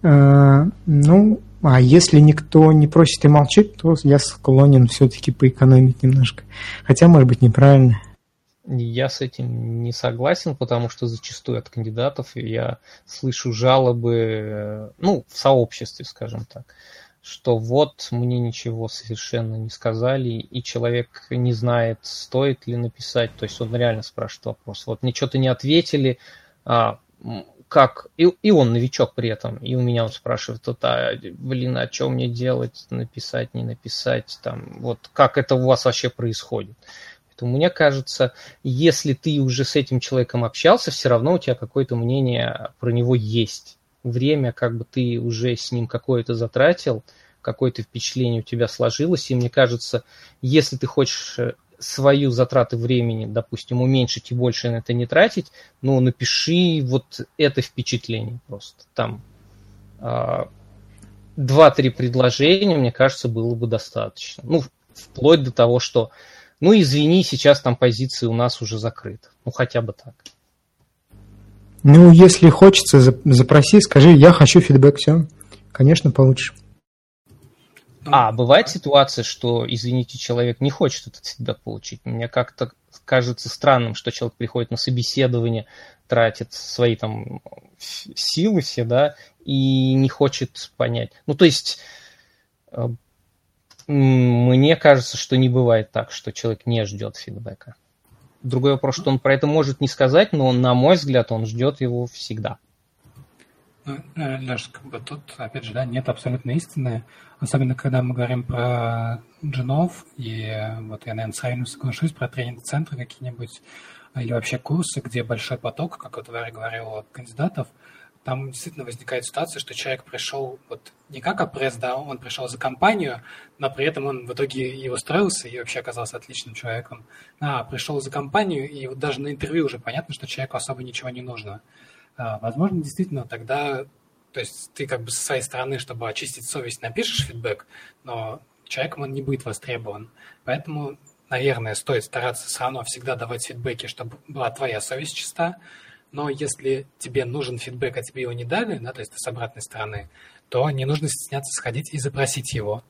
Ну, а если никто не просит и молчит, то я склонен все-таки поэкономить немножко. Хотя, может быть, неправильно. Я с этим не согласен, потому что зачастую от кандидатов я слышу жалобы, э, ну, в сообществе, скажем так, что вот мне ничего совершенно не сказали, и человек не знает, стоит ли написать, то есть он реально спрашивает вопрос. Вот мне что-то не ответили, а, как, и, и он новичок при этом, и у меня он спрашивает, вот, а, блин, а что мне делать, написать, не написать, там, вот как это у вас вообще происходит то мне кажется, если ты уже с этим человеком общался, все равно у тебя какое-то мнение про него есть. Время, как бы ты уже с ним какое-то затратил, какое-то впечатление у тебя сложилось, и мне кажется, если ты хочешь э, свою затраты времени, допустим, уменьшить и больше на это не тратить, ну, напиши вот это впечатление просто. Там а, два-три предложения, мне кажется, было бы достаточно. Ну, вплоть до того, что ну, извини, сейчас там позиции у нас уже закрыты. Ну, хотя бы так. Ну, если хочется, запроси, скажи, я хочу фидбэк, все. Конечно, получишь. Ну, а, бывает ситуация, что, извините, человек не хочет этот фидбэк получить. Мне как-то кажется странным, что человек приходит на собеседование, тратит свои там силы все, да, и не хочет понять. Ну, то есть э, мне кажется, что не бывает так, что человек не ждет фидбэка. Другой вопрос, что он про это может не сказать, но на мой взгляд, он ждет его всегда. Ну, э, Леш, как бы тут, опять же, да, нет абсолютно истины. Особенно, когда мы говорим про джинов, и вот я, наверное, с соглашусь про тренинг-центры какие-нибудь, или вообще курсы, где большой поток, как вот Варя говорила, кандидатов – там действительно возникает ситуация, что человек пришел вот не как опресс, да, он пришел за компанию, но при этом он в итоге и устроился, и вообще оказался отличным человеком. А, пришел за компанию, и вот даже на интервью уже понятно, что человеку особо ничего не нужно. А, возможно, действительно, тогда, то есть ты как бы со своей стороны, чтобы очистить совесть, напишешь фидбэк, но человеком он не будет востребован. Поэтому, наверное, стоит стараться все равно всегда давать фидбэки, чтобы была твоя совесть чиста, но если тебе нужен фидбэк, а тебе его не дали, да, то есть с обратной стороны, то не нужно стесняться сходить и запросить его.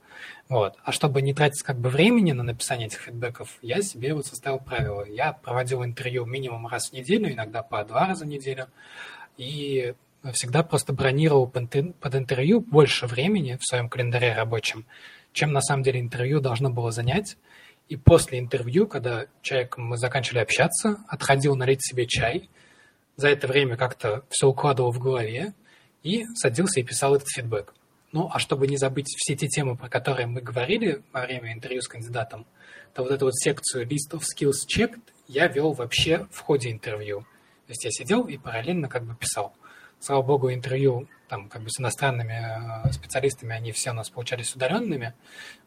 Вот. А чтобы не тратить как бы времени на написание этих фидбэков, я себе вот составил правило. Я проводил интервью минимум раз в неделю, иногда по два раза в неделю, и всегда просто бронировал под интервью больше времени в своем календаре рабочем, чем на самом деле интервью должно было занять. И после интервью, когда человек, мы заканчивали общаться, отходил налить себе чай – за это время как-то все укладывал в голове и садился и писал этот фидбэк. Ну, а чтобы не забыть все те темы, про которые мы говорили во время интервью с кандидатом, то вот эту вот секцию List of Skills Checked я вел вообще в ходе интервью. То есть я сидел и параллельно как бы писал. Слава богу, интервью там как бы с иностранными э, специалистами, они все у нас получались удаленными,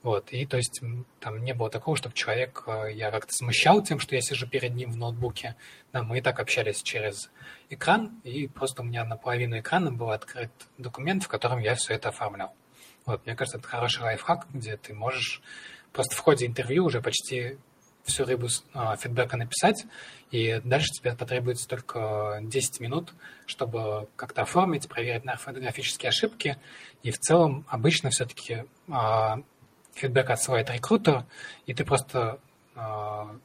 вот, и то есть там не было такого, чтобы человек, э, я как-то смущал тем, что я сижу перед ним в ноутбуке, да, мы и так общались через экран, и просто у меня на половину экрана был открыт документ, в котором я все это оформлял. Вот, мне кажется, это хороший лайфхак, где ты можешь просто в ходе интервью уже почти всю рыбу а, фидбэка написать, и дальше тебе потребуется только 10 минут, чтобы как-то оформить, проверить на орфографические ошибки, и в целом обычно все-таки а, фидбэк отсылает рекрутер, и ты просто а,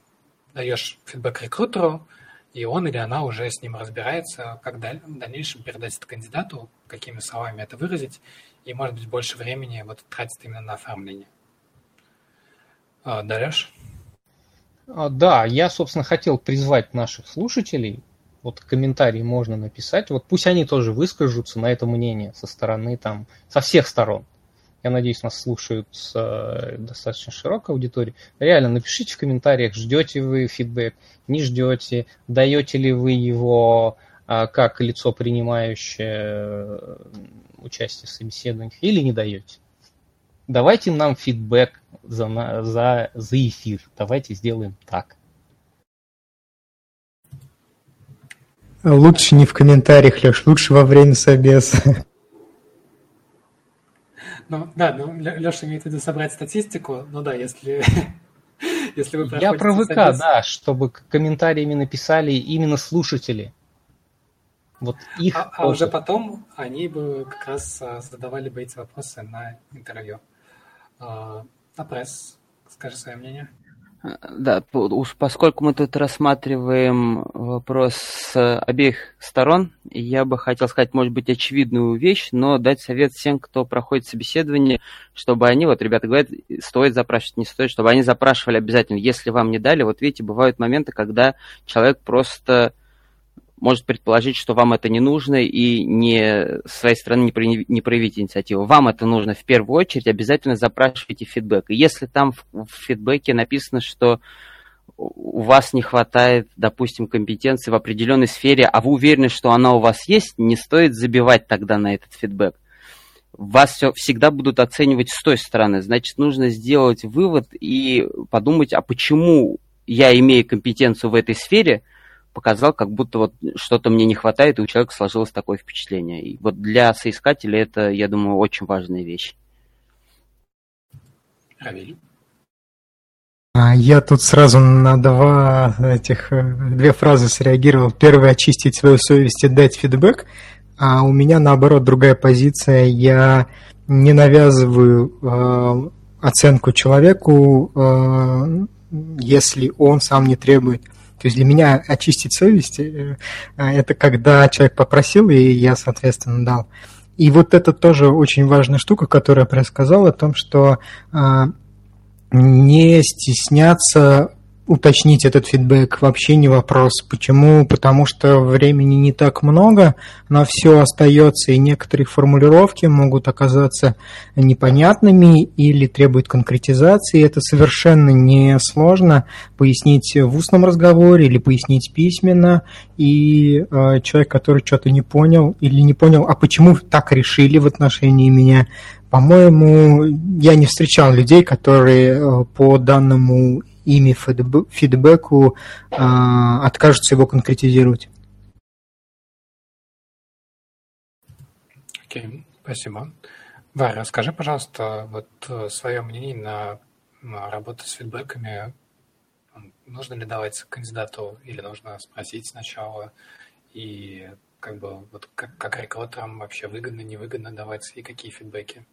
даешь фидбэк рекрутеру, и он или она уже с ним разбирается, как в дальнейшем передать это кандидату, какими словами это выразить, и, может быть, больше времени вот тратит именно на оформление. А, да, я, собственно, хотел призвать наших слушателей, вот комментарии можно написать, вот пусть они тоже выскажутся на это мнение со стороны, там, со всех сторон. Я надеюсь, нас слушают э, достаточно широкой аудиторией. Реально, напишите в комментариях, ждете вы фидбэк, не ждете, даете ли вы его а, как лицо, принимающее э, участие в собеседованиях, или не даете. Давайте нам фидбэк за, за, за эфир. Давайте сделаем так. Лучше не в комментариях, Леш, лучше во время собеса. (laughs) Ну, да, ну, Леша имеет в виду собрать статистику. Ну да, если, (laughs) если вы Я про ВК, собес... да, чтобы комментариями написали именно слушатели. Вот их а, а уже потом они бы как раз а, задавали бы эти вопросы на интервью. А, а пресс, скажи свое мнение. Да, уж поскольку мы тут рассматриваем вопрос с обеих сторон, я бы хотел сказать, может быть, очевидную вещь, но дать совет всем, кто проходит собеседование, чтобы они, вот ребята говорят, стоит запрашивать, не стоит, чтобы они запрашивали обязательно. Если вам не дали, вот видите, бывают моменты, когда человек просто может предположить, что вам это не нужно и не с своей стороны не, при, не проявить инициативу. Вам это нужно в первую очередь, обязательно запрашивайте фидбэк. И если там в, в фидбэке написано, что у вас не хватает, допустим, компетенции в определенной сфере, а вы уверены, что она у вас есть, не стоит забивать тогда на этот фидбэк. Вас все, всегда будут оценивать с той стороны. Значит, нужно сделать вывод и подумать, а почему я имею компетенцию в этой сфере – показал, как будто вот что-то мне не хватает, и у человека сложилось такое впечатление. И вот для соискателя это, я думаю, очень важная вещь. А я тут сразу на два этих э, две фразы среагировал. Первое очистить свою совесть и дать фидбэк, а у меня наоборот другая позиция. Я не навязываю э, оценку человеку, э, если он сам не требует. То есть для меня очистить совесть э, – это когда человек попросил, и я, соответственно, дал. И вот это тоже очень важная штука, которую я сказал о том, что а, не стесняться уточнить этот фидбэк вообще не вопрос. Почему? Потому что времени не так много, на все остается, и некоторые формулировки могут оказаться непонятными или требуют конкретизации. Это совершенно не сложно пояснить в устном разговоре или пояснить письменно. И э, человек, который что-то не понял или не понял, а почему так решили в отношении меня, по-моему, я не встречал людей, которые э, по данному ими фидбэку а, откажутся его конкретизировать. Окей, спасибо. Варя, расскажи, пожалуйста, вот э, свое мнение на, на работу с фидбэками. Нужно ли давать кандидату или нужно спросить сначала? И как бы вот как, как рекрутерам вообще выгодно, невыгодно давать и какие фидбэки?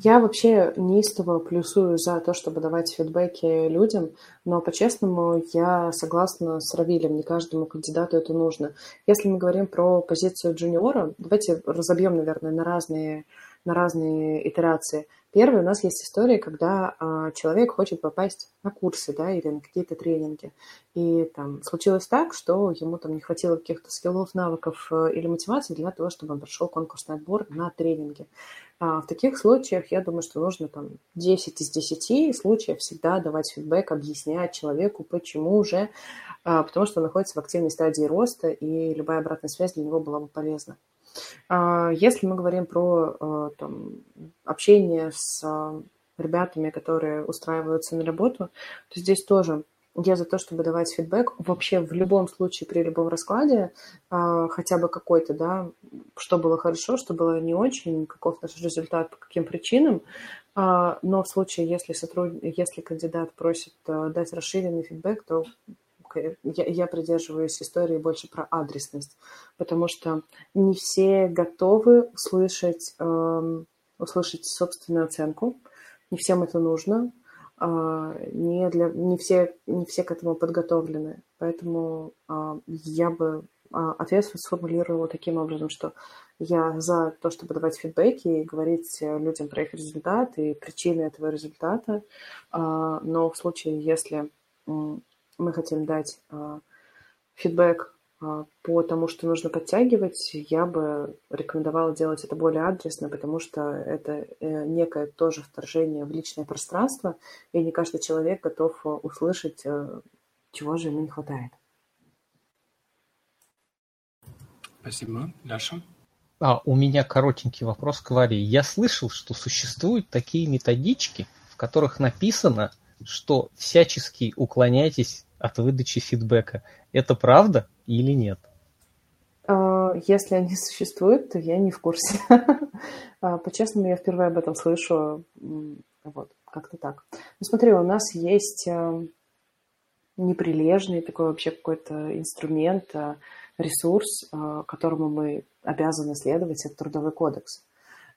Я вообще неистово плюсую за то, чтобы давать фидбэки людям, но по-честному я согласна с Равилем, не каждому кандидату это нужно. Если мы говорим про позицию джуниора, давайте разобьем, наверное, на разные, на разные итерации. Первый, у нас есть история, когда а, человек хочет попасть на курсы, да, или на какие-то тренинги. И там случилось так, что ему там не хватило каких-то скиллов, навыков э, или мотивации для того, чтобы он прошел конкурсный отбор на тренинги. А в таких случаях, я думаю, что нужно там 10 из 10 случаев всегда давать фидбэк, объяснять человеку, почему же, а, потому что он находится в активной стадии роста, и любая обратная связь для него была бы полезна. А, если мы говорим про а, там, общение с ребятами, которые устраиваются на работу, то здесь тоже я за то, чтобы давать фидбэк вообще в любом случае, при любом раскладе, хотя бы какой-то, да, что было хорошо, что было не очень, каков наш результат, по каким причинам. Но в случае, если, сотруд... если кандидат просит дать расширенный фидбэк, то я, я придерживаюсь истории больше про адресность, потому что не все готовы услышать, э, услышать собственную оценку, не всем это нужно, не, для, не, все, не все к этому подготовлены. Поэтому я бы ответ сформулировала таким образом, что я за то, чтобы давать фидбэки и говорить людям про их результат и причины этого результата. Но в случае, если мы хотим дать фидбэк а, по тому, что нужно подтягивать, я бы рекомендовала делать это более адресно, потому что это э, некое тоже вторжение в личное пространство, и не каждый человек готов э, услышать, э, чего же ему не хватает. Спасибо. Ляша? А, у меня коротенький вопрос к Варе. Я слышал, что существуют такие методички, в которых написано, что всячески уклоняйтесь от выдачи фидбэка. Это правда или нет? А, если они существуют, то я не в курсе. (laughs) А, по-честному, я впервые об этом слышу. Вот, как-то так. Ну, смотри, у нас есть а, неприлежный такой вообще какой-то инструмент, ресурс, которому мы обязаны следовать, это трудовой кодекс.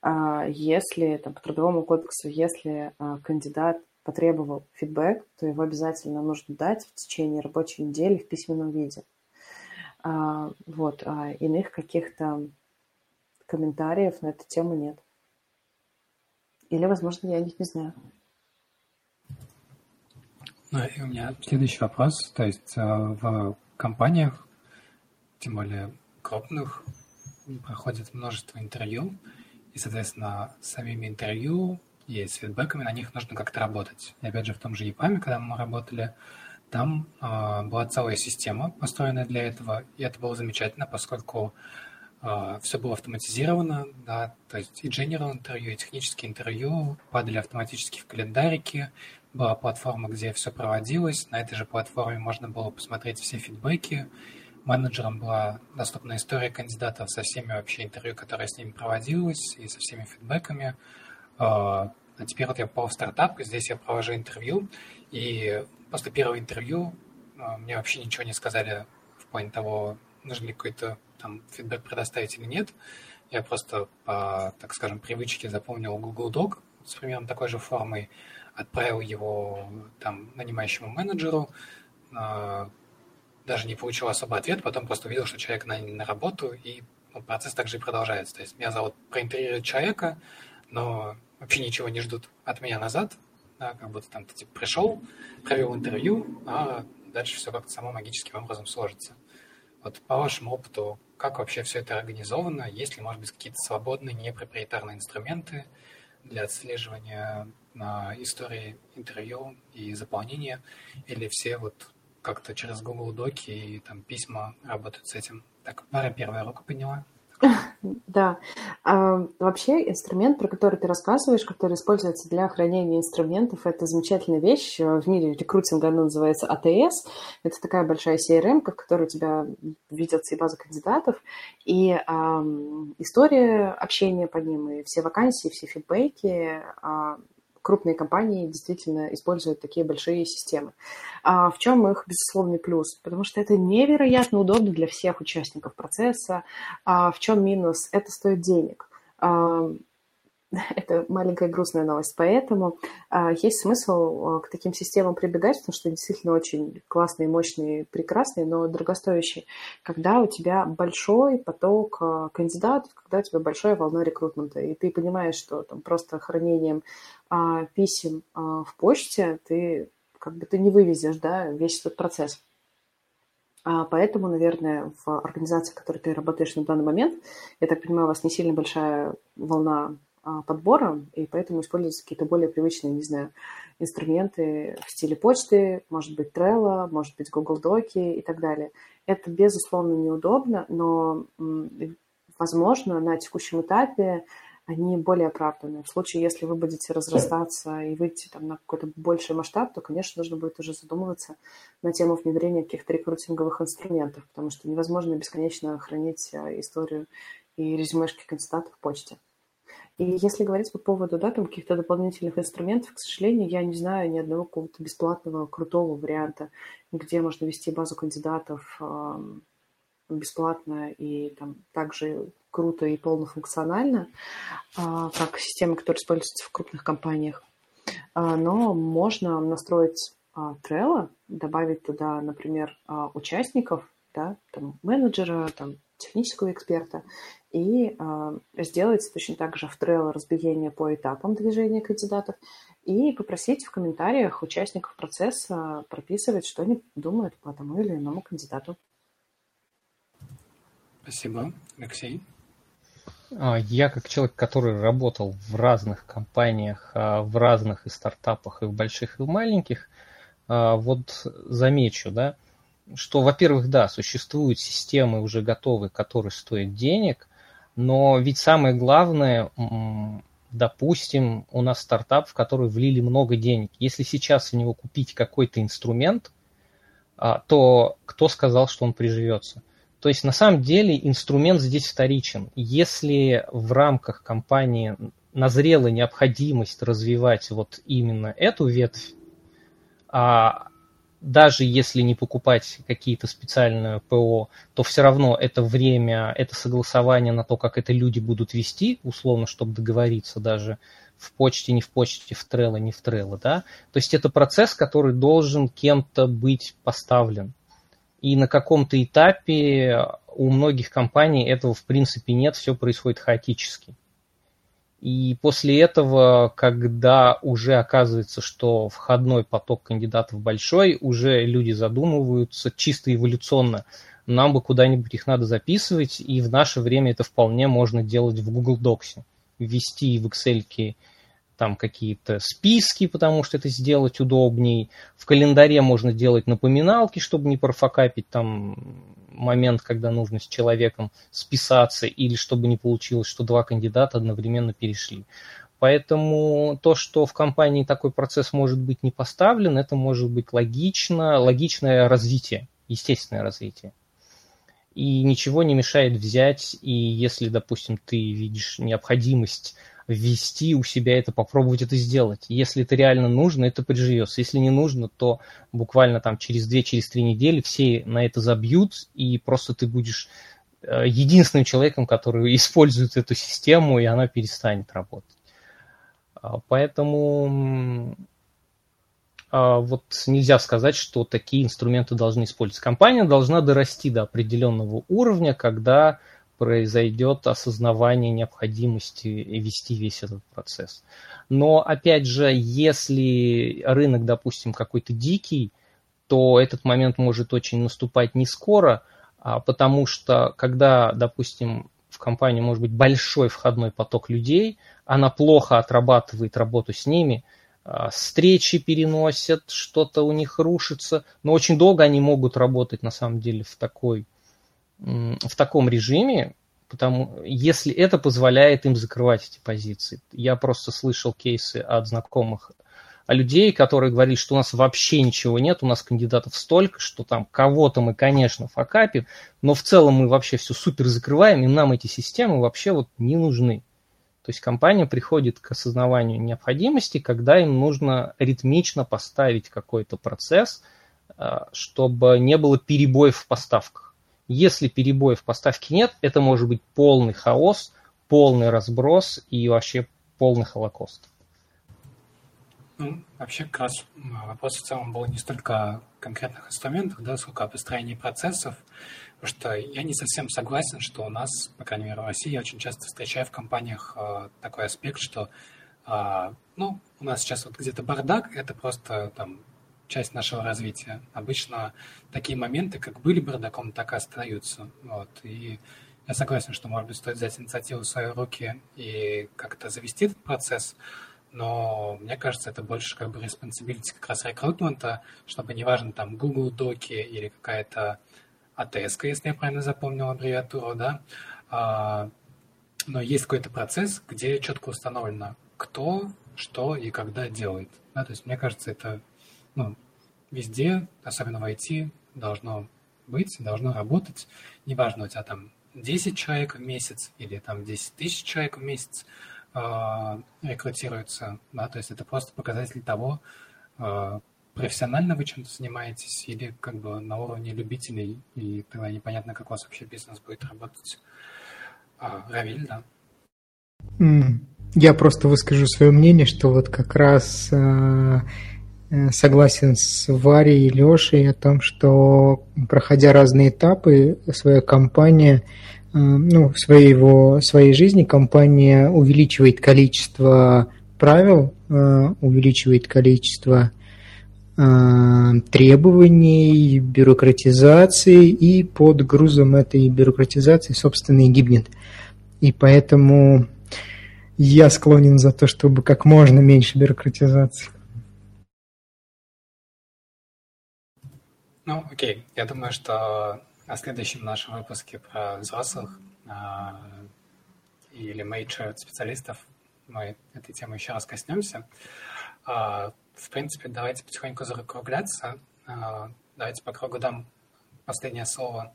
Если там, по трудовому кодексу, если кандидат потребовал фидбэк, то его обязательно нужно дать в течение рабочей недели в письменном виде. А, вот, а иных каких-то комментариев на эту тему нет. Или, возможно, я о них не знаю. Ну и у меня следующий вопрос. То есть э, в компаниях, тем более крупных, проходит множество интервью, и, соответственно, самими интервью и с фидбэками на них нужно как-то работать. И опять же, в том же ЕПАМе, когда мы работали, там э, была целая система, построенная для этого, и это было замечательно, поскольку э, все было автоматизировано, да, то есть и general интервью, и технические интервью падали автоматически в календарики, была платформа, где все проводилось, на этой же платформе можно было посмотреть все фидбэки, менеджерам была доступна история кандидатов со всеми вообще интервью, которые с ними проводилось, и со всеми фидбэками. А теперь вот я попал в стартап, здесь я провожу интервью, и после первого интервью а, мне вообще ничего не сказали в плане того, нужно ли какой-то там фидбэк предоставить или нет. Я просто по, так скажем, привычке заполнил Google Doc с примерно такой же формой, отправил его там нанимающему менеджеру, а, даже не получил особо ответ, потом просто увидел, что человек на, на работу, и ну, процесс также и продолжается. То есть меня зовут проинтервьюировать человека, но вообще ничего не ждут от меня назад, да, как будто там ты типа, пришел, провел интервью, а дальше все как-то само магическим образом сложится. Вот по вашему опыту, как вообще все это организовано? Есть ли, может быть, какие-то свободные, непроприетарные инструменты для отслеживания на истории интервью и заполнения? Или все вот как-то через Google Доки и там письма работают с этим? Так, Варя первая руку подняла. (laughs) Да. А, вообще инструмент, про который ты рассказываешь, который используется для хранения инструментов, это замечательная вещь. В мире рекрутинга она называется АТС. Это такая большая CRM, в которой у тебя видятся и база кандидатов, и а, история общения по ним, и все вакансии, все фидбэки, а, крупные компании действительно используют такие большие системы. А в чем их безусловный плюс? Потому что это невероятно удобно для всех участников процесса. А в чем минус? Это стоит денег. (laughs) Это маленькая грустная новость. Поэтому а, есть смысл а, к таким системам прибегать, потому что действительно очень классные, мощные, прекрасные, но дорогостоящие. Когда у тебя большой поток а, кандидатов, когда у тебя большая волна рекрутмента, и ты понимаешь, что там просто хранением а, писем а, в почте ты как бы ты не вывезешь да, весь этот процесс. А поэтому, наверное, в организации, в которой ты работаешь на данный момент, я так понимаю, у вас не сильно большая волна подбора, и поэтому используются какие-то более привычные, не знаю, инструменты в стиле почты, может быть, Trello, может быть, Google Доки и так далее. Это, безусловно, неудобно, но, возможно, на текущем этапе они более оправданы. В случае, если вы будете разрастаться и выйти там, на какой-то больший масштаб, то, конечно, нужно будет уже задумываться на тему внедрения каких-то рекрутинговых инструментов, потому что невозможно бесконечно хранить а, историю и резюмешки кандидатов в почте. И если говорить по поводу да, там, каких-то дополнительных инструментов, к сожалению, я не знаю ни одного какого-то бесплатного, крутого варианта, где можно вести базу кандидатов бесплатно и там также круто и полнофункционально, а, как системы, которые используются в крупных компаниях. но можно настроить Trello, добавить туда, например, участников, да, там, менеджера, там, технического эксперта, и сделать точно так же в Trello разбиение по этапам движения кандидатов, и попросить в комментариях участников процесса прописывать, что они думают по тому или иному кандидату. Спасибо. Алексей? А, я как человек, который работал в разных компаниях, а, в разных и стартапах, и в больших, и в маленьких, вот замечу, да, что, во-первых, да, существуют системы уже готовые, которые стоят денег, но ведь самое главное, допустим, у нас стартап, в который влили много денег. Если сейчас в него купить какой-то инструмент, то кто сказал, что он приживется? То есть на самом деле инструмент здесь вторичен. Если в рамках компании назрела необходимость развивать вот именно эту ветвь, а даже если не покупать какие-то специальные ПО, то все равно это время, это согласование на то, как это люди будут вести, условно, чтобы договориться даже в почте, не в почте, в Trello, не в Trello, да. То есть это процесс, который должен кем-то быть поставлен. И на каком-то этапе у многих компаний этого в принципе нет, все происходит хаотически. И после этого, когда уже оказывается, что входной поток кандидатов большой, уже люди задумываются чисто эволюционно, нам бы куда-нибудь их надо записывать, и в наше время это вполне можно делать в Google Docs. Ввести в Excel там какие-то списки, потому что это сделать удобней. В календаре можно делать напоминалки, чтобы не профокапить там момент, когда нужно с человеком списаться, или чтобы не получилось, что два кандидата одновременно перешли. Поэтому то, что в компании такой процесс может быть не поставлен, это может быть логично, логичное развитие, естественное развитие. И ничего не мешает взять, и если, допустим, ты видишь необходимость ввести у себя это, попробовать это сделать. Если это реально нужно, это приживется. Если не нужно, то буквально там через 2-3 через недели все на это забьют, и просто ты будешь э, единственным человеком, который (laughs) использует эту систему, и она перестанет работать. А, поэтому а, вот нельзя сказать, что такие инструменты должны использоваться. Компания должна дорасти до определенного уровня, когда произойдет осознавание необходимости вести весь этот процесс. Но, опять же, если рынок, допустим, какой-то дикий, то этот момент может очень наступать не скоро, а потому что, когда, допустим, в компании может быть большой входной поток людей, она плохо отрабатывает работу с ними, а, встречи переносят, что-то у них рушится, но очень долго они могут работать на самом деле в такой в таком режиме, потому если это позволяет им закрывать эти позиции. Я просто слышал кейсы от знакомых людей, которые говорили, что у нас вообще ничего нет, у нас кандидатов столько, что там кого-то мы, конечно, факапим, но в целом мы вообще все супер закрываем, и нам эти системы вообще вот не нужны. То есть компания приходит к осознаванию необходимости, когда им нужно ритмично поставить какой-то процесс, а, чтобы не было перебоев в поставках. Если перебоев в поставке нет, это может быть полный хаос, полный разброс и вообще полный холокост. Ну, вообще, как раз вопрос в целом был не столько о конкретных инструментах, да, сколько о построении процессов, потому что я не совсем согласен, что у нас, по крайней мере, в России, я очень часто встречаю в компаниях э, такой аспект, что, э, ну, у нас сейчас вот где-то бардак, это просто там часть нашего развития. Обычно такие моменты, как были бардаком, так и остаются. Вот. И я согласен, что, может быть, стоит взять инициативу в свои руки и как-то завести этот процесс, но мне кажется, это больше как бы responsibility как раз рекрутмента, чтобы неважно там Google Доки или какая-то АТС, если я правильно запомнил аббревиатуру, да, а, но есть какой-то процесс, где четко установлено, кто, что и когда делает. Да? То есть мне кажется, это ну, везде, особенно в IT, должно быть, должно работать. Неважно, у тебя там 10 человек в месяц или там 10 тысяч человек в месяц э, рекрутируется, да, то есть это просто показатель того, э, профессионально вы чем-то занимаетесь или как бы на уровне любителей, и тогда непонятно, как у вас вообще бизнес будет работать. А, Равиль, да? Я просто выскажу свое мнение, что вот как раз э, согласен с Варей и Лешей о том, что проходя разные этапы, своя компания, ну, своего, своей жизни компания увеличивает количество правил, увеличивает количество требований, бюрократизации и под грузом этой бюрократизации, собственно, и гибнет. И поэтому я склонен за то, чтобы как можно меньше бюрократизации. Ну, окей. Я думаю, что на следующем нашем выпуске про взрослых э, или major специалистов мы этой темы еще раз коснемся. Э, в принципе, давайте потихоньку закругляться. Э, давайте по кругу дам последнее слово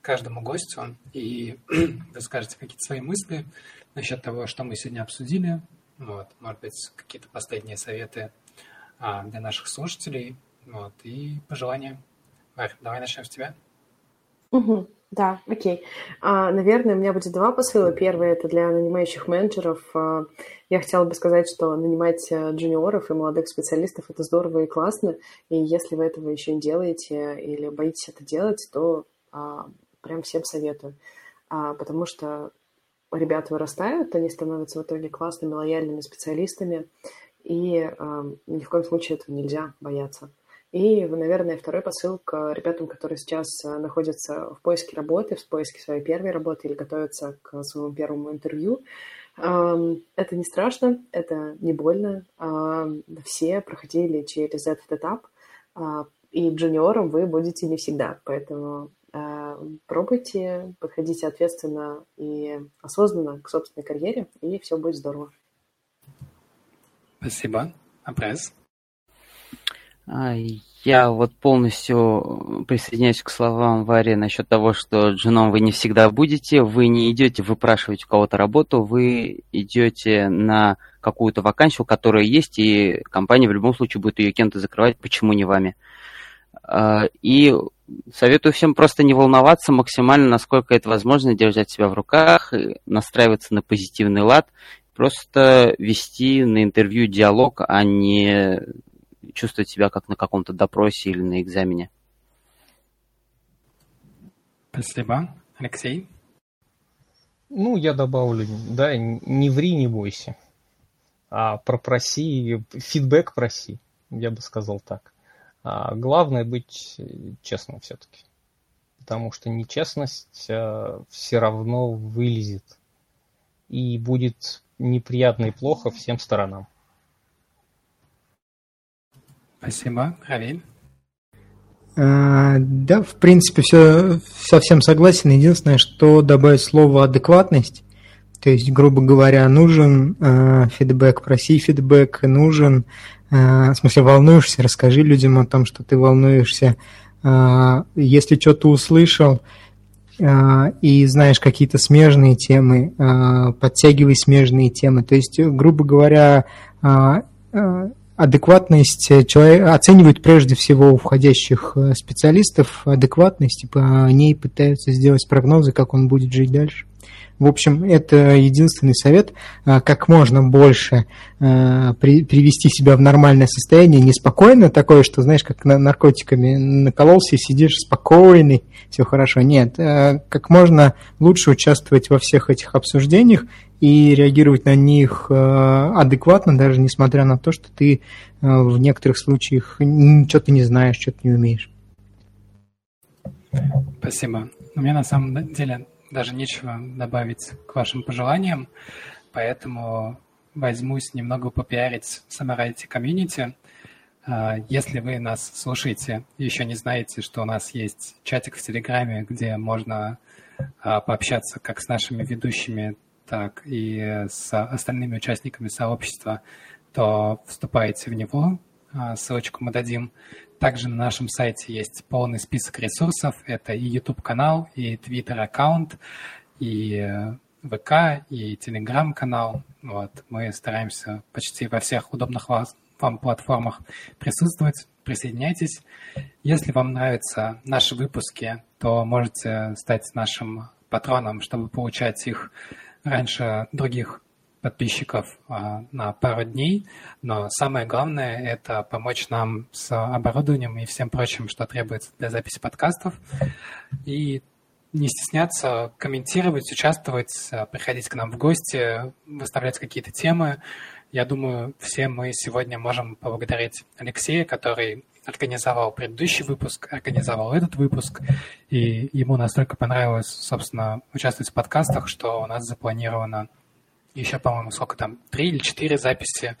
каждому гостю, и (clears throat) вы скажете какие-то свои мысли насчет того, что мы сегодня обсудили. Вот, может быть, какие-то последние советы а, для наших слушателей. Вот, и пожелания. Давай начнем с тебя. Угу, да, окей. А, наверное, у меня будет два посыла. Первый – это для нанимающих менеджеров. А, я хотела бы сказать, что нанимать э, джуниоров и молодых специалистов – это здорово и классно. И если вы этого еще не делаете или боитесь это делать, то а, прям всем советую. А, потому что ребята вырастают, они становятся в итоге классными, лояльными специалистами, и э, ни в коем случае этого нельзя бояться. И, наверное, второй посыл к ребятам, которые сейчас э, находятся в поиске работы, в поиске своей первой работы или готовятся к своему первому интервью. Это не страшно, это не больно. Все проходили через этот этап, а, и джуниором вы будете не всегда. Поэтому Э, пробуйте, подходите ответственно и осознанно к собственной карьере, и все будет здорово. Спасибо. Апресс? А, я вот полностью присоединяюсь к словам Вари насчет того, что джуном вы не всегда будете, вы не идете выпрашивать у кого-то работу, вы идете на какую-то вакансию, которая есть, и компания в любом случае будет ее кем-то закрывать, почему не вами. А, и советую всем просто не волноваться максимально, насколько это возможно, держать себя в руках, настраиваться на позитивный лад, просто вести на интервью диалог, а не чувствовать себя как на каком-то допросе или на экзамене. Спасибо. Алексей? Ну, я добавлю, да, не ври, не бойся, а пропроси, фидбэк проси, я бы сказал так. А главное быть честным все-таки. Потому что нечестность а, все равно вылезет. И будет неприятно и плохо всем сторонам. Спасибо. Равиль? А, да, в принципе, все совсем согласен. Единственное, что добавить слово адекватность. То есть, грубо говоря, нужен э, фидбэк, проси фидбэк, нужен Э, в смысле, волнуешься, расскажи людям о том, что ты волнуешься. Э, если что-то услышал э, и знаешь какие-то смежные темы, подтягивай смежные темы. То есть, грубо говоря, адекватность человек оценивают прежде всего у входящих специалистов адекватность, и по ней пытаются сделать прогнозы, как он будет жить дальше. В общем, это единственный совет, а, как можно больше привести себя в нормальное состояние, неспокойно такое, что, знаешь, как наркотиками накололся и сидишь спокойный, все хорошо. Нет, как можно лучше участвовать во всех этих обсуждениях и реагировать на них адекватно, даже несмотря на то, что ты в некоторых случаях что-то не знаешь, что-то не умеешь. Спасибо. У меня на самом деле даже нечего добавить к вашим пожеланиям, поэтому возьмусь немного попиарить Самарайте комьюнити. А, если вы нас слушаете и еще не знаете, что у нас есть чатик в Телеграме, где можно пообщаться как с нашими ведущими, так и с остальными участниками сообщества, то вступайте в него. А, ссылочку мы дадим. Также на нашем сайте есть полный список ресурсов. Это и YouTube-канал, и Twitter-аккаунт, и ВК, и Telegram-канал. Вот. Мы стараемся почти во всех удобных вам платформах присутствовать. Присоединяйтесь. Если вам нравятся наши выпуски, то можете стать нашим патроном, чтобы получать их раньше других подписчиков а, на пару дней, но самое главное – это помочь нам с оборудованием и всем прочим, что требуется для записи подкастов. И не стесняться комментировать, участвовать, приходить к нам в гости, выставлять какие-то темы. Я думаю, все мы сегодня можем поблагодарить Алексея, который организовал предыдущий выпуск, организовал этот выпуск, и ему настолько понравилось, собственно, участвовать в подкастах, что у нас запланировано еще, по-моему, сколько там, три или четыре записи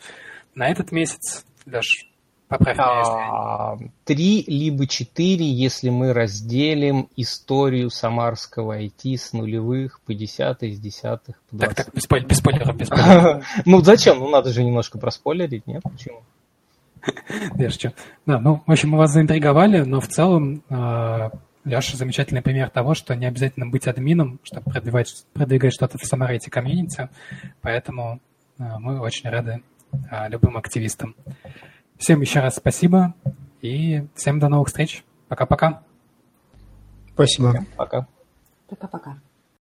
на этот месяц. Леш, поправь меня, если... Три либо четыре, если мы разделим историю самарского IT с нулевых по десятый, с десятых по Так, так, спойлеров, без спойлеров, без (laughs) спойлеров. Ну, зачем? Ну, надо же немножко проспойлерить, нет? Почему? (laughs) Я шучу. Да, ну, в общем, мы вас заинтриговали, но в целом э, Леша замечательный пример того, что не обязательно быть админом, чтобы продвигать, продвигать что-то в Самарете комьюнити, поэтому э, мы очень рады э, любым активистам. Всем еще раз спасибо и всем до новых встреч. Пока-пока. Спасибо. Пока. Пока-пока.